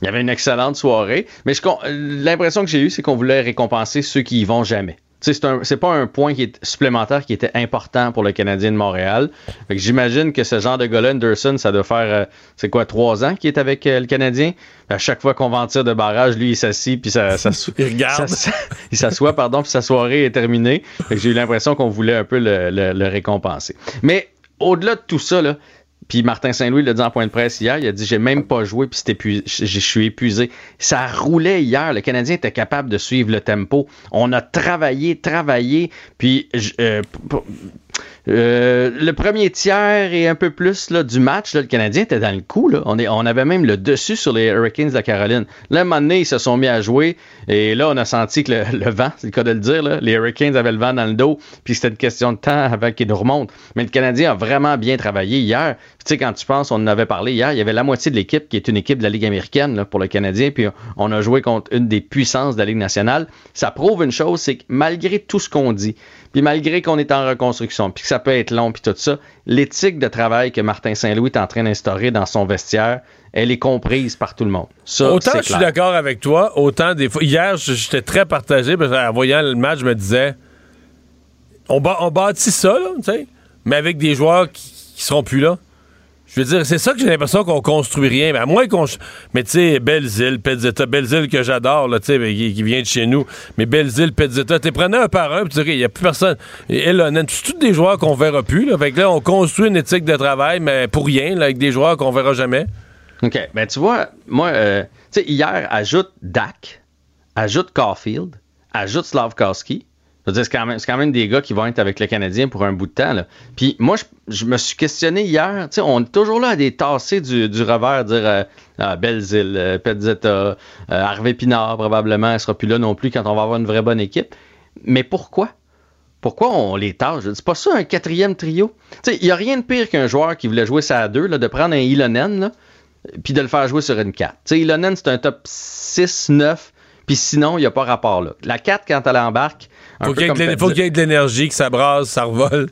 Il y avait une excellente soirée, mais l'impression que j'ai eue, c'est qu'on voulait récompenser ceux qui y vont jamais c'est un- c'est pas un point qui est supplémentaire qui était important pour le Canadien de Montréal. J'imagine que ce genre de gars-là, Anderson, ça doit faire, euh, c'est quoi, trois ans qu'il est avec euh, le Canadien? À chaque fois qu'on va en tir de barrage, lui, il s'assit, puis ça, ça, Il regarde. ça- il s'assoit, pardon, puis sa soirée est terminée. J'ai eu l'impression qu'on voulait un peu le, le- le récompenser. Mais au-delà de tout ça, là, puis Martin Saint-Louis l'a dit en point de presse hier, il a dit j'ai même pas joué puis c'était épu- je suis épuisé. Ça roulait hier, le Canadien était capable de suivre le tempo. On a travaillé, travaillé, puis euh, euh, le premier tiers et un peu plus là, du match, là, le Canadien était dans le coup. Là. On, est, on avait même le dessus sur les Hurricanes de la Caroline. Là, un moment donné, ils se sont mis à jouer. Et là, on a senti que le, le vent, c'est le cas de le dire, là, les Hurricanes avaient le vent dans le dos. Puis c'était une question de temps avant qu'ils nous remontent. Mais le Canadien a vraiment bien travaillé hier. Tu sais, quand tu penses, on en avait parlé hier, il y avait la moitié de l'équipe qui est une équipe de la Ligue américaine pour le Canadien. Puis on a joué contre une des puissances de la Ligue nationale. Ça prouve une chose, c'est que malgré tout ce qu'on dit, puis malgré qu'on est en reconstruction, puis que ça peut être long, puis tout ça, l'éthique de travail que Martin Saint-Louis est en train d'instaurer dans son vestiaire, elle est comprise par tout le monde. Ça, autant je suis d'accord avec toi, autant des fois. Hier, j'étais très partagé parce qu'en voyant le match, je me disais on, bâtit ça, là, tu sais, mais avec des joueurs qui, qui seront plus là. Je veux dire, c'est ça que j'ai l'impression qu'on construit rien. Mais à moins qu'on. Mais tu sais, Belzile, Pezzetta, que j'adore, là, tu sais, qui, vient de chez nous. Mais Belzile, Pezzetta, tu prenais un par un, puis tu il n'y a plus personne. Et Elonen, c'est tous des joueurs qu'on verra plus, là? Fait que là, on construit une éthique de travail, mais pour rien, là, avec des joueurs qu'on verra jamais. OK. Ben, tu vois, moi, euh, tu sais, hier, ajoute Dak, ajoute Caulfield, ajoute Slavkowski. C'est quand, même, des gars qui vont être avec le Canadien pour un bout de temps. Puis moi, je, me suis questionné hier. Tu sais, on est toujours là à des tassés du, revers, dire euh, ah, Belzile, euh, euh, Harvey Pinard, probablement, elle sera plus là non plus quand on va avoir une vraie bonne équipe. Mais pourquoi? Pourquoi on les tâche? C'est pas ça un quatrième trio? Il n'y a rien de pire qu'un joueur qui voulait jouer ça à deux, là, de prendre un Ilonen, là, puis de le faire jouer sur une 4. Tu sais, Ilonen, c'est un top 6, 9, puis sinon, il n'y a pas rapport là. La 4, quand elle embarque, Faut y qu'il y ait de l'énergie, que ça brasse, ça revole.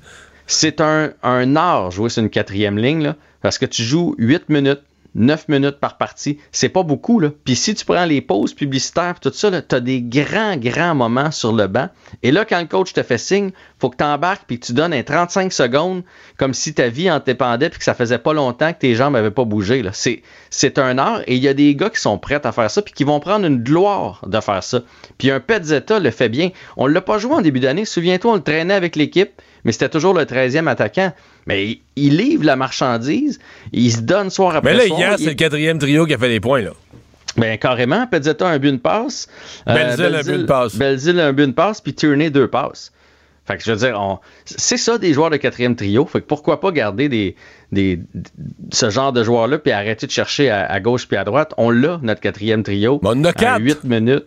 c'est un, un art jouer sur une quatrième ligne, là, parce que tu joues 8 minutes, 9 minutes par partie. C'est pas beaucoup, là. Puis si tu prends les pauses publicitaires tout ça, tu as des grands, grands moments sur le banc. Et là, quand le coach te fait signe, faut que tu embarques puis que tu donnes un 35 secondes comme si ta vie en dépendait puis que ça faisait pas longtemps que tes jambes n'avaient pas bougé. c'est un art et il y a des gars qui sont prêts à faire ça puis qui vont prendre une gloire de faire ça. Puis un Petzetta le fait bien. On l'a pas joué en début d'année. Souviens-toi, on le traînait avec l'équipe mais c'était toujours le 13e attaquant. Mais il, il livre la marchandise, il se donne soir après Mais là, soir. hier, il- c'est le quatrième trio qui a fait les points, là. Ben, carrément, Pezzetta a un but, une passe. Belzile a un but, une passe. Belzile a un but, une passe, puis Tierney, deux passes. Fait que je veux dire, on- c'est ça des joueurs de quatrième trio. Fait que pourquoi pas garder des, des, ce genre de joueurs-là, puis arrêter de chercher à, à gauche puis à droite? On l'a, notre quatrième trio. on a quatre. 8 minutes.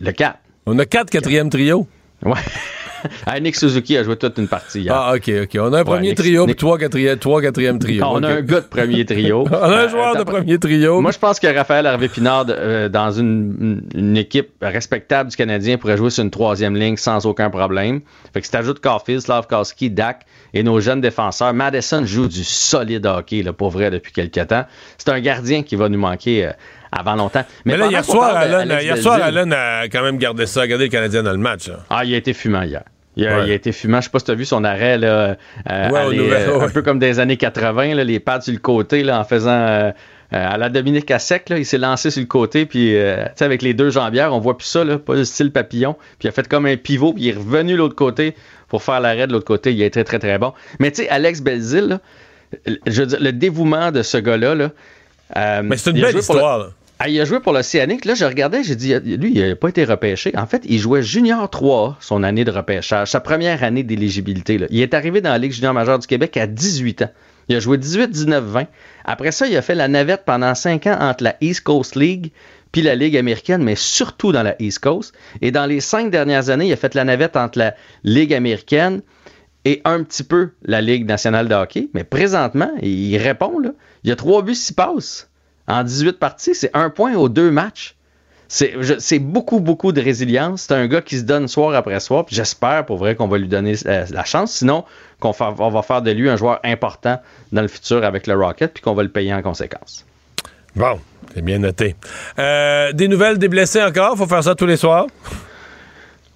Le 4. On a quatre quatrième trio. Ouais. Nick Suzuki a joué toute une partie hier. Ah, OK, OK. On a un Ouais, premier Nick- trio, puis Nick- trois quatrième, trois quatrième trio. on a un gars de premier trio. On a un Euh, joueur de premier trio. Moi, je pense que Raphaël Harvey Pinard, euh, dans une, une équipe respectable du Canadien, pourrait jouer sur une troisième ligne sans aucun problème. Fait que si t'ajoutes Caulfield, Slavkowski, Dak et nos jeunes défenseurs, Madison joue du solide hockey, là, pour vrai, depuis quelques temps. C'est un gardien qui va nous manquer euh, avant longtemps. Mais, là, hier soir, Allen, Alex hier soir, Belzile- Allen a quand même gardé ça, gardé le Canadien dans le match. là. ah, il a été fumant hier. Il a, Ouais. il a été fumant. Je sais pas si tu as vu son arrêt, là, euh, Ouais, aller, euh, ouais. un peu comme des années 80, là, les pads sur le côté, là, en faisant euh, euh, à la Dominique à sec, là, il s'est lancé sur le côté, puis euh, tu sais, avec les deux jambières, on voit plus ça, là, pas le style papillon. Puis il a fait comme un pivot, puis il est revenu de l'autre côté pour faire l'arrêt de l'autre côté. Il a été très, très, très bon. Mais tu sais, Alex Belzile, là, je veux dire, le dévouement de ce gars-là, là, euh, Mais c'est une belle le- histoire. là. Ah, il a joué pour l'Océanique. Là, je regardais, j'ai dit, lui, il n'a pas été repêché. En fait, il jouait Junior 3 son année de repêchage, sa première année d'éligibilité. Il est arrivé dans la Ligue junior majeure du Québec à 18 ans. Il a joué 18, 19, 20. Après ça, il a fait la navette pendant 5 ans entre la East Coast League puis la Ligue américaine, mais surtout dans la East Coast. Et dans les cinq dernières années, il a fait la navette entre la Ligue américaine et un petit peu la Ligue nationale de hockey. Mais présentement, il répond, là. Il y a trois buts, six passes. En 18 parties, c'est un point aux deux matchs. C'est beaucoup, beaucoup de résilience. C'est un gars qui se donne soir après soir. J'espère pour vrai qu'on va lui donner euh, la chance. Sinon, qu'on on va faire de lui un joueur important dans le futur avec le Rocket, puis qu'on va le payer en conséquence. Bon, c'est bien noté. Euh, des nouvelles des blessés encore? Faut faire ça tous les soirs?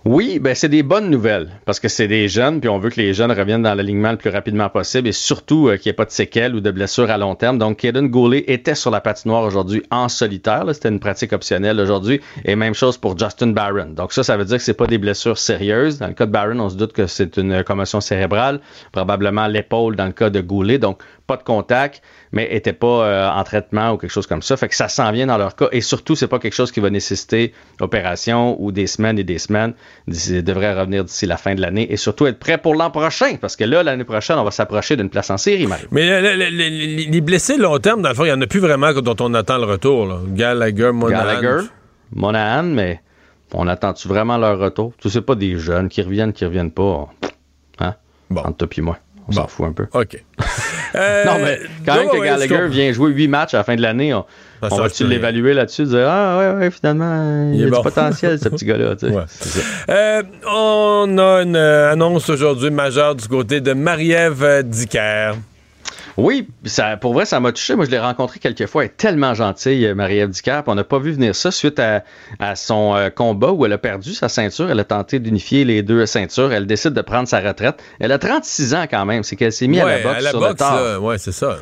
Oui, ben c'est des bonnes nouvelles parce que c'est des jeunes, puis on veut que les jeunes reviennent dans l'alignement le plus rapidement possible et surtout euh, qu'il n'y ait pas de séquelles ou de blessures à long terme. Donc, Kaden Goulet était sur la patinoire aujourd'hui en solitaire. C'était une pratique optionnelle aujourd'hui. Et même chose pour Justin Barron. Donc ça, ça veut dire que c'est pas des blessures sérieuses. Dans le cas de Barron, on se doute que c'est une commotion cérébrale, probablement l'épaule dans le cas de Goulet. Donc, pas de contact, mais était pas euh, en traitement ou quelque chose comme ça. Fait que ça s'en vient dans leur cas. Et surtout, c'est pas quelque chose qui va nécessiter opération ou des semaines et des semaines. Il devrait revenir d'ici la fin de l'année et surtout être prêt pour l'an prochain. Parce que là, l'année prochaine, on va s'approcher d'une place en série, Mario. Mais le- le- le- les blessés long terme, dans le fond, il n'y en a plus vraiment dont on attend le retour. Là. Gallagher, Monahan. Gallagher, Monahan, mais on attend-tu vraiment leur retour? Tu sais pas des jeunes qui reviennent, qui reviennent pas. Hein? Bon. Entre toi et moi. On s'en fout un peu. OK. Euh, non, mais quand même que ouais, Gallagher vient jouer 8 matchs à la fin de l'année, on, Ça on change va-tu l'évaluer là-dessus? Dire, ah, ouais, ouais, finalement, il, y a bon. du potentiel, ce petit gars-là. Euh, on a une euh, annonce aujourd'hui majeure du côté de Marie-Ève Dicker. Oui, ça, pour vrai, ça m'a touché. Moi, je l'ai rencontrée quelques fois. Elle est tellement gentille, euh, Marie-Ève Ducap. On n'a pas vu venir ça suite à, à son euh, combat où elle a perdu sa ceinture. Elle a tenté d'unifier les deux ceintures. Elle décide de prendre sa retraite. Elle a 36 ans quand même. C'est qu'elle s'est mise à la boxe à la sur le tard. là, ouais, c'est ça.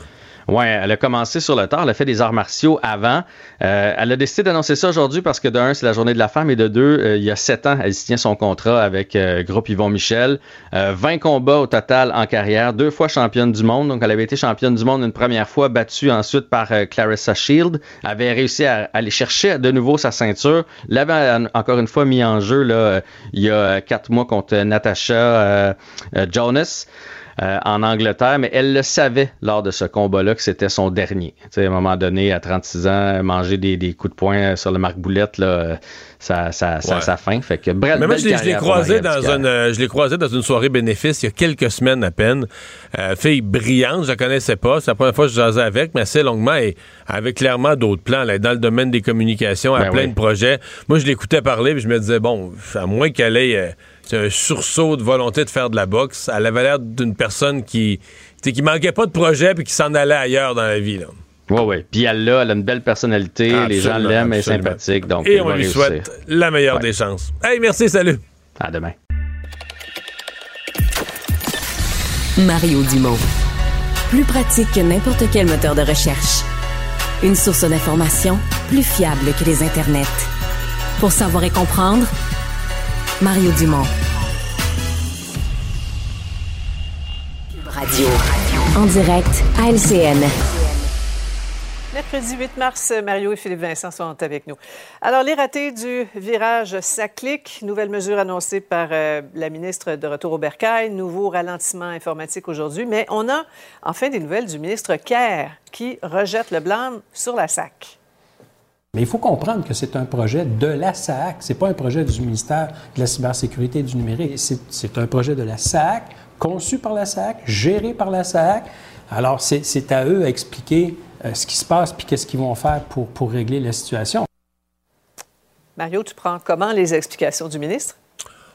Ouais, elle a commencé sur le tard, elle a fait des arts martiaux avant. Euh, elle a décidé d'annoncer ça aujourd'hui parce que de un, c'est la journée de la femme et de deux, euh, il y a sept ans, elle signait son contrat avec euh, Groupe Yvon Michel. Euh, 20 combats au total en carrière, deux fois championne du monde. Donc, elle avait été championne du monde une première fois, battue ensuite par euh, Clarissa Shield. avait réussi à, aller chercher de nouveau sa ceinture. L'avait euh, encore une fois mis en jeu là, euh, il y a euh, quatre mois contre Natasha euh, euh, Jonas euh, en Angleterre, mais elle le savait lors de ce combat-là que c'était son dernier. Tu sais, à un moment donné, à 36 ans, manger des, des coups de poing sur le marque boulette, là, ça, ça, ça, Ouais. ça fin. Fait que bref, Mais moi, je l'ai- croisé dans une, euh, je l'ai croisé dans une soirée bénéfice il y a quelques semaines à peine. Euh, fille brillante, je la connaissais pas. C'est la première fois que je jasais avec, mais assez longuement. Et elle avait clairement d'autres plans. Elle est dans le domaine des communications, elle a Ben plein oui. de projets. Moi, je l'écoutais parler, puis je me disais, bon, à moins qu'elle ait un sursaut de volonté de faire de la boxe, elle avait l'air d'une personne qui, tu sais, qui manquait pas de projet puis qui s'en allait ailleurs dans la vie. Là. Ouais, ouais. Puis elle l'a, elle a une belle personnalité, les gens l'aiment, elle est sympathique. Donc, Et on lui réussir. souhaite la meilleure Ouais. des chances. Hey, merci, salut. À demain. Mario Dumont. Plus pratique que n'importe quel moteur de recherche. Une source d'information plus fiable que les internets. Pour savoir et comprendre, Mario Dumont. Radio. En direct à LCN. Mercredi 8 mars, Mario et Philippe Vincent sont avec nous. Alors, les ratés du virage, ça clique. Nouvelle mesure annoncée par euh, la ministre de Retour au Bercail. Nouveau ralentissement informatique aujourd'hui. Mais on a enfin des nouvelles du ministre Kerr qui rejette le blâme sur la SAC. Mais il faut comprendre que c'est un projet de la SAC. Ce n'est pas un projet du ministère de la Cybersécurité et du Numérique. C'est- un projet de la SAC, conçu par la SAC, géré par la SAC. Alors, c'est à eux à expliquer euh, ce qui se passe puis qu'est-ce qu'ils vont faire pour régler la situation. Mario, tu prends comment les explications du ministre?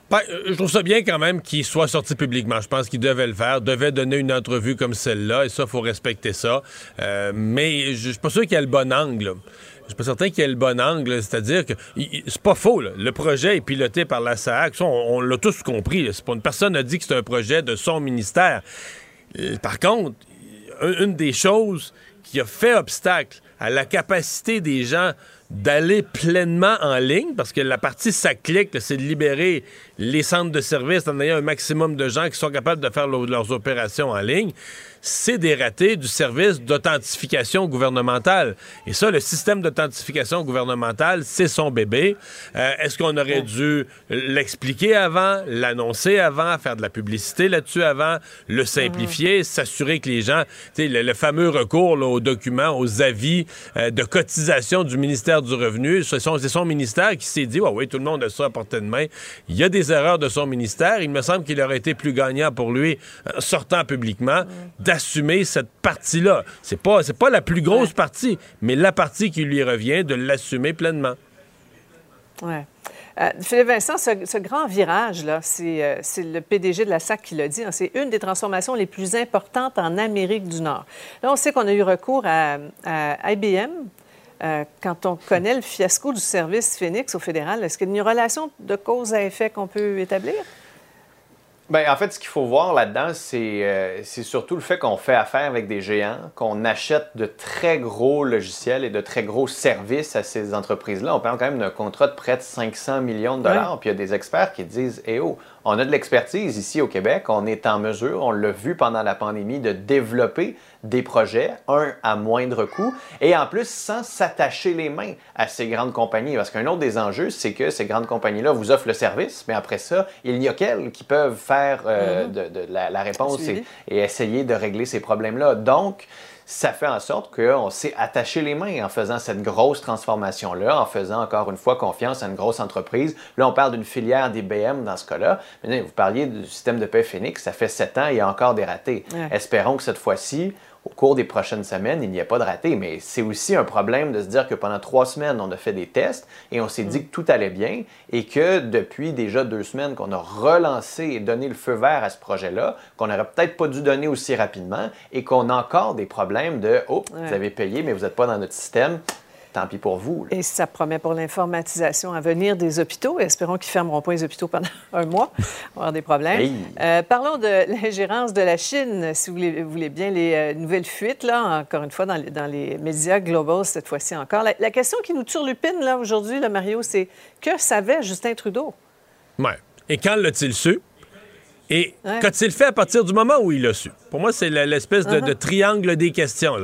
Ben, euh, je trouve ça bien quand même qu'il soit sorti publiquement. Je pense qu'il devait le faire, devait donner une entrevue comme celle-là, et ça, faut respecter ça. Euh, mais je suis pas sûr qu'il y ait le bon angle. Je suis pas certain qu'il y ait le bon angle, c'est-à-dire que c'est pas faux. là. Le projet est piloté par la SAC. On, l'a tous compris. pas une personne a dit que c'est un projet de son ministère. Euh, Par contre, un- une des choses qui a fait obstacle à la capacité des gens d'aller pleinement en ligne, parce que la partie ça clique, c'est de libérer les centres de services en ayant un maximum de gens qui sont capables de faire leurs opérations en ligne, c'est des ratés du service d'authentification gouvernementale. Et ça, le système d'authentification gouvernementale, c'est son bébé. Euh, Est-ce qu'on aurait dû l'expliquer avant, l'annoncer avant, faire de la publicité là-dessus avant, le simplifier, s'assurer que les gens, tu sais, le, le fameux recours là, aux documents, aux avis euh, de cotisation du ministère du Revenu, c'est son, c'est son ministère qui s'est dit, ouais, oui, tout le monde a ça à portée de main. Il y a des erreurs de son ministère. Il me semble qu'il aurait été plus gagnant pour lui, en sortant publiquement, d'assumer cette partie-là. C'est pas, c'est pas la plus grosse partie, mais la partie qui lui revient de l'assumer pleinement. Ouais. Euh, Philippe Vincent, ce, ce grand virage-là, c'est euh, c'est le PDG de la SAC qui l'a dit, hein, c'est une des transformations les plus importantes en Amérique du Nord. Là, on sait qu'on a eu recours à, à IBM Euh, quand on connaît le fiasco du service Phoenix au fédéral, est-ce qu'il y a une relation de cause à effet qu'on peut établir? Bien, en fait, ce qu'il faut voir là-dedans, c'est euh, c'est surtout le fait qu'on fait affaire avec des géants, qu'on achète de très gros logiciels et de très gros services à ces entreprises-là. On parle quand même d'un contrat de près de 500 millions de dollars. Puis il y a des experts qui disent Eh oh, on a de l'expertise ici au Québec, on est en mesure, on l'a vu pendant la pandémie, de développer des projets, un à moindre coût, et en plus sans s'attacher les mains à ces grandes compagnies. Parce qu'un autre des enjeux, c'est que ces grandes compagnies-là vous offrent le service, mais après ça, il n'y a qu'elles qui peuvent faire euh, Mhm. de, de la, la réponse et, et essayer de régler ces problèmes-là. Donc, ça fait en sorte qu'on s'est attaché les mains en faisant cette grosse transformation-là, en faisant encore une fois confiance à une grosse entreprise. Là, on parle d'une filière d'IBM dans ce cas-là. Vous parliez du système de paix Phoenix, ça fait sept ans, il y a encore des ratés. Ouais. Espérons que cette fois-ci, au cours des prochaines semaines, il n'y ait pas de ratés. Mais c'est aussi un problème de se dire que pendant trois semaines, on a fait des tests et on s'est dit que tout allait bien et que depuis déjà deux semaines qu'on a relancé et donné le feu vert à ce projet-là, qu'on n'aurait peut-être pas dû donner aussi rapidement et qu'on a encore des problèmes de « Oh, Ouais. vous avez payé, mais vous n'êtes pas dans notre système. Tant pis pour vous. là. Et ça promet pour l'informatisation à venir des hôpitaux. Espérons qu'ils ne fermeront pas les hôpitaux pendant un mois. On va avoir des problèmes. Hey. Euh, parlons de l'ingérence de la Chine, si vous voulez, vous voulez bien, les euh, nouvelles fuites, là, encore une fois, dans les, dans les médias globaux, cette fois-ci encore. La, la question qui nous turlupine, là, aujourd'hui, là, Mario, c'est que savait Justin Trudeau? Ouais. Et quand l'a-t-il su? Et Ouais. qu'a-t-il fait à partir du moment où il l'a su? Pour moi, c'est l'espèce de, Uh-huh. de triangle des questions.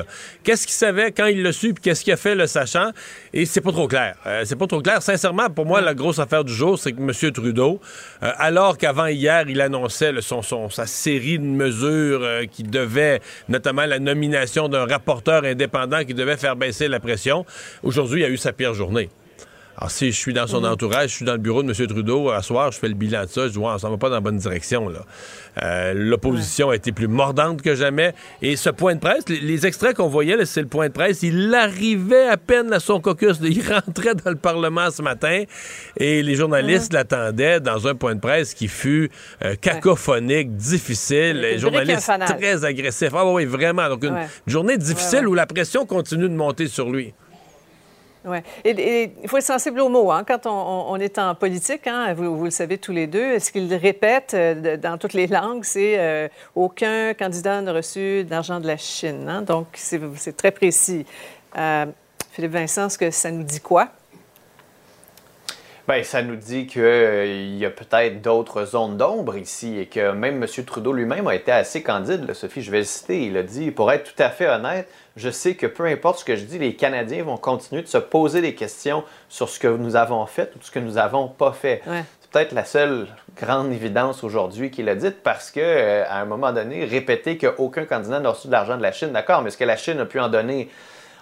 Qu'est-ce qu'il savait quand il l'a su, puis qu'est-ce qu'il a fait le sachant? Et c'est pas trop clair. Euh, c'est pas trop clair. Sincèrement, pour moi, la grosse affaire du jour, c'est que M. Trudeau, euh, alors qu'avant hier, il annonçait le- son, son- sa série de mesures euh, qui devaient, notamment la nomination d'un rapporteur indépendant qui devait faire baisser la pression, aujourd'hui, il a eu sa pire journée. Alors, si je suis dans son entourage, je suis dans le bureau de M. Trudeau, à soir, je fais le bilan de ça, je dis, ouais, ça va pas dans la bonne direction, là. Euh, L'opposition a été plus mordante que jamais. Et ce point de presse, les, les extraits qu'on voyait, c'est le point de presse, il arrivait à peine à son caucus, il rentrait dans le Parlement ce matin, et les journalistes l'attendaient dans un point de presse qui fut euh, cacophonique, difficile, les journalistes très agressifs. Ah oui, vraiment. Donc, une, Ouais. journée difficile où la pression continue de monter sur lui. Oui. Et, il faut être sensible aux mots hein, quand on, est en politique. Hein, vous, le savez tous les deux. Ce qu'il répète euh, dans toutes les langues, c'est euh, aucun candidat n'a reçu d'argent de la Chine. hein. donc, c'est très précis. Euh, Philippe Vincent, est-ce que ça nous dit quoi? Ben, ça nous dit qu'il y a peut-être d'autres zones d'ombre ici et que même M. Trudeau lui-même a été assez candide. là, Sophie, je vais le citer. Il a dit Pour être tout à fait honnête, je sais que peu importe ce que je dis, les Canadiens vont continuer de se poser des questions sur ce que nous avons fait ou ce que nous n'avons pas fait. Ouais. C'est peut-être la seule grande évidence aujourd'hui qu'il a dite parce que, euh, à un moment donné, répéter qu'aucun candidat n'a reçu de l'argent de la Chine, d'accord, mais est-ce que la Chine a pu en donner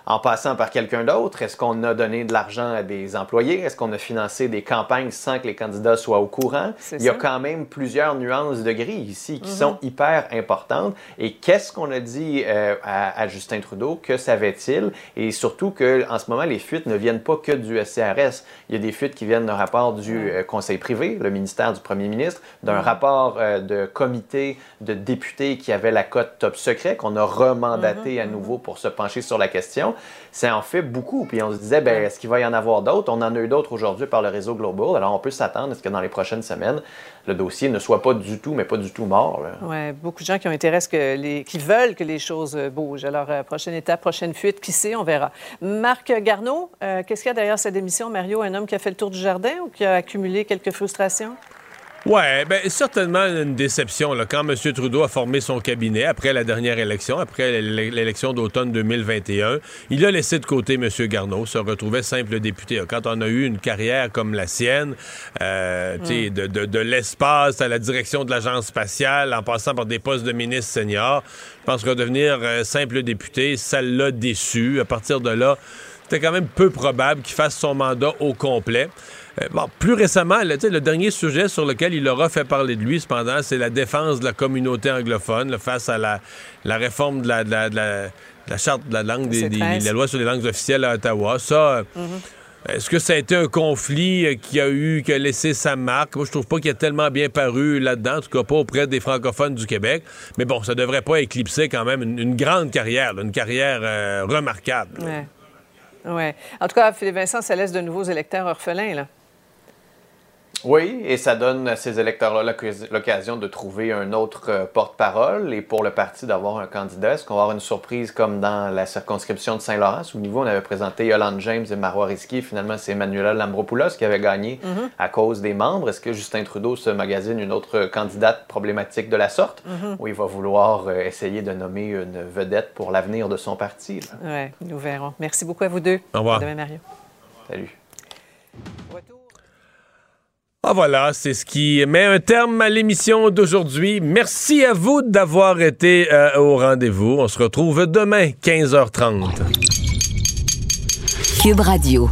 en passant par quelqu'un d'autre? Est-ce qu'on a donné de l'argent à des employés? Est-ce qu'on a financé des campagnes sans que les candidats soient au courant? Il y a ça. quand même plusieurs nuances de gris ici qui Mhm. sont hyper importantes. Et qu'est-ce qu'on a dit euh, à, à Justin Trudeau? Que savait-il? Et surtout que en ce moment, les fuites ne viennent pas que du SCRS. Il y a des fuites qui viennent d'un rapport du euh, Conseil privé, le ministère du Premier ministre, d'un Mhm. rapport euh, de comité de députés qui avait la cote top secret, qu'on a remandaté à nouveau pour se pencher sur la question. Ça en fait beaucoup. Puis on se disait, ben, est-ce qu'il va y en avoir d'autres? On en a eu d'autres aujourd'hui par le réseau Global. Alors on peut s'attendre à ce que dans les prochaines semaines, le dossier ne soit pas du tout, mais pas du tout mort. Oui, beaucoup de gens qui ont intérêt à ce que les, qui veulent que les choses bougent. Alors, euh, prochaine étape, prochaine fuite, qui sait, on verra. Marc Garneau, euh, qu'est-ce qu'il y a derrière sa démission, Mario? Un homme qui a fait le tour du jardin ou qui a accumulé quelques frustrations? Ouais, ben certainement une déception là, quand M. Trudeau a formé son cabinet après la dernière élection, après l'é- l'élection d'automne 2021. Il a laissé de côté M. Garneau, se retrouvait simple député. Quand on a eu une carrière comme la sienne, euh, sais, de, de- de l'espace à la direction de l'agence spatiale, en passant par des postes de ministre senior, je pense que devenir euh, simple député, ça l'a déçu. À partir de là, c'était quand même peu probable qu'il fasse son mandat au complet. Euh, bon, plus récemment, le, dernier sujet sur lequel il aura fait parler de lui, cependant, c'est la défense de la communauté anglophone là, face à la, la réforme de la, de la- de la- de la charte de la langue, des, des- C13. la loi sur les langues officielles à Ottawa. Ça, euh, est-ce que ça a été un conflit euh, qui a eu, qui a laissé sa marque? Moi, je trouve pas qu'il a tellement bien paru là-dedans, en tout cas pas auprès des francophones du Québec. Mais bon, ça devrait pas éclipser quand même une, une grande carrière, là, une carrière euh, remarquable. Ouais. Oui. En tout cas, Philippe Vincent, ça laisse de nouveaux électeurs orphelins, là. Oui, et ça donne à ces électeurs-là l'occasion de trouver un autre euh, porte-parole et pour le parti d'avoir un candidat. Est-ce qu'on va avoir une surprise comme dans la circonscription de Saint-Laurent? Au niveau, on avait présenté Yolande James et Marois Risky. Finalement, c'est Emmanuela Lambropoulos qui avait gagné Mhm. à cause des membres. Est-ce que Justin Trudeau se magasine une autre candidate problématique de la sorte? Ou il va vouloir euh, essayer de nommer une vedette pour l'avenir de son parti? Oui, nous verrons. Merci beaucoup à vous deux. Au revoir. À demain, Mario. Salut. Ah voilà, c'est ce qui met un terme à l'émission d'aujourd'hui. Merci à vous d'avoir été euh, au rendez-vous. On se retrouve demain, 15h30. Cube Radio.